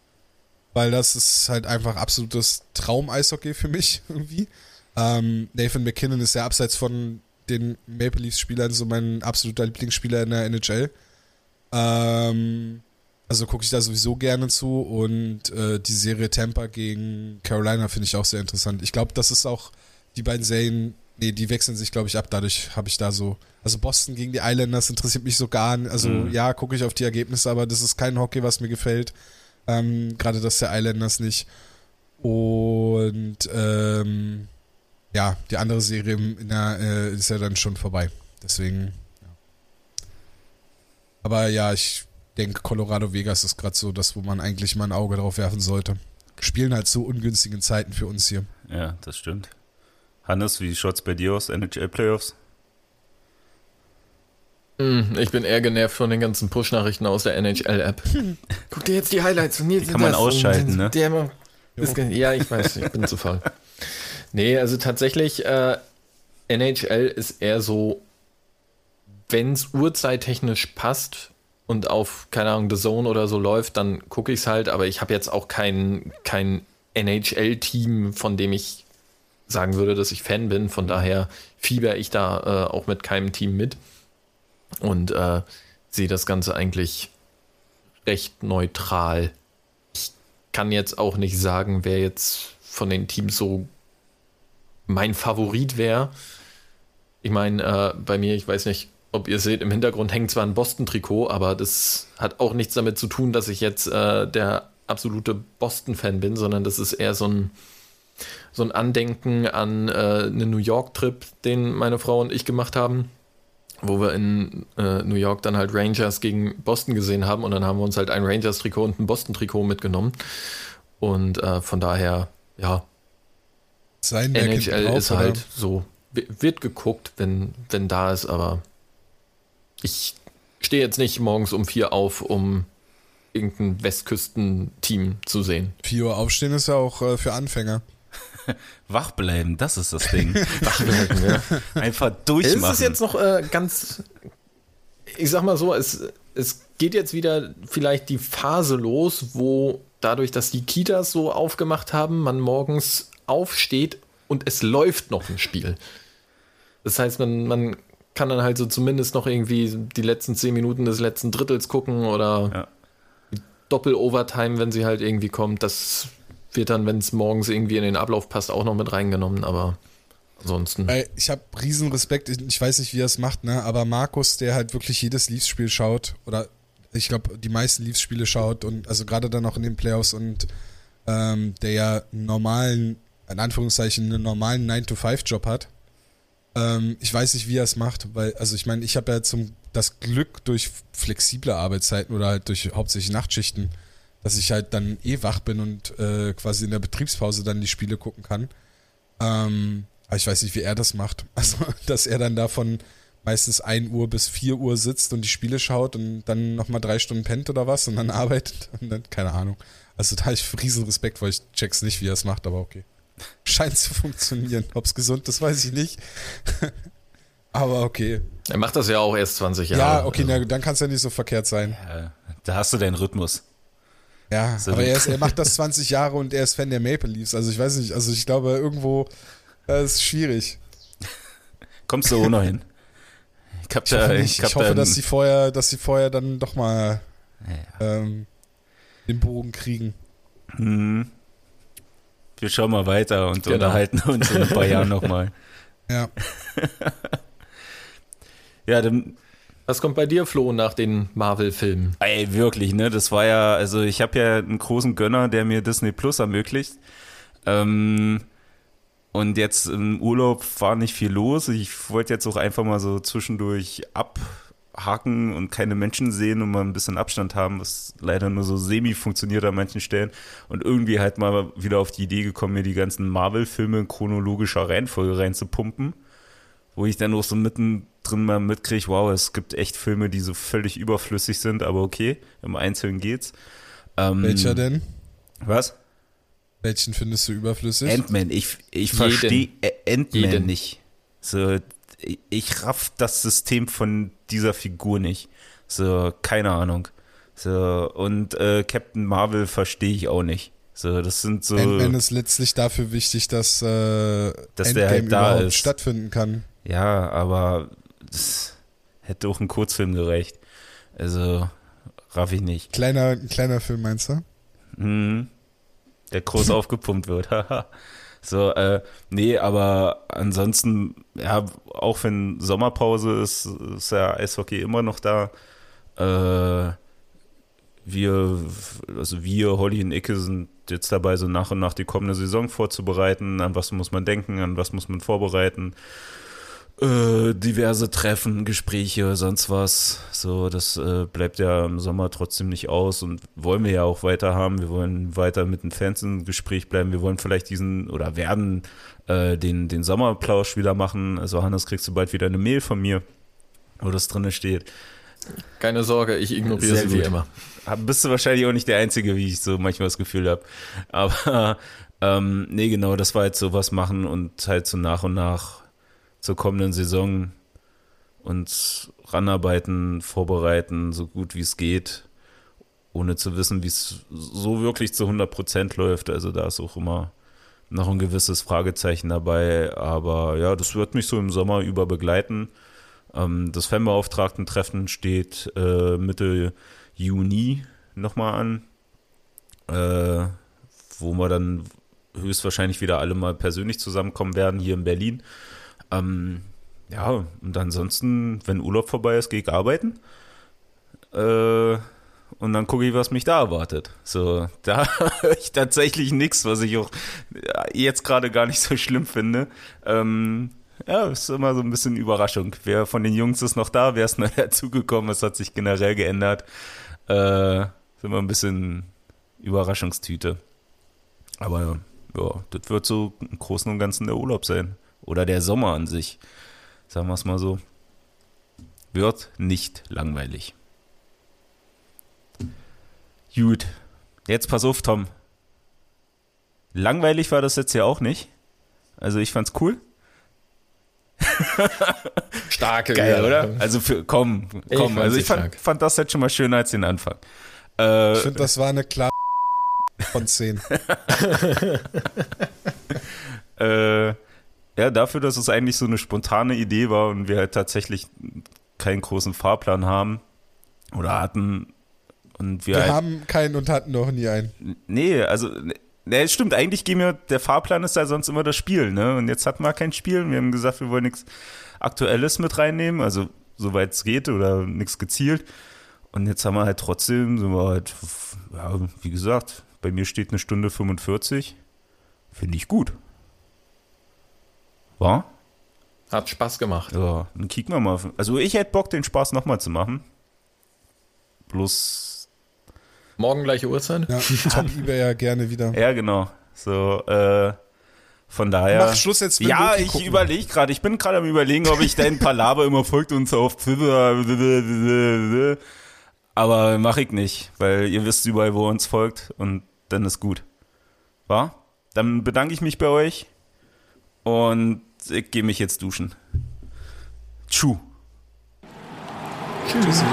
weil das ist halt einfach absolutes Traum-Eishockey für mich irgendwie. Ähm, Nathan McKinnon ist ja abseits von den Maple Leafs-Spielern so mein absoluter Lieblingsspieler in der NHL. Ähm, also gucke ich da sowieso gerne zu und äh, die Serie Tampa gegen Carolina finde ich auch sehr interessant. Ich glaube, das ist auch die beiden Serien, nee, die wechseln sich, glaube ich, ab. Dadurch habe ich da so, also Boston gegen die Islanders interessiert mich so gar nicht. Also Mhm. ja, gucke ich auf die Ergebnisse, aber das ist kein Hockey, was mir gefällt. Ähm, Gerade das der Islanders nicht. Und ähm, ja, die andere Serie der, äh, ist ja dann schon vorbei. Deswegen, ja. Aber ja, ich denke, Colorado Vegas ist gerade so das, wo man eigentlich mal ein Auge drauf werfen sollte. Spielen halt zu ungünstigen Zeiten für uns hier. Ja, das stimmt. Hannes, wie schaut's bei dir aus? NHL Playoffs? Hm, Ich bin eher genervt von den ganzen Push-Nachrichten aus der NHL-App. Guck dir jetzt die Highlights jetzt Die kann man ausschalten, ne? Der das, ja, ich weiß, ich bin zu faul. Nee, also tatsächlich, äh, NHL ist eher so, wenn es uhrzeittechnisch passt und auf, keine Ahnung, The Zone oder so läuft, dann gucke ich es halt, aber ich habe jetzt auch kein, kein NHL-Team, von dem ich sagen würde, dass ich Fan bin. Von daher fieber ich da äh, auch mit keinem Team mit und äh, sehe das Ganze eigentlich recht neutral. Ich kann jetzt auch nicht sagen, wer jetzt von den Teams so mein Favorit wäre. Ich meine, äh, bei mir, ich weiß nicht, ob ihr seht, im Hintergrund hängt zwar ein Boston-Trikot, aber das hat auch nichts damit zu tun, dass ich jetzt äh, der absolute Boston-Fan bin, sondern das ist eher so ein, so ein Andenken an äh, einen New York-Trip, den meine Frau und ich gemacht haben wo wir in äh, New York dann halt Rangers gegen Boston gesehen haben und dann haben wir uns halt ein Rangers-Trikot und ein Boston-Trikot mitgenommen. Und äh, von daher, ja, Sein NHL drauf, ist oder? halt so, wi- wird geguckt, wenn, wenn da ist, aber ich stehe jetzt nicht morgens um vier auf, um irgendein Westküsten-Team zu sehen. 4 Uhr aufstehen ist ja auch äh, für Anfänger. Wach bleiben, das ist das Ding. ja. Einfach Es durchmachen. ist jetzt noch äh, ganz, ich sag mal so, es, es geht jetzt wieder vielleicht die Phase los, wo dadurch, dass die Kitas so aufgemacht haben, man morgens aufsteht und es läuft noch ein Spiel. Das heißt, man, man kann dann halt so zumindest noch irgendwie die letzten zehn Minuten des letzten Drittels gucken oder Ja. Doppel-Overtime, wenn sie halt irgendwie kommt. Das wird dann, wenn es morgens irgendwie in den Ablauf passt, auch noch mit reingenommen, aber ansonsten. Ich habe riesen Respekt, ich ich weiß nicht, wie er es macht, ne? aber Markus, der halt wirklich jedes Leafs-Spiel schaut, oder ich glaube, die meisten Leafs-Spiele schaut und also gerade dann auch in den Playoffs und ähm, der ja einen normalen, in Anführungszeichen, einen normalen 9-to-5-Job hat. Ähm, ich weiß nicht, wie er es macht, weil, also ich meine, ich habe ja zum das Glück durch flexible Arbeitszeiten oder halt durch hauptsächlich Nachtschichten, dass ich halt dann eh wach bin und äh, quasi in der Betriebspause dann die Spiele gucken kann. Ähm, aber ich weiß nicht, wie er das macht. Also, dass er dann davon meistens 1 Uhr bis 4 Uhr sitzt und die Spiele schaut und dann nochmal drei Stunden pennt oder was und dann arbeitet und dann, keine Ahnung. Also da habe ich riesen Respekt vor, ich check's nicht, wie er es macht, aber okay. Scheint zu funktionieren. Ob's gesund ist, weiß ich nicht. aber okay. Er macht das ja auch erst 20 Jahre. Ja, okay, also. na, dann kann es ja nicht so verkehrt sein. Ja, da hast du deinen Rhythmus. Ja, So. aber er, ist, er macht das 20 Jahre und er ist Fan der Maple Leafs. Also ich weiß nicht, also ich glaube irgendwo, das ist schwierig. Kommst du noch hin? Ich, Ich da, hoffe, hab ich hoffe da dass sie vorher, dass sie vorher dann doch mal Ja. ähm, den Bogen kriegen. Hm. Wir schauen mal weiter und Genau. unterhalten uns in ein paar Jahren nochmal. Ja. Ja, dann, Was kommt bei dir, Flo, nach den Marvel-Filmen? ey, wirklich, ne? Das war ja, also ich habe ja einen großen Gönner, der mir Disney Plus ermöglicht. Ähm, und jetzt im Urlaub war nicht viel los. Ich wollte jetzt auch einfach mal so zwischendurch abhaken und keine Menschen sehen und mal ein bisschen Abstand haben, was leider nur so semi funktioniert an manchen Stellen. Und irgendwie halt mal wieder auf die Idee gekommen, mir die ganzen Marvel-Filme in chronologischer Reihenfolge reinzupumpen. Wo ich dann auch so mittendrin mal mitkriege, wow, es gibt echt Filme, die so völlig überflüssig sind, aber okay, im Einzelnen geht's. Ähm, Welcher denn? Was? Welchen findest du überflüssig? Ant-Man, ich, ich verstehe Ant-Man Jeden. nicht. So, ich- raff das System von dieser Figur nicht. So, keine Ahnung. So, und äh, Captain Marvel verstehe ich auch nicht. So, das sind so. Ant-Man ist letztlich dafür wichtig, dass, äh, Dass der halt da überhaupt ist. stattfinden kann. Ja, aber das hätte auch ein Kurzfilm gereicht. Also, raff ich nicht. Kleiner, ein kleiner Film, meinst du? Mhm. Der groß aufgepumpt wird. so, äh, nee, aber ansonsten, ja, auch wenn Sommerpause ist, ist ja Eishockey immer noch da. Äh, wir, also wir, Holly und Icke sind jetzt dabei, so nach und nach die kommende Saison vorzubereiten. An was muss man denken, an was muss man vorbereiten. Äh, diverse Treffen, Gespräche, sonst was. So, das äh, bleibt ja im Sommer trotzdem nicht aus und wollen wir ja auch weiter haben. Wir wollen weiter mit den Fans im Gespräch bleiben. Wir wollen vielleicht diesen oder werden äh, den, den Sommerplausch wieder machen. Also Hannes, kriegst du bald wieder eine Mail von mir, wo das drinne steht. Keine Sorge, ich ignoriere sie wie immer. Bist du wahrscheinlich auch nicht der Einzige, wie ich so manchmal das Gefühl habe. Aber ähm, nee, genau, das war jetzt so was machen und halt so nach und nach zur kommenden Saison uns ranarbeiten, vorbereiten, so gut wie es geht, ohne zu wissen, wie es so wirklich zu 100 Prozent läuft. Also da ist auch immer noch ein gewisses Fragezeichen dabei. Aber ja, das wird mich so im Sommer über begleiten. Ähm, das Fanbeauftragten-Treffen steht äh, Mitte Juni nochmal an, äh, wo wir dann höchstwahrscheinlich wieder alle mal persönlich zusammenkommen werden hier in Berlin. Ähm, ja, und ansonsten, wenn Urlaub vorbei ist, gehe ich arbeiten. Äh, und dann gucke ich, was mich da erwartet. So, da höre ich tatsächlich nichts, was ich auch jetzt gerade gar nicht so schlimm finde. Ähm, ja, ist immer so ein bisschen Überraschung. Wer von den Jungs ist noch da, wer ist neu dazugekommen, es hat sich generell geändert. Äh, ist immer ein bisschen Überraschungstüte. Aber ja, das wird so im Großen und Ganzen der Urlaub sein. Oder der Sommer an sich. Sagen wir es mal so. Wird nicht langweilig. Gut. Jetzt pass auf, Tom. Langweilig war das jetzt ja auch nicht. Also ich fand's cool. Starke Geil, wieder. oder? Also für, komm, Ich komm. fand's also ich fand, fand das jetzt schon mal schöner als den Anfang. Äh, Ich finde, das war eine klare von 10. äh, ja, dafür, dass es eigentlich so eine spontane Idee war und wir halt tatsächlich keinen großen Fahrplan haben oder hatten und wir, Wir halt, haben keinen und hatten noch nie einen. nee, also ne, es stimmt, eigentlich gehen wir, der Fahrplan ist ja sonst immer das Spiel, ne? Und jetzt hatten wir kein Spiel wir haben gesagt, wir wollen nichts Aktuelles mit reinnehmen, also soweit es geht oder nichts gezielt. Und jetzt haben wir halt trotzdem, sind wir halt, ja, wie gesagt, bei mir steht eine Stunde 45. Finde ich gut. War? Hat Spaß gemacht. Ja, dann kicken wir mal. Also ich hätte Bock, den Spaß nochmal zu machen. Bloß, Morgen gleiche Uhrzeit? Ja, Top eBay ja gerne wieder. ja genau. So, äh, von daher. Mach Schluss jetzt, wenn Ja, Loki ich überlege gerade. Ich bin gerade am überlegen, ob ich dein Palaver immer folgt und so auf Twitter. Aber mache ich nicht, weil ihr wisst überall, wo uns folgt und dann ist gut. War? Dann bedanke ich mich bei euch und ich gehe mich jetzt duschen. Tschu. Tschüssi.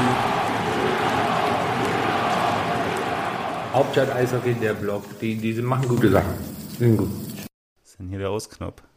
Hauptstadt Eishockey, der Blog, die, die machen gute Sachen. Sind gut. Was ist denn hier der Ausknopf?